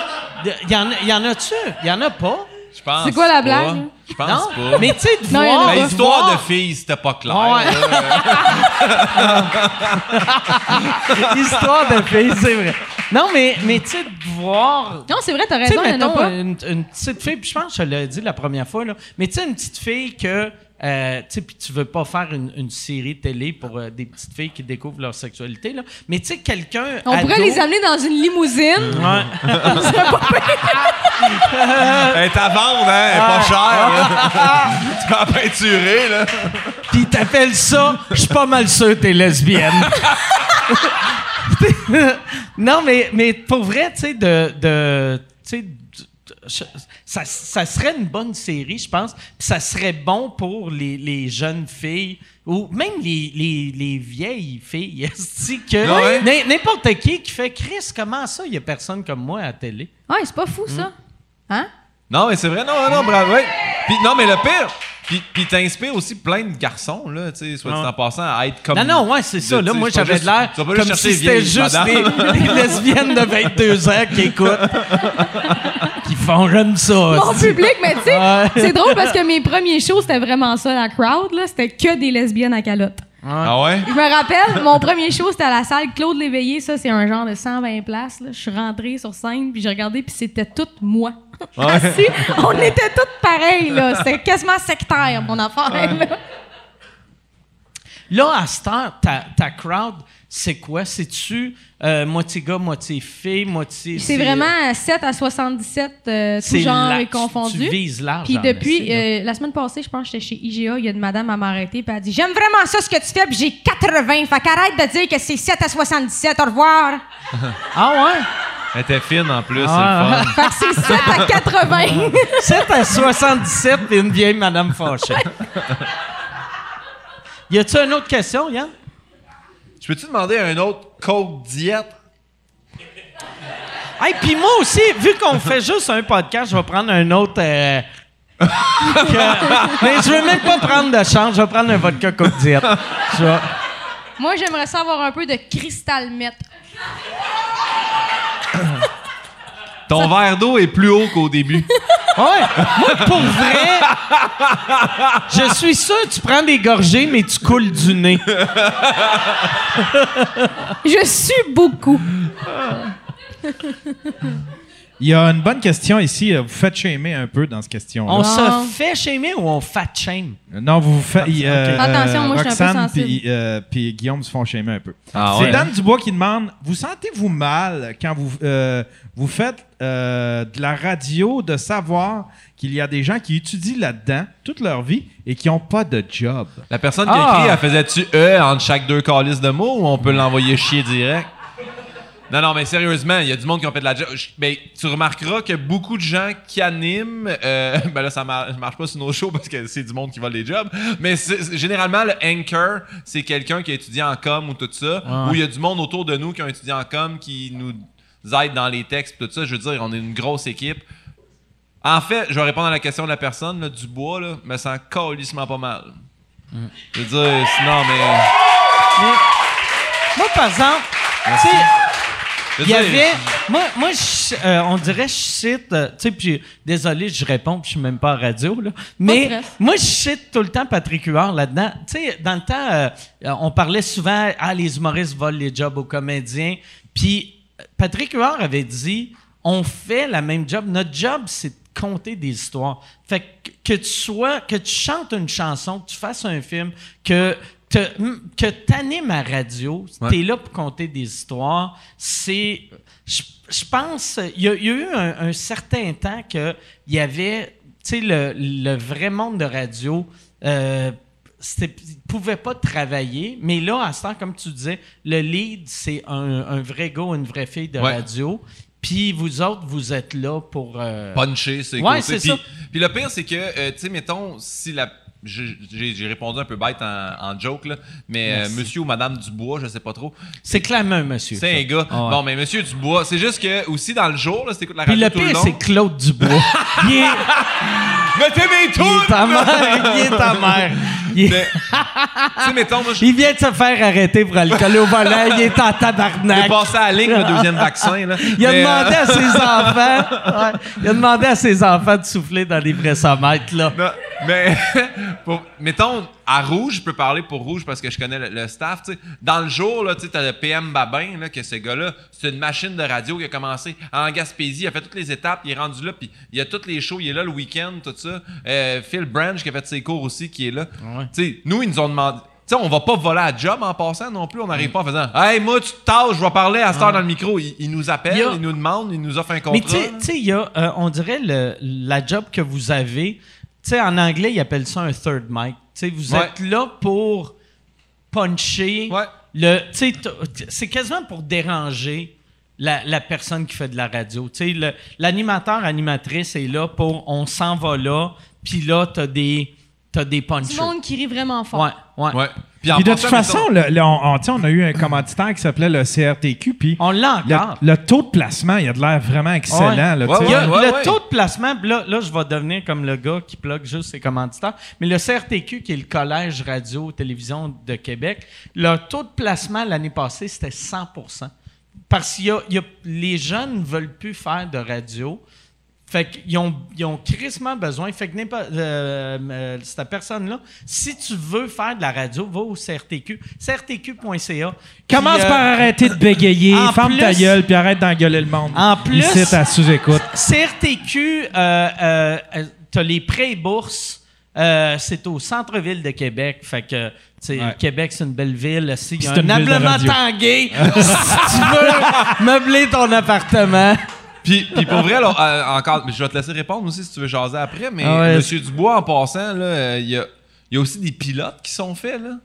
Il y, en y en a-tu? Il y en a pas? Je pense C'est quoi la pas. blague? Je pense non? pas. Mais tu sais, de Non, voir. Ben, de L'histoire voir- de filles, c'était pas clair. Ouais. (laughs) là. Histoire de filles, c'est vrai. Non, mais, mais tu sais, de voir. Non, c'est vrai, t'as Tu sais, raison, il y en a mettons, pas. une, une petite fille, puis je pense que je l'ai dit la première fois, là, mais tu sais, une petite fille que, euh, tu sais, puis tu veux pas faire une, une série télé pour euh, des petites filles qui découvrent leur sexualité, là, mais tu sais, quelqu'un. On pourrait les amener dans une limousine. Ouais. Elle est à vendre, hein? Elle est pas chère, là. (laughs) tu peux la peinturer, là. Puis t'appelles ça, je suis pas mal sûr que t'es lesbienne. (laughs) non, mais, mais pour vrai, tu sais, de. de je- ça, ça serait une bonne série, je pense. Puis ça serait bon pour les, les jeunes filles ou même les, les, les vieilles filles. (laughs) que Ah ouais? N'importe qui qui fait Chris, comment ça, il y a personne comme moi à la télé? Ouais, c'est pas fou, ça. Hein? Non, mais c'est vrai, non, non, non, bravo. ouais. Puis, non, mais le pire, puis, puis t'inspires aussi plein de garçons, là, tu sais, soit dit en passant, à être comme. Non, non, ouais, c'est ça. Là, moi, j'avais de l'air comme si c'était juste les lesbiennes de 22 ans qui écoutent. (laughs) qui font « j'aime ça ». Mon c'est- public, mais tu sais, Ouais. c'est drôle parce que mes premiers shows, c'était vraiment ça, la crowd, là. C'était que des lesbiennes à calotte. Ah ouais? Je me rappelle, mon premier show, c'était à la salle Claude Léveillé. Ça, c'est un genre de 120 places. là. Je suis rentrée sur scène, puis j'ai regardé, puis c'était tout moi. Assis, on était toutes pareilles, là. C'était quasiment sectaire, mon affaire, là. Là, à cette heure, ta, ta crowd, c'est quoi? C'est-tu euh, moitié gars, moitié fille, moitié... C'est vraiment 7 à 77, euh, tout genre large. est confondu. Tu vises large. Puis depuis, euh, la semaine passée, je pense que j'étais chez IGA, il y a une madame à m'arrêter, puis elle a dit J'aime vraiment ça ce que tu fais, puis j'ai 80. Fait qu'arrête de dire que c'est 7 à 77, au revoir. Ah ouais? Elle était fine en plus, Ah. c'est le fun. Fait que c'est 7 à 80. 7 (laughs) à 77 et une vieille madame fâchée. y a-tu une autre question, Yann? Je peux-tu demander un autre code diète? Hey, puis moi aussi, vu qu'on fait juste un podcast, je vais prendre un autre. euh, (laughs) que- mais je veux même pas prendre de chance, je vais prendre un vodka Coke vais- Moi, j'aimerais ça avoir un peu de cristal met. Ton verre d'eau est plus haut qu'au début. (laughs) Ouais, moi, pour vrai, je suis sûr que tu prends des gorgées, mais tu coules du nez. Je suis beaucoup. (laughs) Il y a une bonne question ici. euh, Vous faites shamer un peu dans cette question-là. On Non. se fait shamer ou on fat shame? Non, vous vous faites. euh, Attention, moi, je suis un peu Roxane sensible. puis, euh, puis Guillaume se font shamer un peu. Ah C'est ouais, Dan hein? Dubois qui demande Vous sentez-vous mal quand vous, euh, vous faites euh, de la radio de savoir qu'il y a des gens qui étudient là-dedans toute leur vie et qui n'ont pas de job? La personne qui a Ah. écrit, elle faisait-tu E entre chaque deux calices de mots ou on peut l'envoyer chier direct? Non, non, mais sérieusement, il y a du monde qui ont fait de la job. Ben, tu remarqueras que beaucoup de gens qui animent, euh, (laughs) ben là, ça mar- marche pas sur nos shows parce que c'est du monde qui vole les jobs, mais généralement, le anchor, c'est quelqu'un qui a étudié en com ou tout ça, ou il y a du monde autour de nous qui ont étudié en com qui nous aide dans les textes tout ça. Je veux dire, on est une grosse équipe. En fait, je vais répondre à la question de la personne, là, du bois, là, me sent calissement pas mal. Je veux dire, sinon, mais. Moi, par exemple, tu sais, Il y avait. Moi, moi je- euh, on dirait, je cite. euh, tu sais, puis désolé, je réponds, puis je suis même pas à radio, là. Mais moi, je cite tout le temps Patrick Huard là-dedans. Tu sais, dans le temps, euh, euh, on parlait souvent, ah, les humoristes volent les jobs aux comédiens. Puis euh, Patrick Huard avait dit, on fait la même job. Notre job, c'est de compter des histoires. Fait que, que tu sois, que tu chantes une chanson, que tu fasses un film, que te- que tu animes à radio, Ouais. tu es là pour compter des histoires. C'est. Je je pense. Il y, a il y a eu un, un certain temps qu'il y avait. Tu sais, le, le vrai monde de radio. Euh, ne pouvaient pas travailler, mais là, à ce temps, comme tu disais, le lead, c'est un, un vrai gars une vraie fille de Ouais. radio. Puis vous autres, vous êtes là pour. euh, puncher, c'est Ouais, c'est ça. Puis le pire, c'est que, euh, tu sais, mettons, si la. J'ai répondu un peu bête en, en joke, là, mais euh, monsieur ou madame Dubois, je sais pas trop. C'est clameux, monsieur. C'est un gars. Ah ouais. Bon, mais monsieur Dubois, c'est juste que, aussi, dans le jour, là, si t'écoutes la Puis radio le tout pire, c'est Claude Dubois. (laughs) il est, Mettez mes il tours! est ta mère. Il est ta mère. Il, est- Mais, mettons, moi, je il vient de se faire arrêter pour alcool au volant. Il est en tabarnak. passé à la ligne, le deuxième vaccin, là. Il a Mais, euh, demandé à ses (laughs) enfants. ouais, il a demandé à ses enfants de souffler dans les pressamètres, là. non. Mais, pour- mettons, à Rouge, je peux parler pour Rouge parce que je connais le, le staff. Dans le jour, tu t'as le PM Babin, là, que ce gars-là, c'est une machine de radio qui a commencé en Gaspésie, il a fait toutes les étapes, il est rendu là, puis il y a tous les shows, il est là le week-end, tout ça. Euh, Phil Branch qui a fait ses cours aussi, qui est là. Nous, ils nous ont demandé. Tu sais, on va pas voler à job en passant non plus. On n'arrive pas en faisant Hey, moi, tu te tâches, je vais parler à cette heure dans le micro. Ils nous appellent, Il a- nous demandent, ils nous offrent un Mais contrat. tu sais- tu sais, il y a, euh, on dirait le, la job que vous avez. Tu sais, en anglais, ils appellent ça un third mic. Tu sais, vous Ouais. êtes là pour puncher. Ouais. Le, tu sais, t- c'est quasiment pour déranger la, la personne qui fait de la radio. Tu sais, l'animateur, animatrice est là pour on s'en va là, puis là, t'as des, t'as des Du punchers. monde qui rit vraiment fort. Ouais, ouais. Ouais. Puis, de toute façon, le- le- on, on- a eu un commanditaire qui s'appelait le CRTQ, puis On l'a le, encore. le taux de placement, il a de l'air vraiment excellent. Ouais. là, Ouais, a le ouais. taux de placement, là, là, je vais devenir comme le gars qui plug juste ses commanditaires. Mais le CRTQ, qui est le Collège Radio-Télévision de Québec, le taux de placement l'année passée, c'était 100 Parce que les jeunes ne veulent plus faire de radio. Fait qu'ils ont, ils ont crissement besoin. Fait que n'importe- euh, euh, cette personne-là, si tu veux faire de la radio, va au CRTQ. CRTQ.ca. Commence Puis, euh, par arrêter de bégayer, ferme ta gueule, puis arrête d'engueuler le monde. En plus- Ici, à sous-écoute. CRTQ, euh, euh, t'as les prêts et bourses. euh, c'est au centre-ville de Québec. Fait que, tu sais, Ouais. Québec, c'est une belle ville. S'il y a C'est un tanguay, (laughs) si tu veux (laughs) meubler ton appartement. Puis, puis pour vrai, euh, encore, mais je vais te laisser répondre aussi si tu veux jaser après, mais Ah ouais. Monsieur Dubois, en passant, euh, il y, a, il y a aussi des pilotes qui sont faits, là.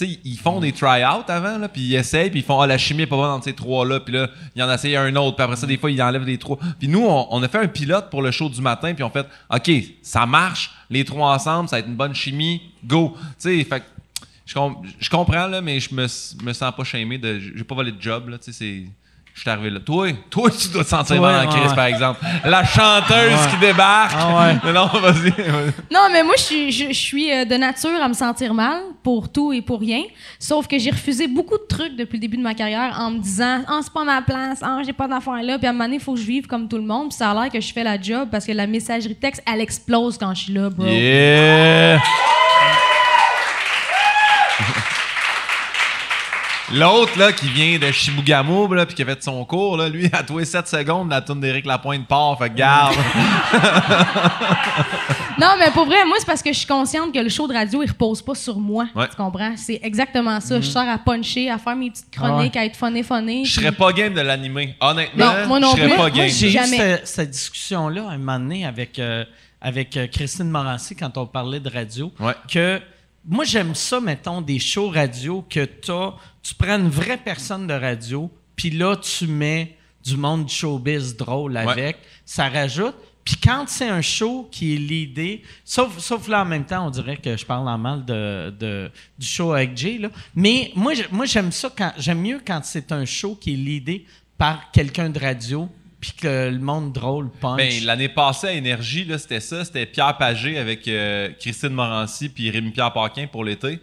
Ils font des try-outs avant, là, puis ils essayent, puis ils font « Ah, la chimie est pas bonne dans ces trois-là », puis là, ils en essayent un autre, puis après ça, des fois, ils enlèvent les trois. Puis nous, on, on a fait un pilote pour le show du matin, puis on fait « OK, ça marche, les trois ensemble, ça va être une bonne chimie, go ». Tu sais, je, com- je comprends, là, mais je me, me sens pas shamé. J'ai pas volé de job, là, tu sais, c'est... Je suis arrivé là. Toi, toi, tu dois te sentir mal en crise, ouais. par exemple. La chanteuse qui débarque. Ah ouais. (laughs) Non, vas-y. Non, mais moi, je suis, je, je suis euh, de nature à me sentir mal pour tout et pour rien. Sauf que j'ai refusé beaucoup de trucs depuis le début de ma carrière en me disant Ah, c'est pas ma place, ah, j'ai pas d'affaires là. Puis à un moment donné, il faut que je vive comme tout le monde. Puis ça a l'air que je fais la job parce que la messagerie texte, elle explose quand je suis là, bro. Yeah! L'autre, là, qui vient de Chibougamau, là, puis qui a fait son cours, là, lui, (laughs) à tous les 7 secondes, la tourne d'Éric Lapointe part, fait que garde. (laughs) Non, mais pour vrai, moi, c'est parce que je suis consciente que le show de radio, il repose pas sur moi. Ouais. Tu comprends? C'est exactement ça. Je sors à puncher, à faire mes petites Ah chroniques, à être funné, funné. Je serais pas game de l'animer. Honnêtement, Non, moi non je serais plus. pas Moi, game. J'ai eu Jamais. ce- cette discussion-là un moment donné avec, euh, avec euh, Christine Morancy quand on parlait de radio. Ouais. Que moi, j'aime ça, mettons, des shows radio que t'as, tu prends une vraie personne de radio, puis là, tu mets du monde du showbiz drôle avec. Ça rajoute. Puis quand c'est un show qui est l'idée, sauf, sauf là en même temps, on dirait que je parle en mal de, de- du show avec Jay, là. mais moi, moi j'aime ça quand j'aime mieux quand c'est un show qui est l'idée par quelqu'un de radio, puis que le monde drôle punch. Ben, l'année passée à Énergie, là, c'était ça. C'était Pierre Pagé avec euh, Christine Morancy puis Rémi-Pierre Paquin pour l'été.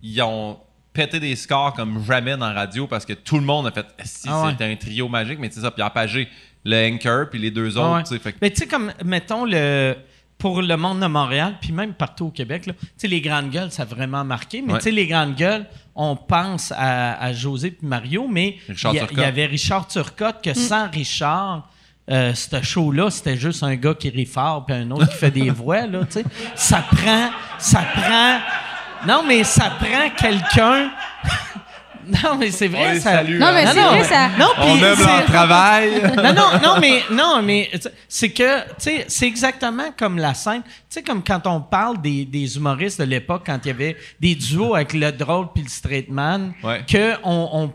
Ils ont pété des scores comme jamais dans la radio parce que tout le monde a fait si Ah ouais. c'était un trio magique, mais c'est ça, Pierre Pagé, le anchor, puis les deux Ah autres. ouais. fait Mais tu sais, comme, mettons, le, pour le monde de Montréal, puis même partout au Québec, là, tu sais, les grandes gueules, ça a vraiment marqué. Mais Ouais. tu sais, les grandes gueules, on pense à, à José puis Mario, mais Richard il y, avait Richard Turcotte, que sans Richard, euh, ce show-là, c'était juste un gars qui rit fort puis un autre qui fait des (laughs) voix, là, tu sais. Ça prend... Ça prend... Non, mais ça prend quelqu'un... (laughs) non, mais c'est vrai, ça... salue, Non, hein. mais Non, c'est vrai, mais- ça. Non, On c'est- en travail. non, non, non, (laughs) mais, non, mais c'est que, tu sais, c'est exactement comme la scène. Tu sais, comme quand on parle des, des humoristes de l'époque, quand il y avait des duos avec le drôle puis le straight man, Ouais. que on, on,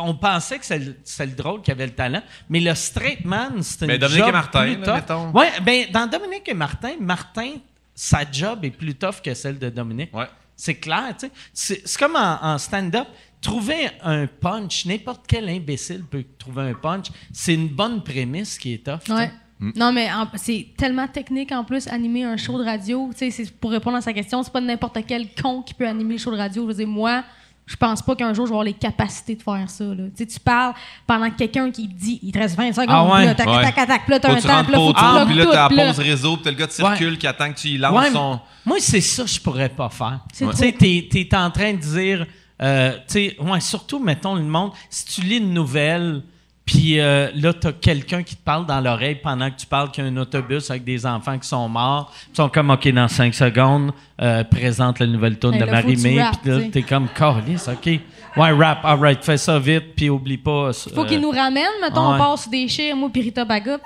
on pensait que c'est le, c'est le drôle qui avait le talent, mais le straight man, c'est une Ben, Dominique job et Martin, plus là, tough. mettons. Ouais, ben, dans Dominique et Martin, Martin, sa job est plus tough que celle de Dominique. Ouais. C'est clair, tu sais. C'est, c'est comme en, en stand-up. Trouver un punch, n'importe quel imbécile peut trouver un punch. C'est une bonne prémisse qui est tough. Non, mais c'est tellement technique en plus, animer un show de radio. Tu sais, c'est- pour répondre à sa question, c'est pas n'importe quel con qui peut animer le show de radio. Je veux dire, moi, je pense pas qu'un jour je vais avoir les capacités de faire ça. Là. Tu sais, tu parles pendant que quelqu'un qui dit il te reste 20 secondes, Ah ouais? là, tac, Ouais. tac, tac, là, t'as un temps, puis là, faut bloques puis là, t'as la pause réseau, puis t'as le gars de circule qui attend que tu y lances Ouais, son. Moi, c'est ça que je pourrais pas faire. Tu sais, t'es, t'es en train de dire, euh, ouais, surtout, mettons, le monde, si tu lis une nouvelle, puis euh, là, t'as quelqu'un qui te parle dans l'oreille pendant que tu parles qu'il y a un autobus avec des enfants qui sont morts, ils sont comme, OK, dans cinq secondes, euh, présente la nouvelle tune Hey, de Marie-Mé, puis là, t'es comme, Carlis, OK. Ouais, rap, all right, fais ça vite, puis oublie pas. Faut euh, qu'il nous ramène, mettons, ouais. on passe des chires, moi puis Rita Baga.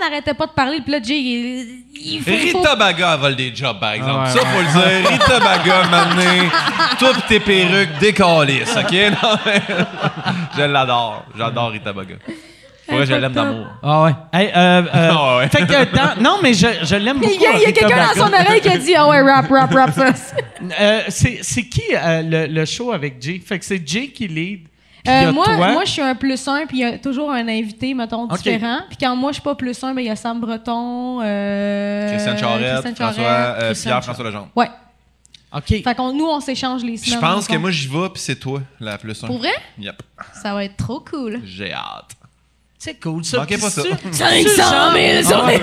On n'arrêtait pas de parler, puis là, Jay, il, il faut, il faut- Rita Baga elle vole des jobs, par exemple. Ah ouais, ça, faut le dire. Rita Baga, maintenant, toi pis tes perruques, décalissent, OK? Non, mais- je l'adore. J'adore Rita Baga. Vrai, je l'aime d'amour. Ah ouais. Hey, euh, euh, Ah ouais. Fait que euh, dans- non, mais je, je l'aime (laughs) beaucoup. Il y a, il Rita quelqu'un dans son oreille qui a dit Ah ouais, rap, rap, rap ça. Euh, c'est, c'est qui euh, le, le show avec Jay? Fait que c'est Jay qui lead. Euh, moi, toi. moi, je suis un plus un, puis il y a toujours un invité, mettons, différent. Puis quand moi, je suis pas plus un, ben, il y a Sam Breton, euh, Christiane Charette, Christiane François, Charette, euh, Christiane Pierre François Legendre. Ouais. OK. Fait qu'on nous, on s'échange les Je pense que moi, j'y vais, puis c'est toi, la plus un. Pour vrai? Yep. Ça va être trop cool. J'ai hâte. C'est cool, ça. Manquez pas ça. c'est- 500 000 sur les-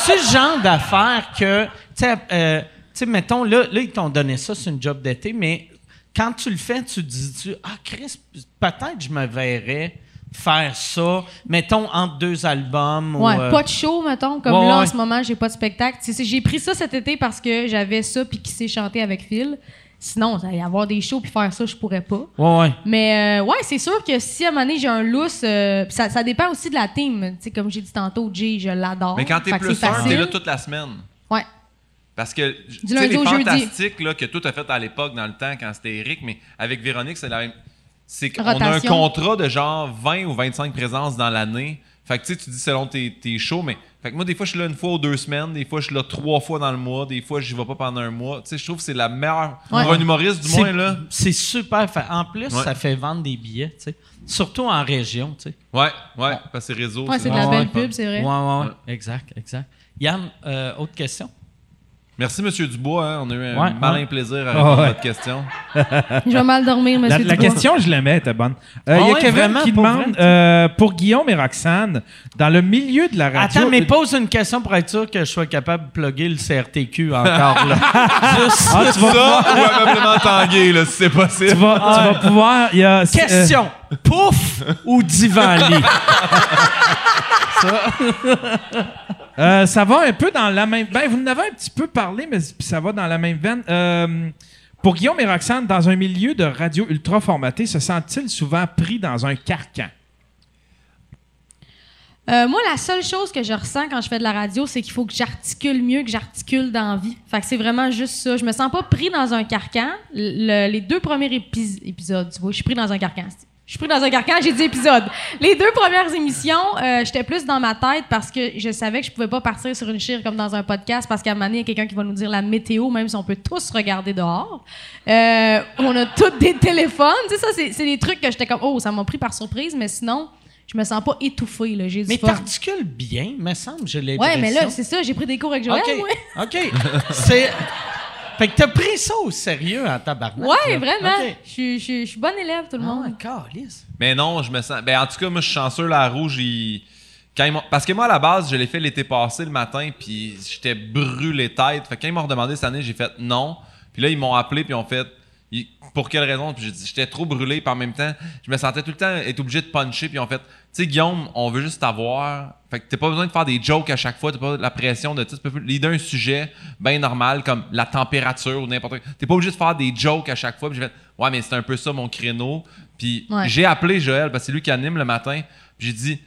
C'est le genre d'affaire que, tu sais, euh, sais, mettons, là, là, ils t'ont donné ça, c'est une job d'été, mais quand tu le fais, tu te dis-tu, ah, Chris, peut-être je me verrais faire ça, mettons, entre deux albums. Ouais, ou, euh, pas de show, mettons. Comme ouais, là, en ouais. ce moment, j'ai pas de spectacle. J'ai pris ça cet été parce que j'avais ça puis qui s'est chanté avec Phil. Sinon, y avoir des shows puis faire ça, je pourrais pas. Ouais, ouais. Mais euh, ouais, c'est sûr que si à un moment donné, j'ai un lousse, euh, pis ça, ça dépend aussi de la team. Tu sais, comme j'ai dit tantôt, Jay, je l'adore. Mais quand t'es plus facile. t'es là toute la semaine. Parce que, tu sais, les fantastiques là, que tout a fait à l'époque, dans le temps, quand c'était Eric, mais avec Véronique, c'est la même. C'est qu'on a un contrat de genre 20 ou 25 présences dans l'année. Fait que tu sais, tu dis selon tes, tes shows, mais. Fait que moi, des fois, je suis là une fois ou deux semaines, des fois, je suis là trois fois dans le mois, des fois, je vais pas pendant un mois. Tu sais, je trouve que c'est la meilleure. Ouais. Pour un humoriste, du moins, là. C'est super. Fait- En plus, Ouais. ça fait vendre des billets, tu sais. Surtout en région, tu sais. Ouais, ouais, parce que c'est réseau. Ouais, c'est de la belle pub, c'est vrai. Ouais, ouais, ouais. Ouais. Exact, exact. Yann, euh, autre question? Merci, M. Dubois. hein, On a eu un Ouais, malin ouais. plaisir à répondre à ouais. votre question. Je vais mal dormir, La, monsieur la Dubois. question, je l'aimais, elle était bonne. Euh, Il Ah y a ouais, Kevin vraiment, qui pour demande, vrai? euh, pour Guillaume et Roxane, dans le milieu de la radio... Attends, mais pose une question pour être sûr que je sois capable de plugger le CRTQ encore, là. (laughs) Juste- Ah, tu vas, Ça, ou ameublement tangué, là, si c'est possible. tu vas, tu vas pouvoir... il Y a, Question. Pouf ou divan-lit? (laughs) Euh, ça va un peu dans la même. Ben, vous en avez un petit peu parlé, mais ça va dans la même veine. Euh, pour Guillaume et dans un milieu de radio ultra formaté, se sentent-ils souvent pris dans un carcan? Euh, moi, la seule chose que je ressens quand je fais de la radio, c'est qu'il faut que j'articule mieux que j'articule dans vie. Fait que c'est vraiment juste ça. Je me sens pas pris dans un carcan. Le- les deux premiers épis- épisodes, tu vois, je suis pris dans un carcan. Je suis pris dans un carcan, j'ai dit épisode. Les deux premières émissions, euh, j'étais plus dans ma tête parce que je savais que je pouvais pas partir sur une chire comme dans un podcast parce qu'à un moment donné, il y a quelqu'un qui va nous dire la météo, même si on peut tous regarder dehors. Euh, on a tous des téléphones. Tu sais, ça, c'est des trucs que j'étais comme, oh, ça m'a pris par surprise, mais sinon, je me sens pas étouffée. là. J'ai Mais t'articules bien, me semble, j'ai l'impression. Ouais, mais là, c'est ça, j'ai pris des cours avec Joël, OK. moi. OK. C'est... Fait que t'as pris ça au sérieux en tabarnak. Ouais, là. vraiment. Je suis- je suis- je suis bonne élève, tout le Ah, monde. câlisse. Mais non, je me sens. Ben, en tout cas, moi, je suis chanceux, la rouge, il- Quand ils m'ont- Parce que moi, à la base, je l'ai fait l'été passé le matin, puis j'étais brûlé tête. Fait que quand ils m'ont redemandé cette année, j'ai fait non. Puis là, ils m'ont appelé, puis ils ont fait. Pour quelle raison? Puis j'ai dit, j'étais trop brûlé, puis en même temps, je me sentais tout le temps être obligé de puncher, puis ils ont fait, sais, Guillaume, on veut juste t'avoir. Fait que t'as pas besoin de faire des jokes à chaque fois, t'as pas la pression de, tu peux leader un sujet bien normal, comme la température ou n'importe quoi. T'es pas obligé de faire des jokes à chaque fois, puis j'ai fait, ouais, mais c'est un peu ça mon créneau. Puis Ouais. j'ai appelé Joël, parce que c'est lui qui anime le matin, puis j'ai dit,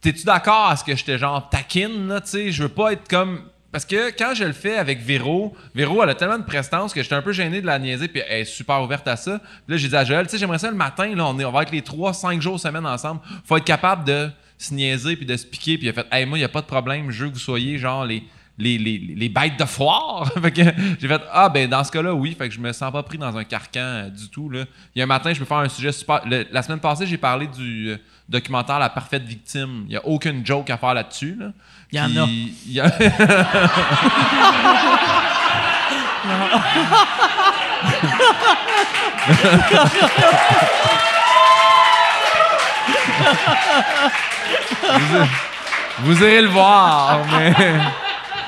T'es-tu d'accord à ce que j'étais genre taquine, là, tu sais? Je veux pas être comme. Parce que quand je le fais avec Véro, Véro, elle a tellement de prestance que j'étais un peu gêné de la niaiser, puis elle est super ouverte à ça. Puis là, j'ai dit à Joël, tu sais, j'aimerais ça le matin, là, on, est, on va être les 3-5 jours semaine ensemble. Faut être capable de se niaiser puis de se piquer. Puis il a fait, hey, moi, il a pas de problème, je veux que vous soyez genre les. Les, les, les bêtes de foire. (laughs) j'ai fait Ah, ben dans ce cas-là, oui. Fait que je me sens pas pris dans un carcan euh, du tout. Là. Il y a un matin, je peux faire un sujet super. le- la semaine passée, j'ai parlé du euh, documentaire La parfaite victime. Il y a aucune joke à faire là-dessus. Là. Il y en a. il y a- (laughs) Vous irez le voir, mais.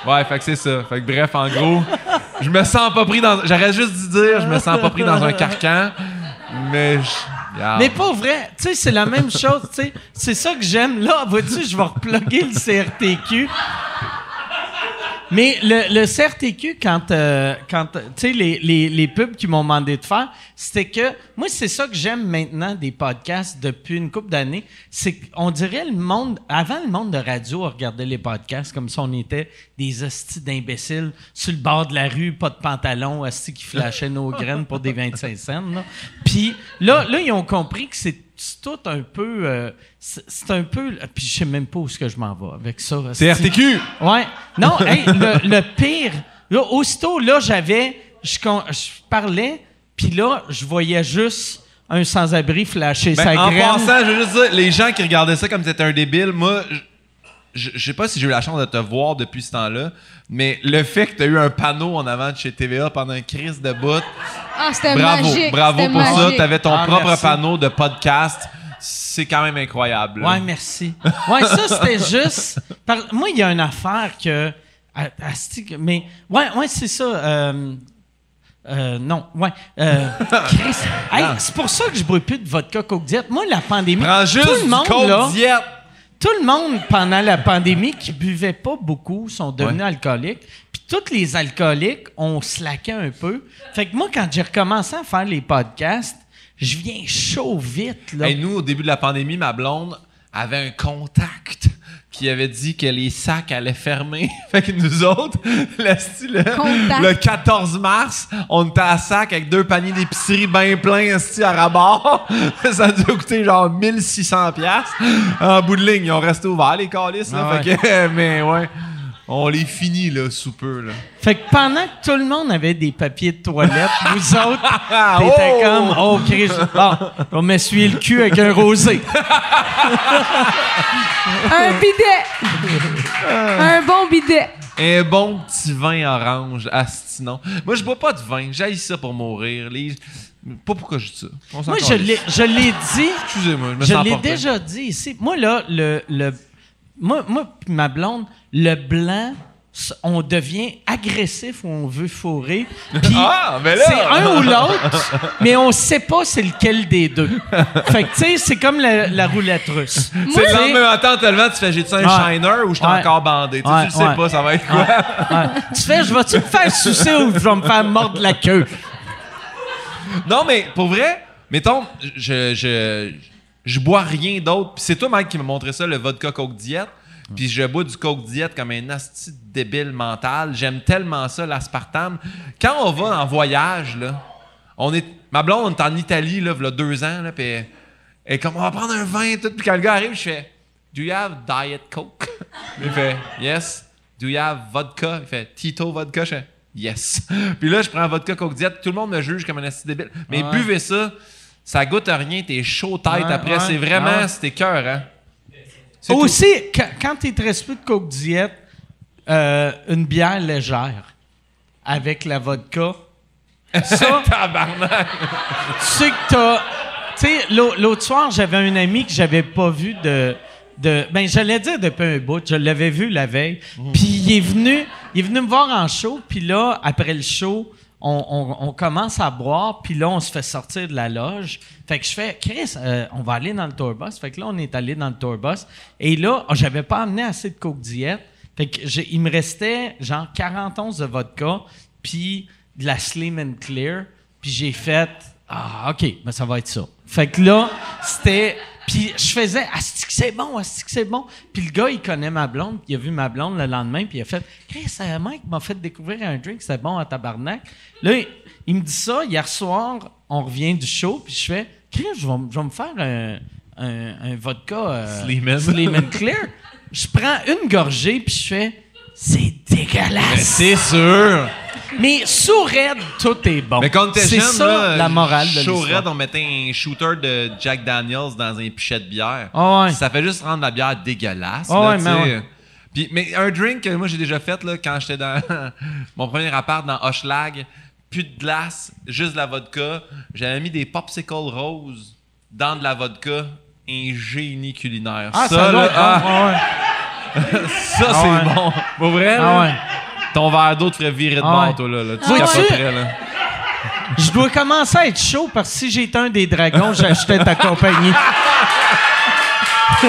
Ouais, fait c'est ça. Fait que bref, en gros, je me sens pas pris dans. J'aurais juste dû dire, je me sens pas pris dans un carcan, mais. je-. Mais pas vrai, tu sais, c'est la même chose, tu sais. C'est ça que j'aime. Là, vois-tu, je vais reploguer le CRTQ. Mais le, le CRTQ, quand, euh, quand tu sais, les, les, les pubs qui m'ont demandé de faire, c'était que, moi, c'est ça que j'aime maintenant des podcasts depuis une couple d'années. C'est qu'on dirait le monde, avant le monde de radio, on regardait les podcasts comme si on était des hosties d'imbéciles sur le bord de la rue, pas de pantalon, hosties qui flashaient nos (laughs) graines pour des 25 cents, là. Puis là, là, ils ont compris que c'est c'est tout un peu. euh, c'est un peu. Puis je sais même pas où est-ce que je m'en vais avec ça. C'est RTQ! Ouais. Non, (laughs) hey, le, le pire. Là, aussitôt, là, j'avais. Je, parlais, puis là, je voyais juste un sans-abri flasher Ben, sa en graine. passant, je veux juste dire, les gens qui regardaient ça comme si t'étais un débile, moi, je- sais pas si j'ai eu la chance de te voir depuis ce temps-là, mais le fait que t'as eu un panneau en avant de chez TVA pendant une crise de bout, Ah, c'était bravo, magique. bravo c'était pour ça. magique. T'avais ton Ah, propre merci. panneau de podcast. C'est quand même incroyable. là. Ouais, merci. Ouais, ça, c'était (laughs) juste. par- Moi, il y a une affaire que. mais. Ouais, ouais, c'est ça. euh, euh, non, ouais. Euh, (laughs) hey, c'est pour ça que je bois plus de vodka Coke Diet. Moi, la pandémie. Prends juste tout le monde, Coke là, Diet. tout le monde, pendant la pandémie, qui buvait pas beaucoup, sont devenus alcooliques. Puis tous les alcooliques ont slacké un peu. Fait que moi, quand j'ai recommencé à faire les podcasts, je viens chaud vite, là. Hey, nous, au début de la pandémie, ma blonde avait un contact qui avait dit que les sacs allaient fermer. (laughs) fait que nous autres, (laughs) le, le, le 14 mars, on était à sac avec deux paniers d'épicerie bien pleins à rabat. (laughs) Ça a dû coûter genre 1600 pièces. En bout de ligne, ils ont resté ouverts, les calices. là. Ah Fait que, mais ouais, on les finit là, sous peu. Là. Fait que pendant que tout le monde avait des papiers de toilette, (laughs) vous autres, Ah, t'étais oh! comme, oh, Chris, bon, on m'essuyer le cul avec un rosé. (laughs) Un bidet. un bon bidet. Un bon petit vin orange, astinon. Moi, je bois pas de vin. J'aille ça pour mourir. Les... Pas pourquoi je dis ça. On Moi, je l'ai, je l'ai dit, Excusez-moi, je me je l'ai déjà dit ici. Moi, là, le, le, moi, moi pis ma blonde, le blanc, on devient agressif ou on veut fourrer. (laughs) Puis Ah, ben c'est un ou l'autre, mais on sait pas c'est lequel des deux. Fait que, tu sais, c'est comme la, la roulette russe. C'est le Tu sais, lendemain matin, te levant, tu fais j'ai-tu un Ouais. shiner ou je suis Ouais. encore bandé? Tu sais, Ouais, tu le sais pas, ça va être quoi? Tu fais, je vais-tu me faire sucer ou je vais me faire mordre la queue? Non, mais pour vrai, mettons, je, je, je bois rien d'autre. Puis c'est toi, Mike, qui m'a montré ça, le vodka Coke Diet. Puis je bois du Coke Diet comme un asti débile mental. J'aime tellement ça, l'aspartame. Quand on va en voyage, là, on est. Ma blonde, on est en Italie, là, il y a deux ans, là, puis elle est comme, on va prendre un vin, tout. Puis quand le gars arrive, je fais, Do you have Diet Coke? (laughs) il fait, Yes. Do you have vodka? Il fait, Tito vodka? Je fais, Yes. (laughs) Puis là, je prends vodka Coke Diet. Tout le monde me juge comme un asti débile. Mais Ouais. buvez ça. Ça goûte à rien. T'es chaud tête Ouais, après. ouais. C'est vraiment, ouais. c'était cœur, hein? Tout. Aussi, quand, quand tu es plus de Coke Diet, euh, une bière légère avec la vodka, (laughs) ça, Tabarnak. tu sais que t'as. Tu sais, l'au- l'autre soir, j'avais un ami que j'avais pas vu de. de ben, j'allais dire depuis un bout, je l'avais vu la veille. Puis il est venu, il est venu me voir en show, puis là, après le show, on, commence à boire, puis là, on se fait sortir de la loge. Fait que je fais, Chris, euh, on va aller dans le tourbus. Fait que là, on est allé dans le tourbus. Et là, oh, j'avais pas amené assez de coke diète. Fait que il me restait genre 40 onces de vodka, puis de la Slim and Clear. Puis j'ai fait, ah, OK, ben ça va être ça. Fait que là, c'était. Puis je faisais, ah, c'est que c'est bon, ah, c'est que c'est bon? Puis le gars, il connaît ma blonde, puis il a vu ma blonde le lendemain, puis il a fait, Chris, euh, Mike m'a fait découvrir un drink, c'était bon à tabarnak. Là, il, il me dit ça, hier soir, on revient du show, puis je fais, Chris, je vais, m- je vais me faire un, un, un vodka euh, Slim Clear. Je prends une gorgée, puis je fais, c'est dégueulasse. C'est sûr. Mais sous raide, tout est bon. Mais quand t'es C'est jeune, ça, là, la morale de l'histoire. on mettait un shooter de Jack Daniels dans un pichet de bière. Ouais. Ça fait juste rendre la bière dégueulasse. Là, ouais, tu mais ouais. Puis, mais un drink que moi j'ai déjà fait là, quand j'étais dans (laughs) mon premier appart dans Hochelag. plus de glace, juste de la vodka. J'avais mis des popsicles roses dans de la vodka. Un génie culinaire. Ah, ça, là, ah, Ouais, (laughs) ça c'est bon. Pour vrai, Ah ouais. Ton verre d'eau te ferait virer de Ah bord, ouais. toi, là. là. Tu Vois-tu? capoterais, là. Je dois commencer à être chaud parce que si j'étais un des dragons, j'achetais ta compagnie. (laughs)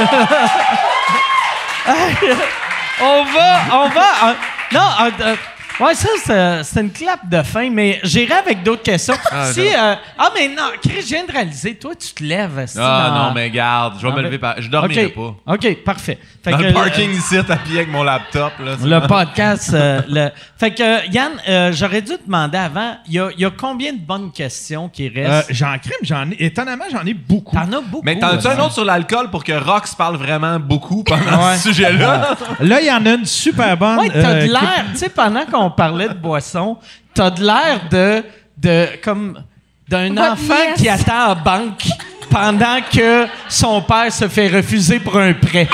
on va, on va. euh, non, euh, euh, ouais, ça, c'est, une clap de fin, mais j'irai avec d'autres questions. Ah, si, euh, ah, mais non, Chris, je viens de réaliser, toi, tu te lèves. Ah dans- non, mais garde, je vais Ah, me lever par... Je dormirai OK. pas. OK, parfait. Fait Dans que, le euh, parking ici, à pied avec mon laptop, là. le podcast. euh, (laughs) le... Fait que, Yann, euh, j'aurais dû te demander avant, il y a, il y a combien de bonnes questions qui Euh, restent? j'en crime, j'en ai. Étonnamment, j'en ai beaucoup. T'en as beaucoup. Mais t'en as-tu euh, un autre sur l'alcool pour que Rox parle vraiment beaucoup pendant Ouais. ce sujet-là? Là, il y en a une super bonne. Ouais, t'as euh, de l'air, tu sais, pendant qu'on parlait de boisson, t'as de l'air de, de, comme, d'un enfant qui attend en banque pendant que son père se fait refuser pour un prêt.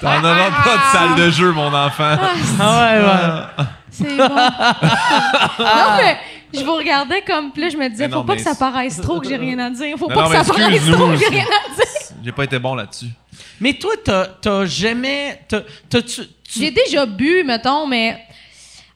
T'en auras pas de salle de jeu, mon enfant. Ah ouais, ouais. C'est bon. non, mais je vous regardais comme. Puis là, je me disais, Mais non, faut pas mais que ça c'est- paraisse trop que j'ai rien à dire. Faut Non, pas non, que ça paraisse excuse-nous, trop que j'ai rien à dire. J'ai pas été bon là-dessus. Mais toi, t'as, t'as jamais, t'as, tu- J'ai déjà bu, mettons, mais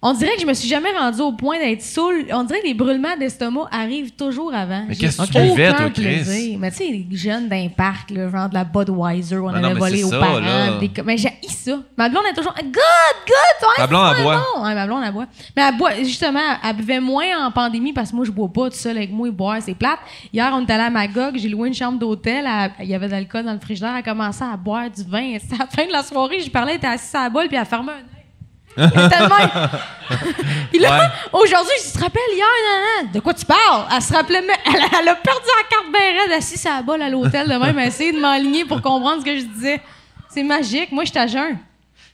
on dirait que je me suis jamais rendue au point d'être saoul. On dirait que les brûlements d'estomac arrivent toujours avant. Mais qu'est-ce que tu buvais, toi, Chris? plaisir. Mais tu sais, les jeunes d'un parc, là, genre de la Budweiser, on avait mais volé aux ça, parents. là. des co- Mais j'ai ça. Ma blonde est toujours good, good. Ta blonde, elle boit. Ouais, ma blonde, elle boit. Mais elle boit, justement, elle buvait moins en pandémie parce que moi, je bois pas tout seul avec moi et boire, c'est plate. Hier, on était allé à Magog, j'ai loué une chambre d'hôtel. Il y avait de l'alcool dans le frigidaire. Elle a commencé à boire du vin. C'était (laughs) à la fin de la soirée, je parlais, elle était assise à la bolle puis elle fermait un là, (laughs) aujourd'hui, je te rappelle hier, nan, nan, de quoi tu parles? Elle se rappelait, mais elle, elle a perdu la carte bien raide, assise à la bolle à l'hôtel de même, essayer de m'aligner pour comprendre ce que je disais. C'est magique. Moi, je suis à jeun.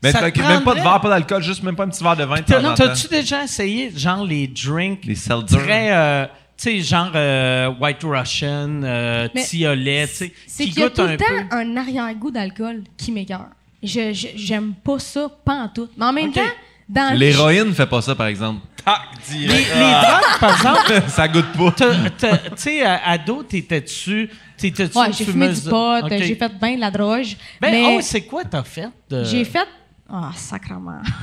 Mais Ça te même pas de verre, pas d'alcool, juste même pas un petit verre de vin. T'as-tu déjà essayé, genre, les drinks Les très, euh, tu sais, genre euh, White Russian, euh, Tiolet, tu sais, C'est qui qu'il y a tout un le peu? temps un arrière-goût d'alcool qui m'écœure. Je, j'aime pas ça, pas en tout. Mais en même temps, dans L'héroïne fait pas ça, par exemple. Tac, Les, les drogues, par exemple, (laughs) ça goûte pas. tu sais, ado, t'étais-tu... T'étais-tu Ouais, j'ai fumé du fumeuse- pot, Ok. j'ai fait bien de la droge. Ben, mais oh, c'est quoi t'as fait? de- j'ai fait. Ah, sacrement. (laughs)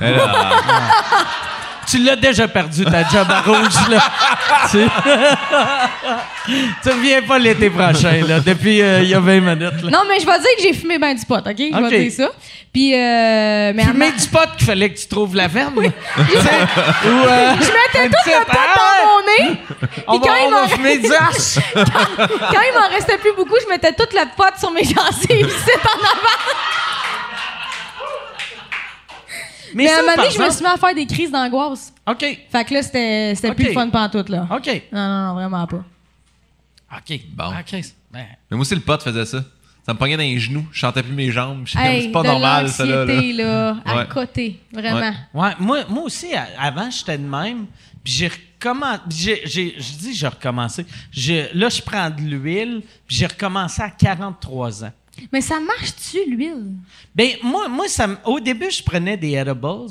Tu l'as déjà perdu, ta job à rouge, là. (laughs) tu... (laughs) tu reviens pas l'été prochain, là, depuis euh, il y a 20 minutes, là. Non, mais je vais dire que j'ai fumé bien du pot, OK? Je Ok. vais dire ça. Puis, euh, mais Fumer en- du pot qu'il fallait que tu trouves la ferme? Tu sais, (laughs) ou, euh, Je mettais tout le pot dans mon nez. On Puis va, quand il on va m'en- fumer du hache. Quand il m'en restait plus beaucoup, je mettais toute la pote sur mes gencives ici en avant. Mais, à ça, un moment donné, je me suis mis à faire des crises d'angoisse. OK. Fait que là, c'était plus le fun pantoute, là. OK. Non, non, non, vraiment pas. OK. Bon. OK. Ben, Mais moi aussi, le pote faisait ça. Ça me pognait dans les genoux. Je chantais plus mes jambes. (laughs) Je Hey, c'est pas de normal, ça, là. là. à Ouais. côté, vraiment. Ouais. Ouais, moi, moi aussi, avant, j'étais de même. Puis j'ai recommencé. j'ai- j'ai- Je dis j'ai recommencé. Là, je prends de l'huile. Puis j'ai recommencé à 43 ans. Mais ça marche-tu, l'huile? Ben, moi, moi ça, au début, je prenais des edibles.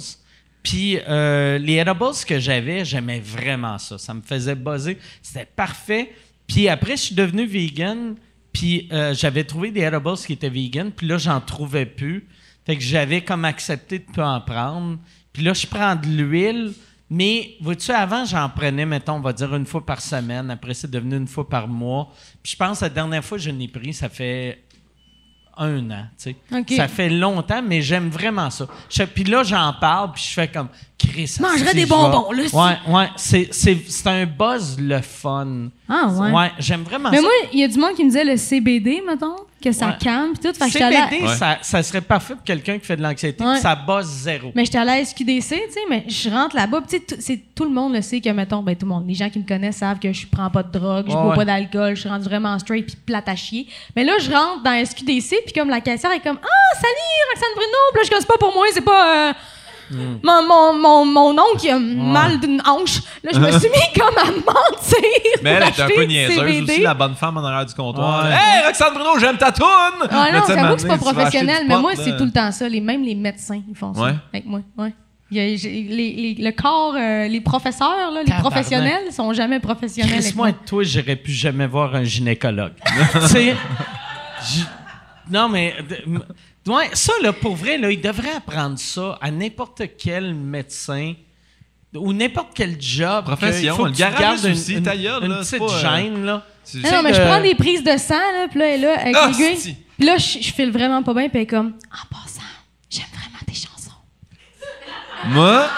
Puis euh, les edibles que j'avais, j'aimais vraiment ça. Ça me faisait buzzer. C'était parfait. Puis après, je suis devenu vegan. Puis euh, j'avais trouvé des edibles qui étaient vegan. Puis là, j'en trouvais plus. Fait que j'avais comme accepté de pas en prendre. Puis là, je prends de l'huile. Mais, vois-tu, avant, j'en prenais, mettons, on va dire une fois par semaine. Après, c'est devenu une fois par mois. Puis je pense la dernière fois que je n'ai pris, ça fait un an, tu sais. OK. Ça fait longtemps, mais j'aime vraiment ça. Puis là, j'en parle, puis je fais comme, Chris, mangerais des bonbons, là, Ouais, ouais, c'est, c'est, c'est un buzz le fun. Ah, ouais. Ouais, j'aime vraiment Mais ça. moi, il y a du monde qui me disait le CBD, mettons, que ça Ouais. calme, tout. Fait que j'étais allée à- CBD, Ouais. ça, ça serait parfait pour quelqu'un qui fait de l'anxiété, Ouais. ça buzz zéro. Mais j'étais allée à SQDC, tu sais, mais je rentre là-bas, c'est tout le monde le sait que, mettons, ben tout le monde, les gens qui me connaissent savent que je prends pas de drogue, je Ouais, bois pas d'alcool, je suis rendue vraiment straight puis plate à chier. Mais là, je rentre dans SQDC, puis comme la caissière est comme « Ah, salut, Roxane Bruno! » Puis là, je suis comme « C'est pas pour moi, c'est pas... euh, Mon, mon, mon, mon oncle il a mal d'une hanche. Là, je me suis mis (laughs) comme à mentir. Mais elle était un peu niaiseuse CBD. aussi, la bonne femme en arrière du comptoir. Ouais. Hey, Roxane Bruno, j'aime ta toune! Mais non, j'avoue que c'est pas professionnel, mais moi, c'est tout le temps ça. Les, même les médecins, ils font ça Ouais. avec moi. Ouais. Il y a- j'ai- les- les- le corps, euh, les professeurs, là, les professionnels, sont jamais professionnels. avec Chris, moi moi. et toi, j'irais plus jamais voir un gynécologue. (laughs) tu sais, j- non, mais. Ouais, ça, là, pour vrai, là, il devrait apprendre ça à n'importe quel médecin ou n'importe quel job. Profession, que il faut le garage une, aussi, une- ta gueule, une là, petite pas, euh, gêne, là. C'est- Ah non, mais je prends des prises de sang, là, puis là, elle est là, avec Ah, l'aiguille. si. Puis là, je, je file vraiment pas bien, puis elle est comme, en passant, j'aime vraiment tes chansons. Moi,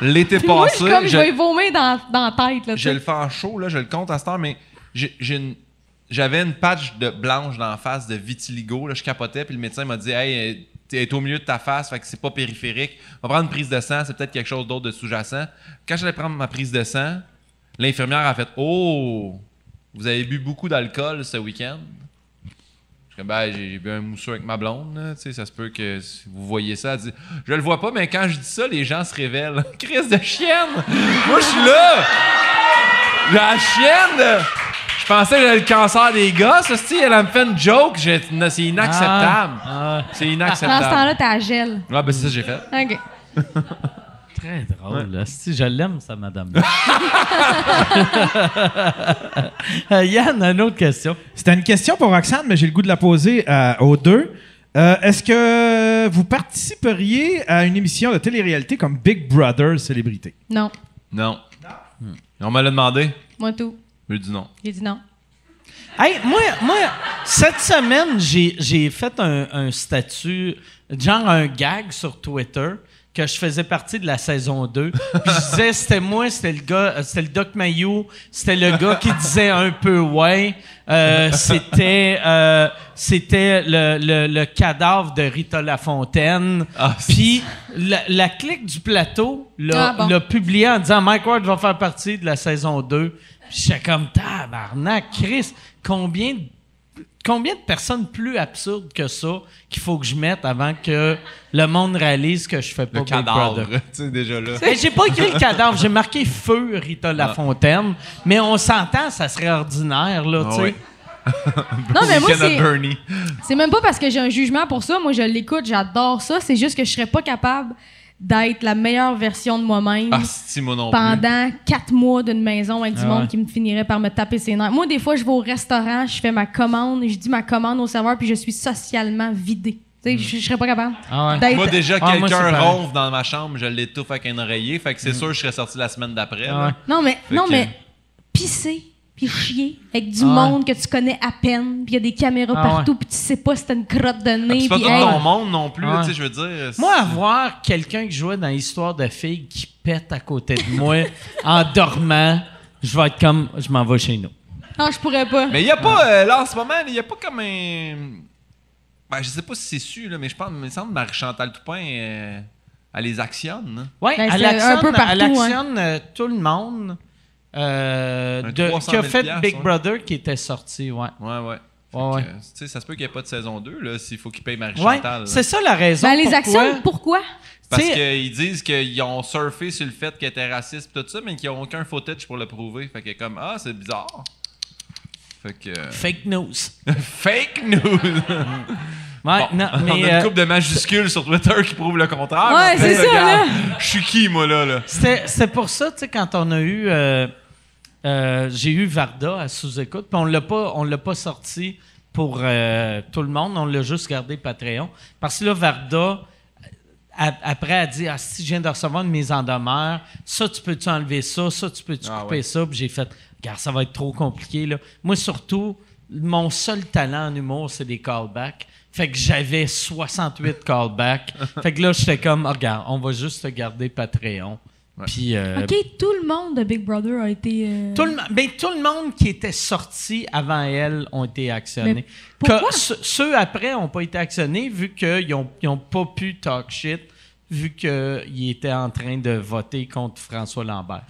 l'été Puis moi, je passé, comme, je je- vais y vomir dans, dans la tête, là, je le fais en show, là, je le compte à cette heure, mais j'ai une- j'avais une patch de blanche dans la face de vitiligo. Là, je capotais, puis le médecin m'a dit Hey, t'es au milieu de ta face, fait que c'est pas périphérique. On va prendre une prise de sang, c'est peut-être quelque chose d'autre de sous-jacent. Quand j'allais prendre ma prise de sang, l'infirmière a fait Oh, vous avez bu beaucoup d'alcool ce week-end? Ben, j'ai bu un mousseux avec ma blonde, là. ça se peut que vous voyez ça. Elle dit, je le vois pas, mais quand je dis ça, les gens se révèlent. (laughs) Crise de chienne! Moi, je suis là! La chienne! Je pensais que j'avais le cancer des gosses. Si elle elle me fait une joke, j'ai- non, c'est inacceptable. Ah, C'est Dans ce inacceptable. temps-là, t'as la gel. Ouais, ben c'est ça que j'ai fait. OK. (laughs) très drôle, là. Si je l'aime, ça, madame. (laughs) Euh, Yann, une autre question. C'était une question pour Roxane, mais j'ai le goût de la poser euh, aux deux. Euh, Est-ce que vous participeriez à une émission de télé-réalité comme Big Brother Célébrité? Non, Non. On me l'a demandé. moi tout. J'ai dit non. J'ai dit non. Hey, moi, moi, cette semaine, j'ai, j'ai fait un, un statut, genre un gag sur Twitter, que je faisais partie de la saison 2. Puis je disais, c'était moi, c'était le gars, c'était le Doc Mayou, c'était le gars qui disait un peu ouais. Euh, c'était, euh, c'était le, le, le cadavre de Rita Lafontaine. Ah, Puis la, la clique du plateau l'a, Ah, bon. publié en disant Mike Ward va faire partie de la saison 2. Puis j'étais comme tabarnak, Chris, combien de, combien de personnes plus absurdes que ça qu'il faut que je mette avant que le monde réalise que je fais pas Le Big cadavre. Brother? tu sais, déjà là. Mais j'ai pas écrit le cadavre, j'ai marqué feu Rita Lafontaine, mais on s'entend, ça serait ordinaire là, Ah tu sais. oui. (laughs) Non, mais moi, c'est. Bernie. C'est même pas parce que j'ai un jugement pour ça. Moi, je l'écoute, j'adore ça. C'est juste que je serais pas capable d'être la meilleure version de moi-même Ah, pendant quatre mois d'une maison avec du Ah monde ouais. qui me finirait par me taper ses nerfs. Moi, des fois, je vais au restaurant, je fais ma commande, je dis ma commande au serveur, puis je suis socialement vidée. Tu sais, je, je serais pas capable Ah ouais. Moi, déjà, Ah, quelqu'un ronfle dans ma chambre, je l'étouffe avec un oreiller. Fait que c'est sûr que je serais sorti la semaine d'après. Ah ouais. Non, mais, Fait non, que- mais pisser puis chier avec du Ah ouais. monde que tu connais à peine, puis il y a des caméras Ah partout, puis tu sais pas si t'as une crotte de Ah, nez. C'est pas puis tout hey, ton monde non plus, Ouais. tu sais, je veux dire. Moi, avoir quelqu'un qui jouait dans l'histoire de filles qui pète à côté de moi (laughs) en dormant, je vais être comme je m'en vais chez nous. Non, je pourrais pas. Mais il n'y a pas, euh, là, en ce moment, il n'y a pas comme un. Ben, je sais pas si c'est su, là, mais je pense, il me semble que Marie-Chantal Toupin, euh, elle les actionne. hein. Oui, Ben, elle c'est un actionne, peu partout, elle actionne, euh, tout le monde euh, de- 300 qui a 000 fait Big ouais. Brother qui était sorti, ouais. Ouais, ouais. Ouais, que, ouais. tu sais, ça se peut qu'il n'y ait pas de saison 2, là, s'il faut qu'il paye Ouais, Marie-Chantal. c'est ça la raison. Ben, les actions, pourquoi? Parce qu'ils disent qu'ils ont surfé sur le fait qu'elle était raciste pis tout ça, mais qu'ils n'ont aucun footage pour le prouver. Fait que comme, ah, c'est bizarre. Fait que. euh, Fake news. (laughs) Fake news! Ouais, Bon, non, on mais a une euh, couple de majuscules sur Twitter qui prouvent le contraire. Ouais, c'est ça, regarde, Je suis qui, moi, là? là? c'était c'était pour ça, tu sais, quand on a eu. euh, euh, J'ai eu Varda à sous-écoute, puis on l'a pas, on l'a pas sorti pour euh, tout le monde, on l'a juste gardé Patreon. Parce que là, Varda, a- après, a dit Ah, si je viens de recevoir une mise en demeure, ça, tu peux-tu enlever ça, ça, tu peux-tu Ah couper ouais. ça, puis j'ai fait Regarde, ça va être trop compliqué, là. Moi, surtout, mon seul talent en humour, c'est des callbacks. Fait que j'avais 68 callbacks. (laughs) fait que là, j'étais comme, Ah, regarde, on va juste te garder Patreon. Puis, euh, OK, tout le monde de Big Brother a été. euh, tout, le, ben, tout le monde qui était sorti avant elle ont été actionnés. Que ce- ceux après n'ont pas été actionnés vu qu'ils n'ont pas pu talk shit, vu qu'ils étaient en train de voter contre François Lambert.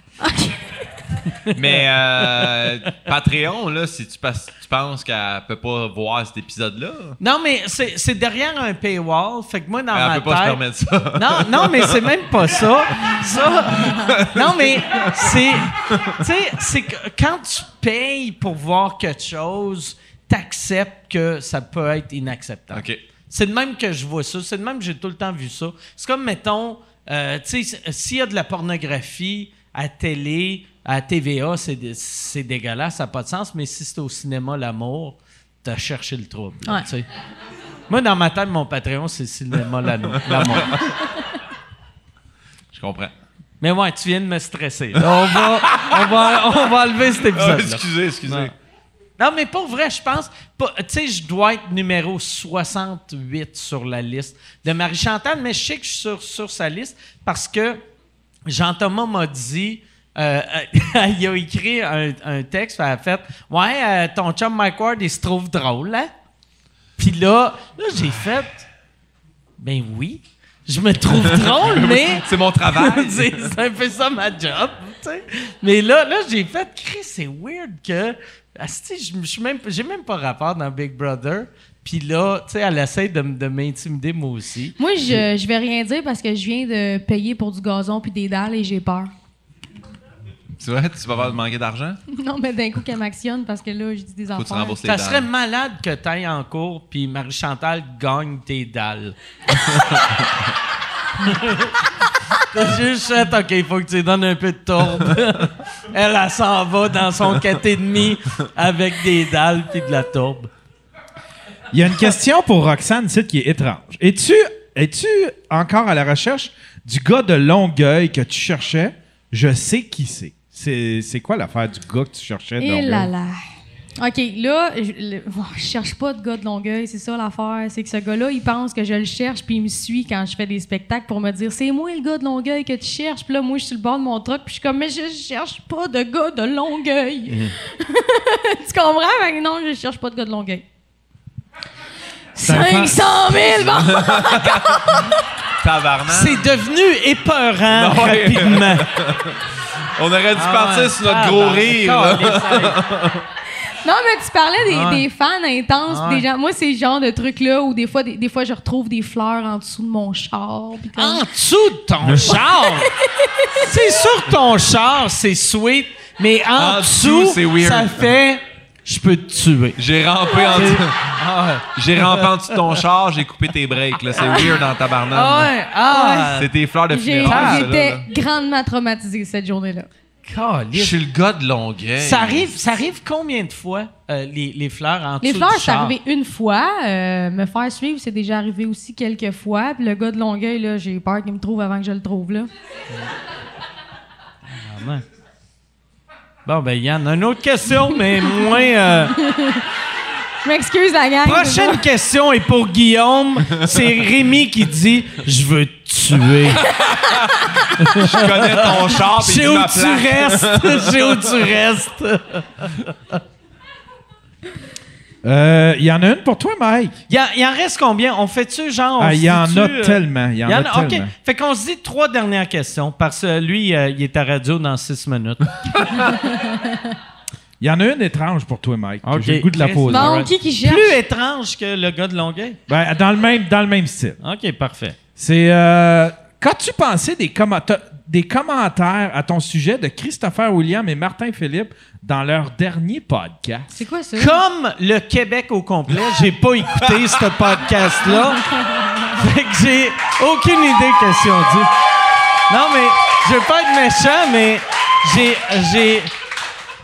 Mais euh, Patreon, là, si tu, tu penses qu'elle peut pas voir cet épisode-là, Non, mais c'est c'est derrière un paywall. Fait que moi, dans elle ma peut pas se tête... permettre ça. (laughs) Non, non, mais c'est même pas ça. Ça. Non, mais c'est. Tu sais, c'est que quand tu payes pour voir quelque chose, t'acceptes que ça peut être inacceptable. OK. C'est de même que je vois ça. C'est de même que j'ai tout le temps vu ça. C'est comme, mettons, euh, tu sais, s'il y a de la pornographie à télé, à TVA, c'est dé- c'est dégueulasse, ça n'a pas de sens. Mais si c'est au cinéma, l'amour, t'as cherché le trouble. là, Ouais. Moi, dans ma tête, mon Patreon, c'est cinéma, l'ano- l'amour. Je comprends. Mais ouais, tu viens de me stresser. Là, on, va, on, va, on va enlever cet Ah, épisode. excusez, excusez. Non. Non, mais pour vrai, je pense. Tu sais, je dois être numéro 68 sur la liste de Marie-Chantal, mais je sais que je suis sur, sur sa liste parce que Jean-Thomas m'a dit. euh, (laughs) il a écrit un, un texte, elle a fait Ouais, euh, ton chum Mike Ward, il se trouve drôle, hein? Puis là, là j'ai fait Ben oui, je me trouve (laughs) drôle, mais. (laughs) C'est mon travail. c'est un peu ça ma job, tu sais. Mais là, là j'ai fait, Chris, c'est weird que. asti, je je suis même, j'ai même pas rapport dans Big Brother. Puis là, tu sais, elle essaie de, de m'intimider moi aussi. Moi, je, je vais rien dire parce que je viens de payer pour du gazon puis des dalles et j'ai peur. tu vois, tu vas avoir manquer d'argent? (laughs) Non, mais d'un coup qu'elle m'actionne parce que là, je dis des Faut que tu affaires. rembourses les Ça dalles. serait malade que tu ailles en cours puis Marie-Chantal gagne tes dalles. (laughs) T'as juste fait, OK, il faut que tu lui donnes un peu de tourbe. elle, elle s'en va dans son 4,5 avec des dalles puis de la tourbe. Il y a une question pour Roxane ici qui est étrange. Es-tu es-tu encore à la recherche du gars de Longueuil que tu cherchais? Je sais qui c'est. C'est c'est quoi l'affaire du gars que tu cherchais de Et Longueuil? là là. OK, là, je, le- bon, je cherche pas de gars de Longueuil, c'est ça l'affaire. C'est que ce gars-là, il pense que je le cherche, puis il me suit quand je fais des spectacles pour me dire c'est moi le gars de Longueuil que tu cherches. Puis là, moi, je suis sur le bord de mon truck, puis je suis comme mais je cherche pas de gars de Longueuil. (laughs) tu comprends? Que non, je cherche pas de gars de Longueuil. Un fan- 500 000! bon. (laughs) Tabarnak. C'est devenu épeurant Non, ouais. rapidement. (laughs) On aurait dû Ah partir sur notre gros rire. là. (laughs) Non, mais tu parlais des, Ah ouais. des fans intenses, Ah des gens. Moi, c'est le genre de truc-là où des fois, des, des fois, je retrouve des fleurs en dessous de mon char. comme- En dessous de ton char? c'est sûr que ton char, c'est sweet, mais en, En dessous, dessous, c'est weird. ça fait je peux te tuer. J'ai rampé en dessous. Ah ouais. J'ai rampé en dessous de ton char, j'ai coupé tes breaks. là. C'est weird dans tabarnak. Ah ouais. Ah C'est tes fleurs de J'ai- funérailles. ça, J'étais grandement traumatisée cette journée-là. Je suis le gars de Longueuil. Ça arrive, ça arrive combien de fois, euh, les, les fleurs en Les fleurs, c'est arrivé une fois. Euh, me faire suivre, c'est déjà arrivé aussi quelques fois. Puis le gars de Longueuil, là, j'ai peur qu'il me trouve avant que je le trouve, là. Ah, ouais. Bon, ben, Yann, une autre question, mais moins... euh, Je m'excuse, la gang. Prochaine question est pour Guillaume. C'est Rémi qui dit « Je veux te tuer. Je connais ton char Je sais où tu restes? Je sais où tu restes? Euh, Il y en a une pour toi, Mike? Il y, en- il en reste combien? On fait-tu genre... Ah, Il se y en a euh, tellement. Il y en il y a en a- OK. tellement. Fait qu'on se dit trois dernières questions parce que lui, euh, il est à radio dans six minutes. Il (laughs) y en a une étrange pour toi, Mike. J'ai le goût de la poser. Bon, qui qui cherche? Plus étrange que le gars de Longueuil. Ben, dans, le même, dans le même style. OK, parfait. C'est. Qu'as-tu pensé des, commenta- des commentaires à ton sujet de Christopher William et Martin Philippe dans leur dernier podcast? C'est quoi ça? Comme le Québec au complet, j'ai pas écouté (laughs) ce podcast-là. fait que j'ai aucune idée qu'est-ce qu'ils ont dit. Non, mais je veux pas être méchant, mais j'ai j'ai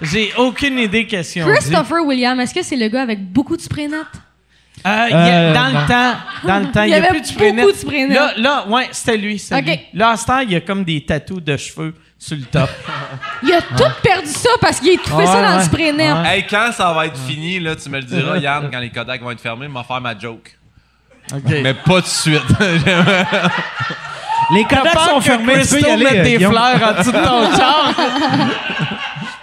j'ai aucune idée qu'est-ce qu'ils ont dit. Christopher William, est-ce que c'est le gars avec beaucoup de spray net? Euh, il y a- Euh, dans le temps, dans le temps, Il y y a avait plus de beaucoup de spray net. Là, là, ouais, c'était lui. Là, à ce temps, il y a comme des tatous de cheveux sur le top. Il a tout perdu ça parce qu'il a trouvé Ouais, ça dans le ouais. spray net. Ouais. Hey, quand ça va être fini, là, tu me le diras, Yann, quand les Kodak vont être fermés, je vais faire ma joke. OK. Mais pas tout de suite. (laughs) Les Kodak sont fermés. Tu peux y aller. mette euh, des Guillaume. fleurs en dessous de ton (laughs) char.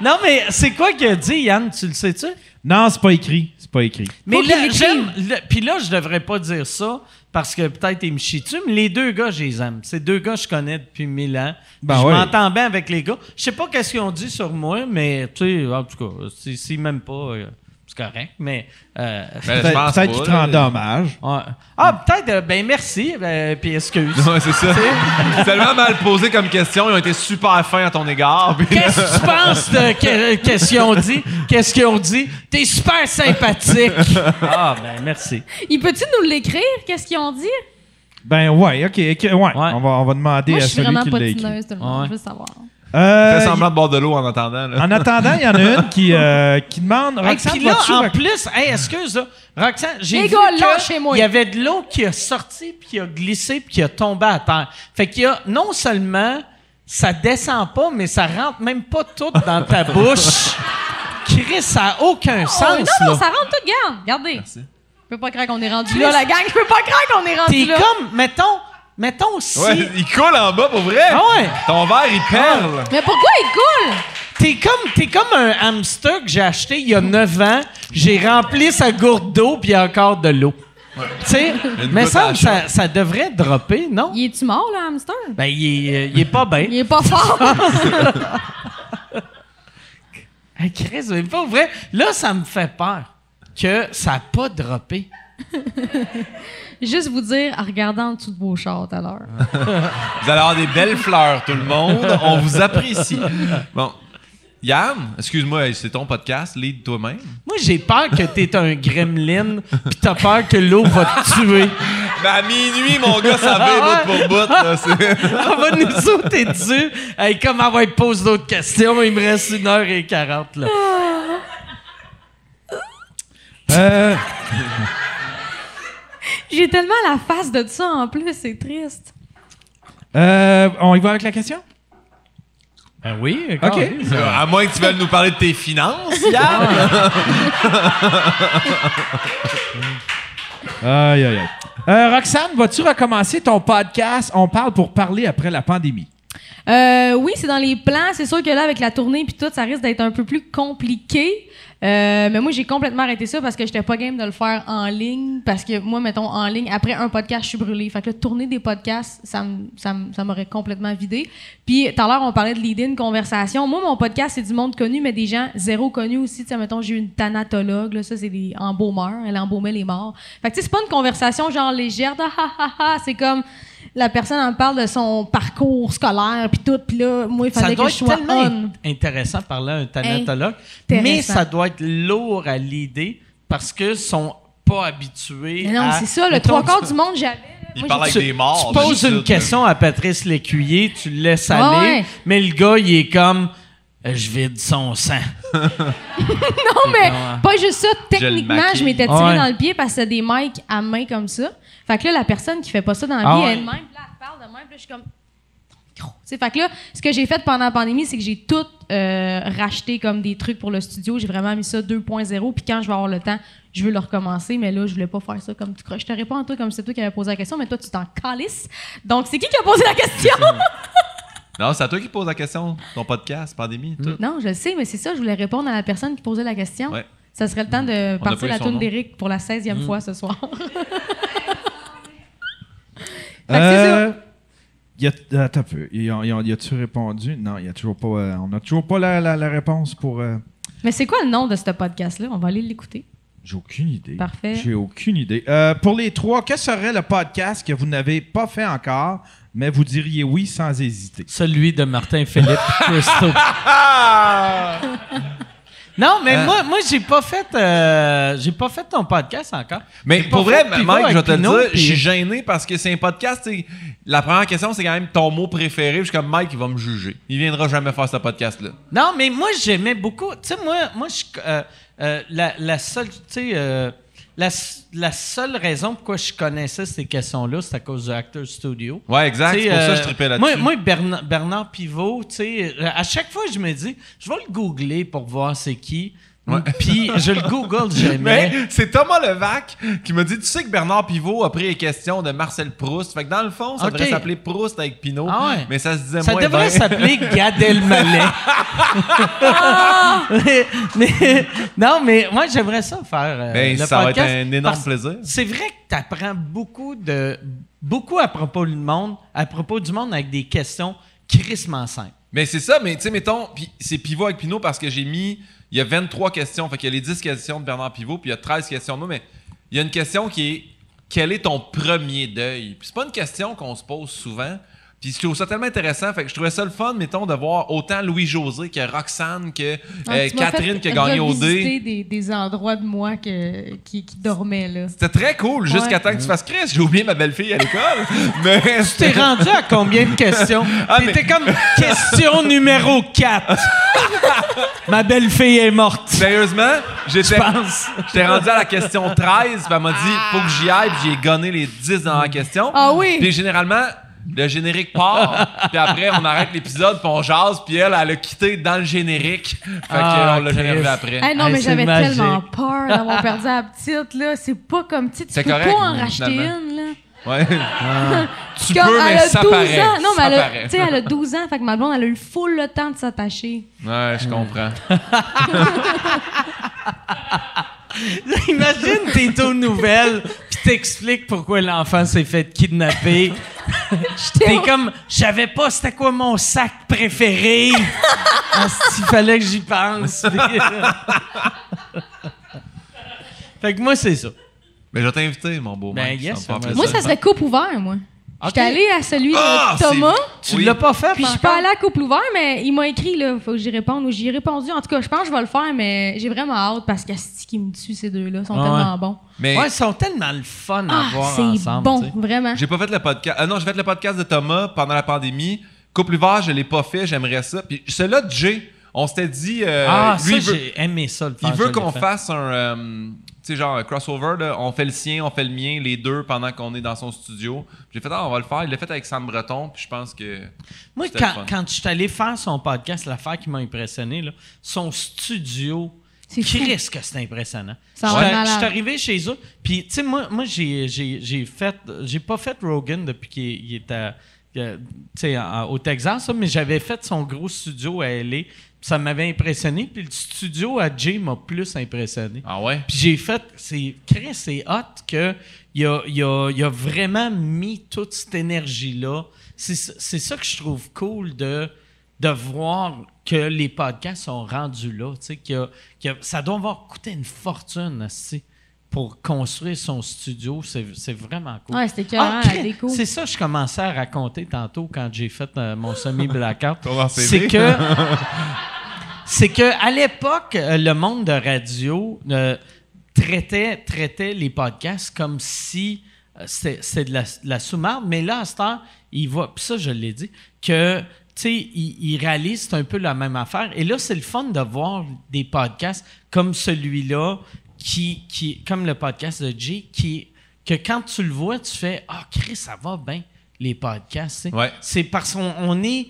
non, mais c'est quoi qu'il a dit, Yann? Tu le sais-tu? Non, c'est pas écrit. C'est pas écrit. Mais Faut là, j'aime. le- Puis là, je devrais pas dire ça parce que peut-être ils me chient dessus, mais les deux gars, je les aime. Ces deux gars, je connais depuis mille ans. Ben je ouais. m'entends bien avec les gars. Je sais pas qu'est-ce qu'ils ont dit sur moi, mais tu sais, en tout cas, si- s'ils m'aiment pas, euh, c'est correct. Mais. euh, Ben, je Peut-être pas, qu'il te rend dommage. ouais. Ah, peut-être, euh, ben merci, ben, puis excuse. Ouais, c'est ça. (laughs) C'est tellement mal posé comme question. Ils ont été super fins à ton égard. (laughs) Qu'est-ce que tu penses de que- qu'est-ce qu'ils ont dit? Qu'est-ce qu'ils ont dit? T'es super sympathique. (laughs) Ah, ben merci. Il peut-tu nous l'écrire? Qu'est-ce qu'ils ont dit? Ben ouais, ok, ok, ouais. On, va, on va demander Moi, à je suis celui vraiment qui l'a écrit. patineuse, tout le monde. Ouais. Je veux savoir. Euh, Fais semblant de boire de l'eau en attendant. Là. En attendant, il y en a une qui, euh, qui demande Hey, Roxane, puis là, en rac- plus, hey, excuse, là, Roxane, j'ai Les vu gars, que lâchez-moi. il y avait de l'eau qui a sorti, puis qui a glissé, puis qui a tombé à terre. Fait qu'il y a, non seulement, ça descend pas, mais ça rentre même pas tout dans ta (laughs) bouche. Chris, ça a aucun Oh, sens, non, non, là. ça rentre tout, garde. Regardez. Je peux pas croire qu'on est rendu là, la gang. Je peux pas croire qu'on est rendu T'es là. comme, mettons, mettons si... Ouais, il coule en bas pour vrai. Ah ouais. Ton verre, il perle. Mais pourquoi il coule? T'es comme, t'es comme un hamster que j'ai acheté il y a 9 ans. J'ai rempli sa gourde d'eau, puis il y a encore de l'eau. Tu sais, mais ça, ça, ça devrait dropper, non? Il est-tu mort, le hamster? Ben, il est, euh, il est pas bien. Il est pas fort. (laughs) Hey, Chris, mais pas vrai. Là, ça me fait peur que ça n'a pas droppé. (laughs) Juste vous dire, en regardant en dessous de vos chars tout à l'heure. (laughs) Vous allez avoir des belles fleurs, tout le monde. On vous apprécie. Bon. Yann, excuse-moi, c'est ton podcast, lead toi-même. Moi, j'ai peur que t'es un gremlin, pis t'as peur que l'eau va te tuer. Ben, à minuit, mon gars, ça va bout pour bout. là, (laughs) Elle va nous sauter dessus. Hey, comment va être pose d'autres questions? Il me reste une heure et quarante, là. Euh, J'ai tellement la face de ça en plus, c'est triste. euh, on y va avec la question? Ben oui, Ok. Euh, À moins que tu veuilles nous parler de tes finances, Yann. (laughs) Aïe, aïe, aïe. Euh, Roxane, vas-tu recommencer ton podcast? On parle pour parler après la pandémie Euh, oui, c'est dans les plans. C'est sûr que là, avec la tournée puis tout, ça risque d'être un peu plus compliqué. Euh, mais moi, j'ai complètement arrêté ça parce que j'étais pas game de le faire en ligne. Parce que moi, mettons, en ligne, après un podcast, je suis brûlée. Fait que là, tourner des podcasts, ça ça ça m'aurait complètement vidé. Puis, tout à l'heure, on parlait de lead-in, conversation. Moi, mon podcast, c'est du monde connu, mais des gens zéro connus aussi. Tu sais, mettons, j'ai une thanatologue. Là, ça, c'est des embaumeurs. Elle embaumait les morts. Fait que, tu sais, c'est pas une conversation genre légère. de, ha, ha, ha. C'est comme la personne en parle de son parcours scolaire puis tout puis là moi il Ça fallait doit que je être sois tellement on in- intéressant de parler à un thanatologue, mais ça doit être lourd à l'idée parce que sont pas habitués Mais non c'est ça le trois quarts tu- du monde j'avais. Il parle avec des morts. Tu poses une ça. question à Patrice Lécuyer, tu le laisses aller, Ah ouais. mais le gars, il est comme... euh, Je vide son sang. (laughs) non mais comment? pas juste ça techniquement je m'étais tiré Ouais. dans le pied parce que c'est des mics à main comme ça fait que là la personne qui fait pas ça dans la Ah vie ouais. elle-même là elle parle de même puis là, je suis comme micro. Tu sais, fait que là, ce que j'ai fait pendant la pandémie, c'est que j'ai tout euh, racheté comme des trucs pour le studio. J'ai vraiment mis ça 2.0. Puis quand je vais avoir le temps, je veux le recommencer. Mais là, je voulais pas faire ça comme tu crois. Je te réponds à toi comme c'est toi qui avais posé la question, mais toi, tu t'en calisses. Donc, c'est qui qui a posé la question? (laughs) Non, c'est à toi qui pose la question, ton podcast, pandémie, tout. non, je le sais, mais c'est ça. Je voulais répondre à la personne qui posait la question. Ouais. Ça serait le temps de On partir la tourne d'Éric pour la 16e Mm. fois ce soir. (laughs) Euh, y a, attends un peu. Y a- y a- y a-tu répondu? Non, y a toujours pas, euh, on n'a toujours pas la, la- la réponse pour. euh, Mais c'est quoi le nom de ce podcast-là? On va aller l'écouter. J'ai aucune idée. Parfait. J'ai aucune idée. Euh, pour les trois, que serait le podcast que vous n'avez pas fait encore, mais vous diriez oui sans hésiter? Celui de Martin Philippe Christo. (laughs) (laughs) non, mais Euh. moi, moi j'ai pas fait euh, j'ai pas fait ton podcast encore. Mais pour vrai, Mike, je vais te le dire, je suis gêné parce que c'est un podcast. La première question, c'est quand même ton mot préféré. Je suis comme Mike, il va me juger. Il viendra jamais faire ce podcast-là. Non, mais moi, j'aimais beaucoup. Tu sais, moi, moi je, euh, euh, la, la seule, tu sais, la, la seule raison pourquoi je connaissais ces questions-là, c'est à cause du Actor Studio. Ouais, exact. C'est pour ça que je euh, trippais Moi, là-dessus. moi Bernard, Bernard Pivot, tu sais, euh, à chaque fois, je me dis, je vais le googler pour voir c'est qui. (laughs) Puis je le google (laughs) jamais. Mais c'est Thomas Levac qui m'a dit Tu sais que Bernard Pivot a pris les questions de Marcel Proust. Fait que dans le fond, ça devrait s'appeler Proust avec Pinot. Ah ouais. Mais ça se disait Ça moins devrait bien. s'appeler (laughs) Gad Elmaleh. mais, mais- non, mais moi, j'aimerais ça faire euh, Ben, le ça va être podcast. un énorme plaisir. C'est vrai que tu apprends beaucoup, de, beaucoup à propos du monde, à propos du monde avec des questions crissement simples. Mais c'est ça, mais tu sais, mettons, c'est Pivot avec Pinot parce que j'ai mis. Il y a 23 questions. Fait qu'il y a les 10 questions de Bernard Pivot, puis il y a 13 questions de moi, mais il y a une question qui est quel est ton premier deuil? Puis c'est pas une question qu'on se pose souvent. Puis je trouve ça tellement intéressant. Fait que je trouvais ça le fun, mettons, de voir autant Louis-José que Roxane, que Ah, euh, tu Catherine qui a gagné au dé. Des, des endroits de moi que, qui, qui dormaient, là. C'était très cool, jusqu'à Ouais. temps que tu fasses Chris. J'ai oublié ma belle-fille à l'école. (laughs) mais T'es rendu à combien de questions? (laughs) Ah, T'étais mais- comme (laughs) question numéro 4. Ma belle-fille est morte. Sérieusement, j'étais rendu à la question 13, puis elle m'a dit faut que j'y aille, puis j'ai gonné les 10 dans la question. Ah oui? Puis généralement, le générique part, (laughs) puis après on arrête l'épisode, puis on jase, puis elle, elle a quitté dans le générique. Fait Ah, qu'on l'a jamais après. Hey, non, Hey, mais c'est j'avais tellement peur d'avoir perdu la petite, là. C'est pas comme, tu sais, tu peux correct, pas en racheter finalement. une, là. Ouais. (laughs) tu Comme, peux, elle mais a ça 12 paraît. ans. Non, mais ça elle a, paraît. tu sais, elle a 12 ans, fait que ma blonde, elle a eu full le temps de s'attacher. Ouais, je comprends. (laughs) Imagine, t'es aux nouvelles, puis t'expliques pourquoi l'enfant s'est fait kidnapper. T'es comme, je savais pas c'était quoi mon sac préféré. (laughs) Il fallait que j'y pense. (laughs) fait que moi, c'est ça. Mais je vais t'inviter, mon beau Ben, mec. yes, ça me fait fais-moi Moi, ça serait couple ouvert, moi. J'étais allée à celui Ah, de Thomas. c'est- Tu Oui. l'as pas fait, Puis je suis pas allée à couple ouvert, mais il m'a écrit, là, faut que j'y réponde. Ou j'y ai répondu. En tout cas, je pense que je vais le faire, mais j'ai vraiment hâte parce qu'Asti qui me tue, ces deux-là. Ils sont Ah tellement ouais. bons. Mais Ouais, ils sont tellement le fun à Ah, voir c'est ensemble. bon, tu sais. vraiment. J'ai pas fait le podcast. Ah non, j'ai fait le podcast de Thomas pendant la pandémie. Couple ouvert, je l'ai pas fait, j'aimerais ça. Puis celui-là de Jay, on s'était dit. euh, ah, lui, ça, j'ai aimé ça le il veut qu'on fasse un. euh, sais, genre crossover, là. on fait le sien, on fait le mien, les deux pendant qu'on est dans son studio. J'ai fait, ah, on va le faire. Il l'a fait avec Sam Breton, puis je pense que. Moi, quand, je suis allé faire son podcast, l'affaire qui m'a impressionné, là, son studio. Chris que c'est impressionnant. Je suis- arrivé chez eux, puis tu sais, moi, moi j'ai, j'ai, j'ai fait, j'ai pas fait Rogan depuis qu'il il est à- euh, tu au Texas, ça, mais j'avais fait son gros studio à LA, ça m'avait impressionné, puis le studio à Jay m'a plus impressionné. Ah ouais? Puis j'ai fait, c'est Chris, c'est hot que il a, il a- il a vraiment mis toute cette énergie-là. C'est c'est ça que je trouve cool de, de voir que les podcasts sont rendus là. Tu sais, y a- qu'il y a- ça doit avoir coûté une fortune aussi, pour construire son studio. C'est c'est vraiment cool. Ouais, c'était écœurant, Ah, déco. C'est ça que je commençais à raconter tantôt quand j'ai fait euh, mon semi-blackout. (laughs) C'est CV. que (laughs) c'est que à l'époque, euh, le monde de radio euh, traitait, traitait les podcasts comme si euh, c'était c'était de la, de la sous-marde, mais là, à cette heure, il va, puis ça, je l'ai dit, que, tu sais, il, il réalise c'est un peu la même affaire. Et là, c'est le fun de voir des podcasts comme celui-là, qui, qui, comme le podcast de Jay, qui, que quand tu le vois, tu fais, ah, Chris, ça va bien, les podcasts. Ouais. C'est parce qu'on on est,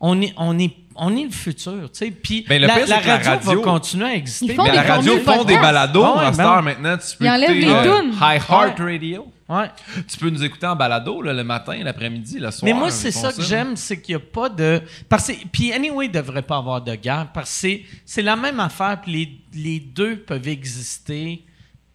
on est, on est, on est le futur, tu sais. Puis Ben, la, radio, va continuer à exister. Ils font Mais des la radio font des balados. Ah ouais, ben maintenant, tu peux Ils enlèvent écouter, les euh, tunes. High Heart Radio. Ouais. Tu peux nous écouter en balado là, le matin, l'après-midi, le soir. Mais moi, c'est ça que j'aime, c'est qu'il n'y a pas de. Parce que, puis, anyway, il ne devrait pas avoir de guerre, parce que c'est- la même affaire, puis les, les deux peuvent exister.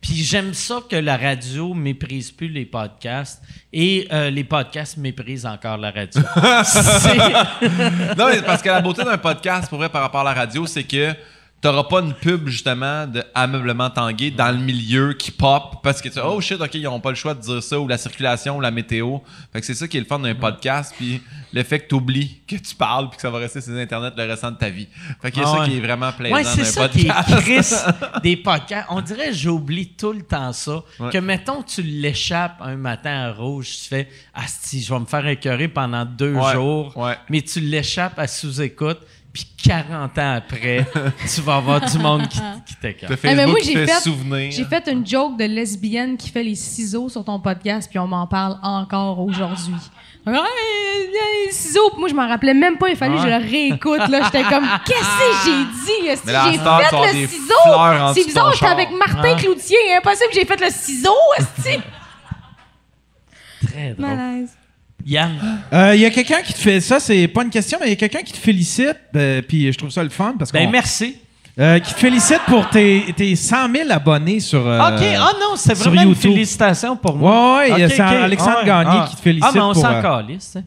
Puis j'aime ça que la radio méprise plus les podcasts et euh, les podcasts méprisent encore la radio. (laughs) Non, mais parce que la beauté d'un podcast, pour vrai, par rapport à la radio, c'est que t'auras pas une pub, justement, de ameublement tangué dans le milieu qui pop parce que tu oh shit, ok, ils ont pas le choix de dire ça, ou la circulation, ou la météo. Fait que c'est ça qui est le fun d'un podcast, puis le fait que t'oublies que tu parles, puis que ça va rester sur Internet le restant de ta vie. Fait que c'est Ah ça qui est vraiment plaisant Ouais, c'est d'un ça qui est podcast. Chris (laughs) des podcasts. On dirait j'oublie tout le temps ça. Ouais. Que mettons, tu l'échappes un matin à rouge, tu fais Asti, je vais me faire écœurer pendant deux jours. Mais tu l'échappes à sous-écoute. Puis 40 ans après, (laughs) tu vas avoir du monde qui, qui t'écoute. Facebook mais moi, j'ai fait. J'ai fait une joke de lesbienne qui fait les ciseaux sur ton podcast, puis on m'en parle encore aujourd'hui. Hey, les ciseaux, Puis moi je m'en rappelais même pas, il fallait que je le réécoute. là. J'étais comme, (laughs) qu'est-ce que j'ai dit? Est-ce que j'ai fait le ciseau? C'est bizarre, j'étais avec Martin Cloutier. Impossible, j'ai fait le ciseau, Très drôle. Malaise. Yann, Euh, Il y a quelqu'un qui te fait ça, c'est pas une question, mais il y a quelqu'un qui te félicite, euh, puis je trouve ça le fun parce ben merci. euh, qui te félicite pour tes, tes 100 000 abonnés sur. euh, OK, ah non, c'est sur vraiment une YouTube. félicitation pour moi. Ouais, ouais, OK, c'est OK. Alexandre Ah ouais. Gagné Ah. qui te félicite Ah, mais on pour, s'en euh, calisse, tu sais.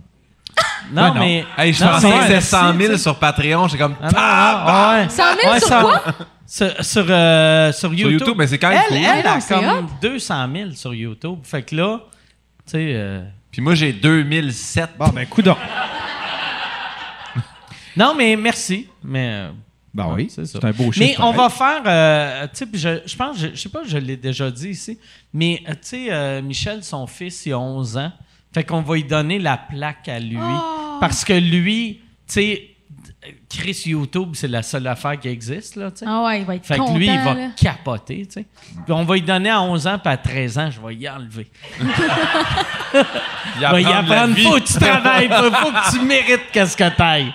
(laughs) Non, Ben non. mais... Hey, je non, pensais mais que c'était merci, 100 000 tu sais. sur Patreon. J'étais comme. Ah, non, ah, ouais. 100 000 Ouais, sur quoi? (laughs) Sur, sur, euh, sur YouTube. YouTube, mais c'est quand même Elle, cool. elle Ouais, non, a comme hot. 200 000 sur YouTube. Fait que là, tu sais... Puis moi, j'ai 2007. Bon, ben, coup d'or. (laughs) Non, mais merci. Mais... euh, Ben oui, c'est ça. c'est un beau chiffre. Mais on pareil. va faire, euh, tu sais, je, je pense, je, je sais pas, je l'ai déjà dit ici, mais euh, tu sais, euh, Michel, son fils, il a 11 ans. Fait qu'on va lui donner la plaque à lui. Oh. Parce que lui, tu sais, Chris YouTube, c'est la seule affaire qui existe, là, tu sais. Ah ouais, il va être Fait content. que lui, il va là. capoter, tu sais. Puis on va lui donner à 11 ans, puis à 13 ans, je vais y enlever. (laughs) Il vais y apprendre, faut que tu travailles, faut, faut que tu mérites qu'est-ce que t'ailles.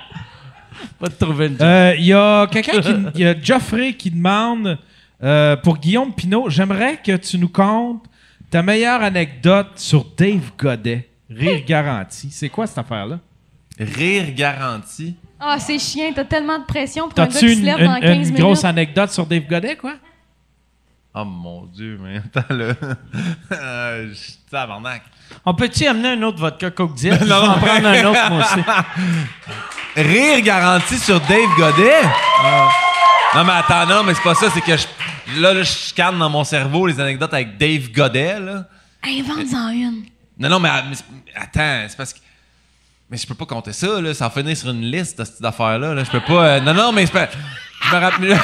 Va te trouver une. Euh, Il y a quelqu'un qui. Il y a Geoffrey qui demande euh, pour Guillaume Pinot J'aimerais que tu nous contes ta meilleure anecdote sur Dave Godet. Rire garanti. C'est quoi cette affaire-là? Rire garanti? Ah, c'est chiant, t'as tellement de pression pour un gars qui se une, lève dans une- 15 une minutes? grosse anecdote sur Dave Godet, quoi? Oh mon dieu, mais attends là. (laughs) Euh, Tabarnak. On peut-tu amener un autre vodka Coke Diet? (laughs) Non, prendre un autre, moi aussi. (laughs) Rire garanti sur Dave Godet? Non, mais attends, non, mais c'est pas ça, c'est que je, là, là, je scanne dans mon cerveau les anecdotes avec Dave Godet, là. Invente-en une. Non, non, mais, mais c'est- attends, c'est parce que. Mais je peux pas compter ça, là. Ça va finir sur une liste, cette affaire-là. Là. Je peux pas. euh, non, non, mais pas. Je me rappelle. (laughs)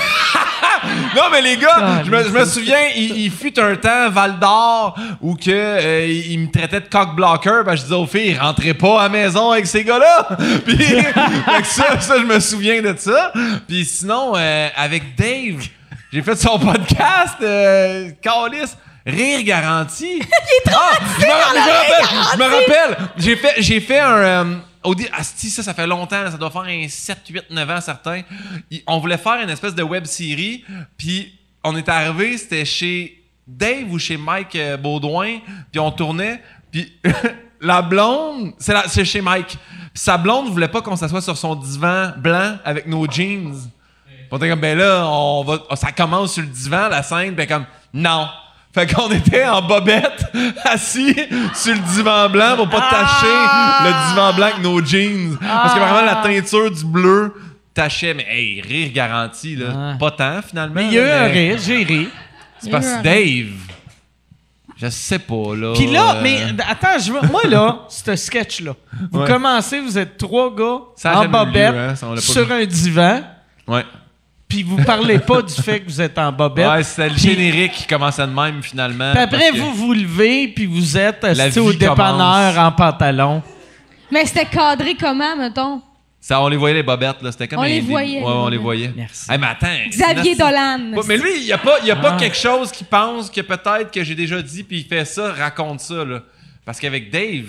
non, mais les gars, je me, je me souviens, il, il fut un temps Val d'Or où que, euh, il me traitait de cock blocker. Ben, je disais aux filles, rentrez pas à la maison avec ces gars-là. (laughs) Puis, (laughs) fait que ça, ça, je me souviens de ça. Puis sinon, euh, avec Dave, j'ai fait son podcast, euh, Calice. Rire garanti. (laughs) Ah, je me, je me rappelle, je me rappelle. J'ai fait, j'ai fait un. euh, au dé- asti, ça, ça fait longtemps, là, ça doit faire un 7, 8, 9 ans certains. On voulait faire une espèce de web série, puis on est arrivé, c'était chez Dave ou chez Mike euh, Baudouin, puis on tournait, puis (laughs) la blonde, c'est, chez Mike. Sa blonde voulait pas qu'on s'assoie sur son divan blanc avec nos jeans. On était comme, ben là, on va, ça commence sur le divan, la scène, ben comme, non. Fait qu'on était en bobette, (laughs) assis sur le divan blanc pour pas tacher le divan blanc avec nos jeans. Parce que vraiment, la teinture du bleu tachait. Mais hey, rire garanti, là. Ah. Pas tant, finalement. Mais il y a eu un rire, j'ai ri. C'est parce que Dave, je sais pas, là. Puis là, euh, mais attends, je veux, moi là, (laughs) ce sketch-là, vous Ouais. commencez, vous êtes trois gars Ça en lieu, bobette hein, ça, pas sur vu. un divan, Ouais. Puis vous parlez pas du fait que vous êtes en bobette. Ouais, c'était le générique qui commençait de même, finalement. Puis après, que- vous vous levez, puis vous êtes La assis au vie dépanneur commence. en pantalon. Mais c'était cadré comment, mettons? Ça, on les voyait, les bobettes, là. C'était comme On les voyait, Ouais, on les voyait. Merci. Hey, mais attends. Xavier c'est- Dolan. Ouais, mais lui, il n'y a pas, il y a pas Ah. quelque chose qui pense que peut-être que j'ai déjà dit, puis il fait ça, raconte ça. Là. Parce qu'avec Dave,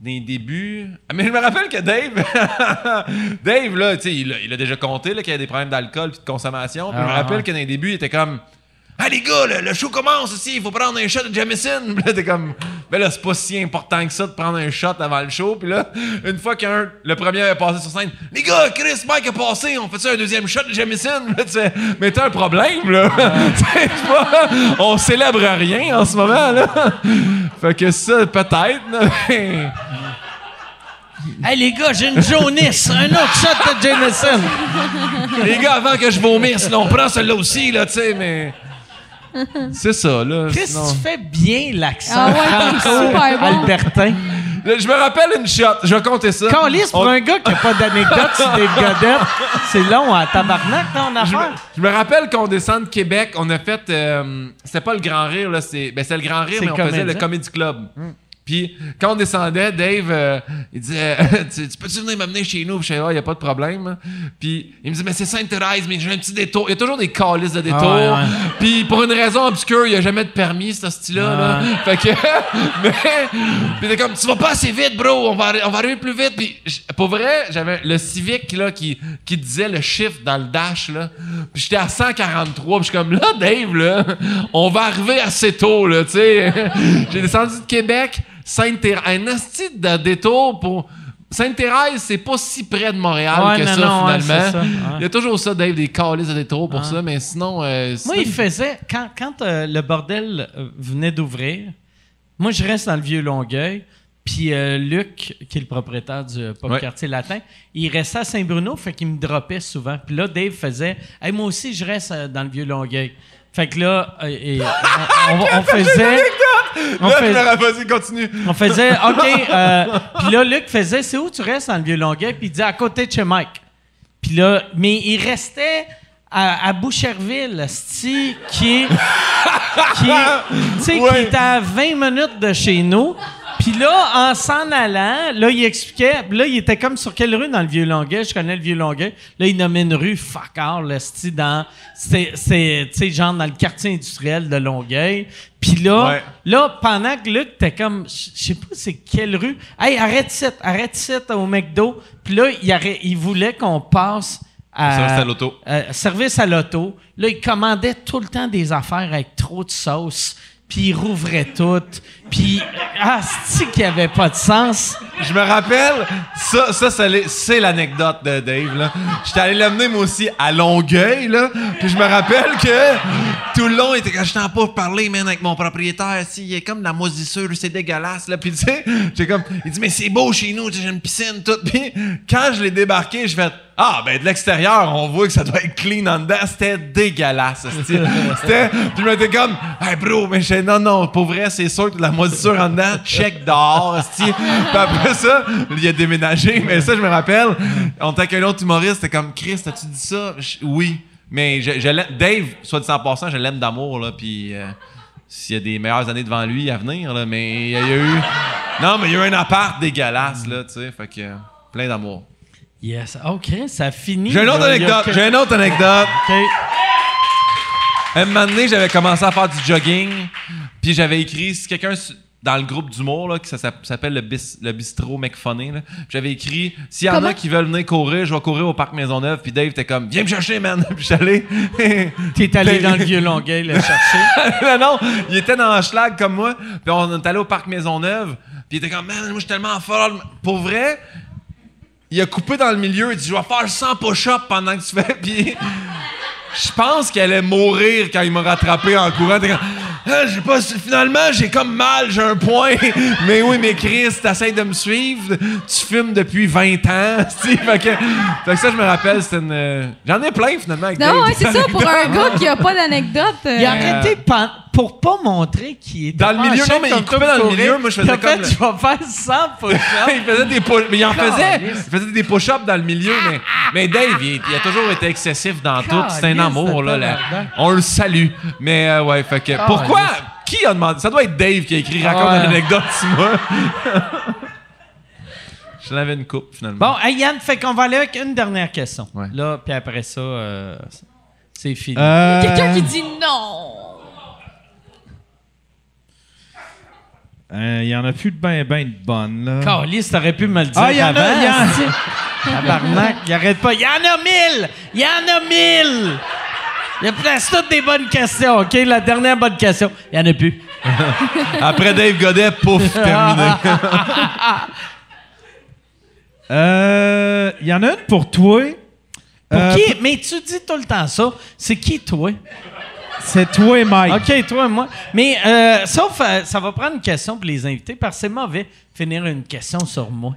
des débuts. Ah, Mais je me rappelle que Dave, (laughs) Dave, là, tu sais, il, a- il a déjà compté qu'il y a des problèmes d'alcool et de consommation. Puis je me Ah, rappelle ouais. que dans les débuts, il était comme. Ah les gars, le, le show commence ici, il faut prendre un shot de Jameson. Puis (laughs) là, t'es comme, ben là, c'est pas si important que ça de prendre un shot avant le show. Puis là, une fois qu'un, le premier est passé sur scène, les gars, Chris, Mike a passé, on fait ça un deuxième shot de Jameson. Là, tu sais, mais t'as un problème, là. (laughs) C'est pas- on célèbre rien en ce moment, là. (laughs) Fait que ça, peut-être. là, mais- Hey les gars, j'ai une jaunisse, un autre shot de Jameson. les gars, avant que je vomisse, là, on prend celle-là aussi, là, tu sais, mais. (laughs) C'est ça, là. Chris, sinon- tu fais bien l'accent Ah ouais, super bon. Là, Je me rappelle une shot, je vais compter ça. Calice, pour On- un gars qui n'a pas d'anecdote sur Dave Goddard, c'est long à tabarnak, ton Je me, affaire. je me rappelle qu'on descend de Québec, on a fait. euh, c'était pas le Grand Rire, là, c'est. Ben, c'est le Grand Rire, mais on faisait le. Comedy Club. Puis quand on descendait, Dave, euh, il disait (laughs) tu, tu peux-tu venir m'amener chez nous? Puis je disais, il n'y a pas de problème. Puis il me dit, mais c'est Sainte-Thérèse, mais j'ai un petit détour. Il y a toujours des calices de détour. Ah ouais, ouais. Puis pour une raison obscure, il n'y a jamais de permis, ce style-là. là. Fait que. (laughs) mais. Puis t'es comme, tu vas pas assez vite, bro. On va, on va arriver plus vite. Puis pour vrai, j'avais le Civic là, qui, qui disait le chiffre dans le dash. Là. Puis j'étais à 143. Puis je suis comme, là, Dave, là, on va arriver assez tôt, là, tu sais. (laughs) J'ai descendu de Québec, Sainte-Thérèse. Un asti de détour pour. Sainte-Thérèse, c'est pas si près de Montréal Ouais, que non, ça, non, finalement. c'est ça, ouais. Il y a toujours ça, Dave, des calices de détour pour ça, mais sinon. euh, Moi, il faisait. Quand, quand euh, le bordel euh, venait d'ouvrir, moi, je reste dans le vieux Longueuil. Puis euh, Luc, qui est le propriétaire du Pop Ouais. Quartier Latin, il restait à Saint-Bruno, fait qu'il me droppait souvent. Puis là, Dave faisait Hey, Moi aussi, je reste dans le vieux Longueuil. Fait que là, euh, et, (laughs) on, on- on faisait. (laughs) On, Là, je me continue. on faisait (laughs) OK. euh, Puis là, Luc faisait C'est où tu restes dans le vieux Longueuil Puis il disait À côté de chez Mike. Puis là, mais il restait à, à Boucherville, sti, qui est. qui (laughs) qui Ouais. était à 20 minutes de chez nous. Puis là, en s'en allant, là, il expliquait. Là, il était comme sur quelle rue dans le Vieux-Longueuil? Je connais le Vieux-Longueuil. Là, il nommait une rue fuck all, le style dans. C'est, c'est, tu sais, genre dans le quartier industriel de Longueuil. Puis là, Ouais. là, pendant que Luc était comme, je sais pas c'est quelle rue. Hey, arrête ici, arrête ici au McDo. Puis là, il, arrête- il voulait qu'on passe à. Service à l'auto. euh, service à l'auto. Là, il commandait tout le temps des affaires avec trop de sauce. Puis il rouvrait tout. Puis, ah, c'est qu'il n'y avait pas de sens? Je me rappelle, ça, ça, c'est l'anecdote de Dave, là. J'étais allé l'amener, moi aussi, à Longueuil, là. Puis je me rappelle que tout le long, il était quand j'étais en pas parler, man, avec mon propriétaire, si, il est comme de la moisissure, c'est dégueulasse, là. Puis tu sais, j'ai comme, il dit, mais c'est beau chez nous, j'ai une piscine, tout. Puis quand je l'ai débarqué, je fais, ah, ben de l'extérieur, on voit que ça doit être clean en dedans. C'était dégueulasse. (laughs) C'était, puis je m'étais comme, hey bro, mais je non, non, pour vrai, c'est sûr que de la moisissure en dedans, check dehors. Puis après ça, il a déménagé, mais ça, je me rappelle, on était avec un autre humoriste, c'était comme, Chris, as-tu dit ça? Je- oui. Mais je, Dave, soit dit en passant, je l'aime d'amour, là, puis euh, s'il y a des meilleures années devant lui à venir, là, mais il y a eu. Non, mais il y a eu un appart dégueulasse, là, tu sais, fait que. Plein d'amour. Yes. OK, ça finit. J'ai une autre anecdote. que- J'ai une autre anecdote. OK. Un moment donné, j'avais commencé à faire du jogging, puis j'avais écrit, si quelqu'un dans le groupe d'humour, là, qui ça s'appelle le, bis- le bistrot McFunny, j'avais écrit, s'il y en a qui veulent venir courir, je vais courir au parc Maisonneuve, puis Dave était comme, viens me chercher, man. (laughs) puis allé. T'es allé dans le vieux Longueuil le chercher? (laughs) non, non, il était dans un schlag comme moi, puis on est allé au parc Maisonneuve, puis il était comme, man, moi je suis tellement fort. Pour vrai, il a coupé dans le milieu, il dit, je vais faire 100 push-ups pendant que tu fais, (laughs) puis je pense qu'elle allait mourir quand il m'a rattrapé en courant. Ah, j'ai pas, finalement, j'ai comme mal, j'ai un point. (laughs) mais oui, mais Chris, t'essayes de me suivre, tu fumes depuis 20 ans, (laughs) tu sais, fait que, fait que ça, je me rappelle, c'était une, euh, j'en ai plein finalement avec Non, ouais, c'est ça, pour un gars qui a pas d'anecdote. euh, Il a arrêté pen- pour pas montrer qu'il était Dans le milieu, non, mais il coupait dans le milieu, moi, je faisais comme le- Je vais faire 100 push-ups. (laughs) il faisait des push mais il en faisait, il faisait des push-ups dans le milieu, mais, mais Dave, il, il a toujours été excessif dans tout. C'est un amour, là. On le salue. Mais, euh, ouais, fait que. Pourquoi? Qui a demandé? Ça doit être Dave qui a écrit Raconte Ouais. une anecdote moi. (laughs) Je l'avais une coupe, finalement. Bon, hey, Yann, fait qu'on va aller avec une dernière question. Ouais. Là, puis après ça, euh, c'est fini. Euh, Quelqu'un qui dit non. Euh, Il y en a plus de ben ben de bonnes, là. Carlis, t'aurais pu me le dire Ah, il y en a, avant. il y en a. Tabarnak, il arrête pas. Il y en a mille! Il y en a mille! Il y a place toutes des bonnes questions, OK? La dernière bonne question. Il y en a plus. (laughs) Après Dave Godet, pouf, terminé. (laughs) Euh, Il y en a une pour toi. Pour Euh, qui? Mais tu dis tout le temps ça. C'est qui, toi? C'est toi et Mike. OK, toi et moi. Mais, euh, sauf, euh, ça va prendre une question pour les invités parce que c'est mauvais finir une question sur moi.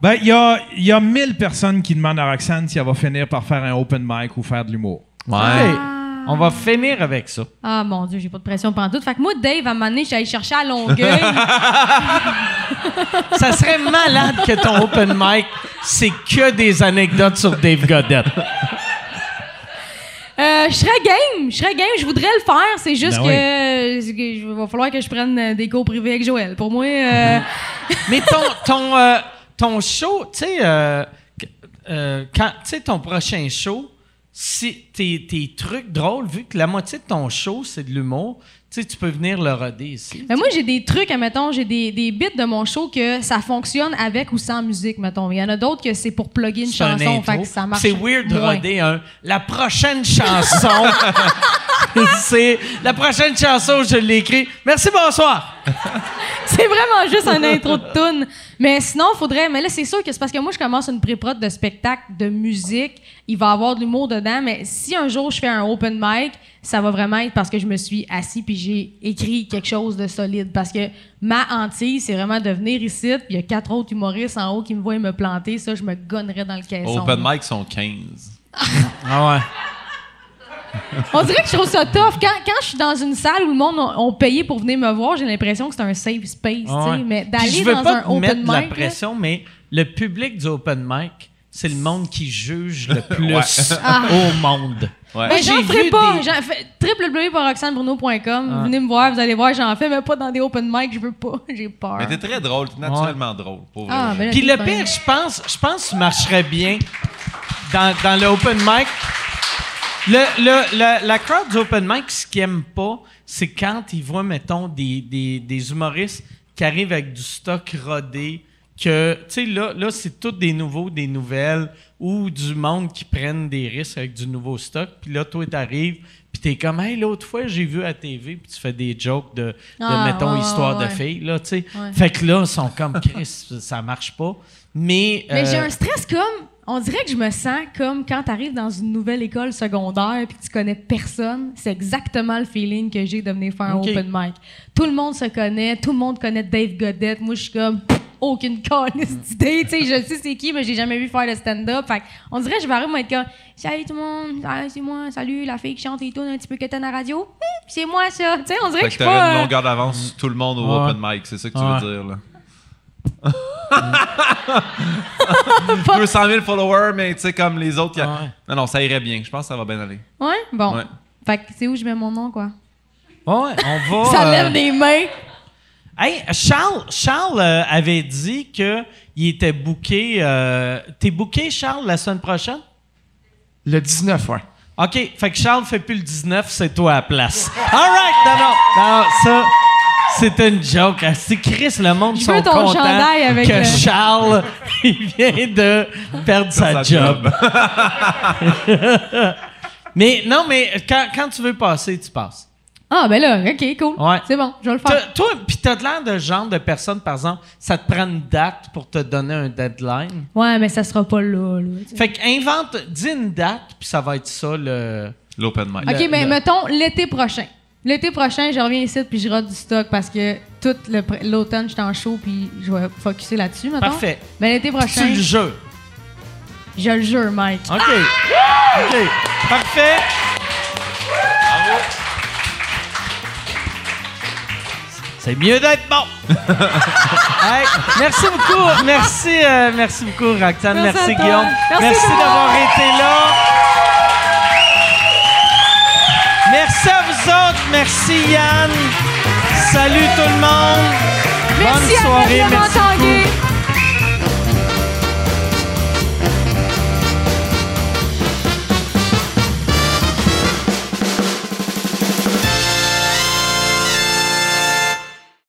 Ben, il y a, y a 1000 personnes qui demandent à Roxane si elle va finir par faire un open mic ou faire de l'humour. OK. On va finir avec ça. Ah mon Dieu, j'ai pas de pression pendant tout. Fait que moi, Dave, à un moment donné, j'allais chercher à Longueuil. (laughs) Ça serait malade que ton open mic, c'est que des anecdotes sur Dave Godette. Euh, je serais game, je serais game, je voudrais le faire. C'est juste Ben que, euh, que je- va falloir que je prenne euh, des cours privés avec Joël. Pour moi, euh, (laughs) Mais ton, ton, euh, ton show, tu sais, que- quand, tu sais, ton prochain show, si tes, tes trucs drôles, vu que la moitié de ton show, c'est de l'humour, tu peux venir le roder ici. Ben moi, j'ai des trucs, admettons, j'ai des, des bits de mon show que ça fonctionne avec ou sans musique, mettons. Il y en a d'autres que c'est pour plugger une un chanson, intro. fait que ça marche. C'est weird de roder un. La prochaine chanson, (laughs) c'est. La prochaine chanson, je l'ai écrit. Merci, bonsoir. (laughs) C'est vraiment juste un intro de tune. Mais sinon, faudrait. Mais là, c'est sûr que c'est parce que moi, je commence une pré-prod de spectacle, de musique. Il va y avoir de l'humour dedans. Mais si un jour je fais un open mic, ça va vraiment être parce que je me suis assis puis j'ai écrit quelque chose de solide. Parce que ma hantise, c'est vraiment de venir ici. Puis il y a quatre autres humoristes en haut qui me voient me planter. Ça, je me gonnerais dans le caisson. Open mic sont 15. (laughs) Ah ouais. (laughs) On dirait que je trouve ça tough. Quand, quand je suis dans une salle où le monde a, ont payé pour venir me voir, j'ai l'impression que c'est un safe space. ouais. Mais d'aller je veux dans pas un te open mettre mic. de la là, pression, mais le public du open mic, c'est le monde qui juge le plus. Ah. au monde. Ouais. Mais j'en ferai pas. des- www.roxanebruno.com. Ah. Venez me voir, vous allez voir, j'en fais, mais pas dans des open mic, je veux pas. (laughs) J'ai peur. Mais t'es très drôle, t'es naturellement drôle. Pour vrai. Ah, ben là, Puis le pire, je pense, je pense que tu marcherais bien dans, dans le open mic. Le, le- la, la crowd du open mic, ce qu'ils aiment pas, c'est quand ils voient, mettons, des, des, des humoristes qui arrivent avec du stock rodé, que, tu sais, là, là c'est tout des nouveaux, des nouvelles, ou du monde qui prennent des risques avec du nouveau stock. Puis là, toi, t'arrives, puis t'es comme, hey, l'autre fois, j'ai vu à TV, puis tu fais des jokes de, de Ah, mettons, ouais, histoire ouais, de filles, là, tu sais. Ouais. Fait que là, ils sont comme, Chris, (laughs) ça marche pas. Mais. Mais j'ai euh, un stress comme. On dirait que je me sens comme quand tu arrives dans une nouvelle école secondaire et que tu connais personne. C'est exactement le feeling que j'ai de venir faire un open mic. Tout le monde se connaît, tout le monde connaît Dave Godette. Moi, je suis comme aucune calice d'idée. Tu sais, je sais c'est qui, mais j'ai jamais vu faire le stand-up. Fait que on dirait que je vais arriver à être comme Salut tout le monde, Ah, c'est moi, salut la fille qui chante et tout un petit peu que t'as à la radio. Hum, c'est moi ça. Tu sais, on dirait Fait que je que suis t'aurais pas. une longueur d'avance tout le monde au Ouais. open mic, c'est ça que tu Ouais. veux dire, là. 200 000 followers, mais tu sais, comme les autres. y a- Ouais. Non, non, ça irait bien. Je pense que ça va bien aller. Ouais, bon. Ouais. Fait que c'est où je mets mon nom, quoi? ouais, on va. (laughs) Ça euh, lève des mains. Hey, Charles, Charles euh, avait dit que il était booké. euh, T'es booké, Charles, la semaine prochaine? Le 19, ouais. OK, fait que Charles fait plus le 19, c'est toi à la place. All right! Non, non, non, ça, c'est une joke. C'est Chris, le monde Je sont veux ton contents chandail avec que le- Charles, (laughs) il vient de perdre sa, Sa job. (laughs) mais non, mais quand, quand tu veux passer, tu passes. Ah, ben là, OK, cool. Ouais. C'est bon, je vais le faire. toi, puis t'as de l'air de genre de personne, par exemple, ça te prend une date pour te donner un deadline? Ouais, mais ça sera pas là. là. Fait qu'invente, dis une date, puis ça va être ça le. L'open mic. OK, mais le- mettons l'été prochain. L'été prochain, je reviens ici puis je rate du stock parce que tout l'automne, j'étais en show puis je vais focusser là-dessus, mettons. Parfait. Mais l'été Tu prochain, le jeu. je le jure, Mike. OK. OK. Parfait. C'est mieux d'être bon. (laughs) Hey, merci beaucoup. Merci, euh, merci beaucoup, Roxane. Merci Merci. Guillaume. Merci le d'avoir été là. Merci à vous Merci, Yann. Salut tout le monde. Merci Bonne soirée. Merci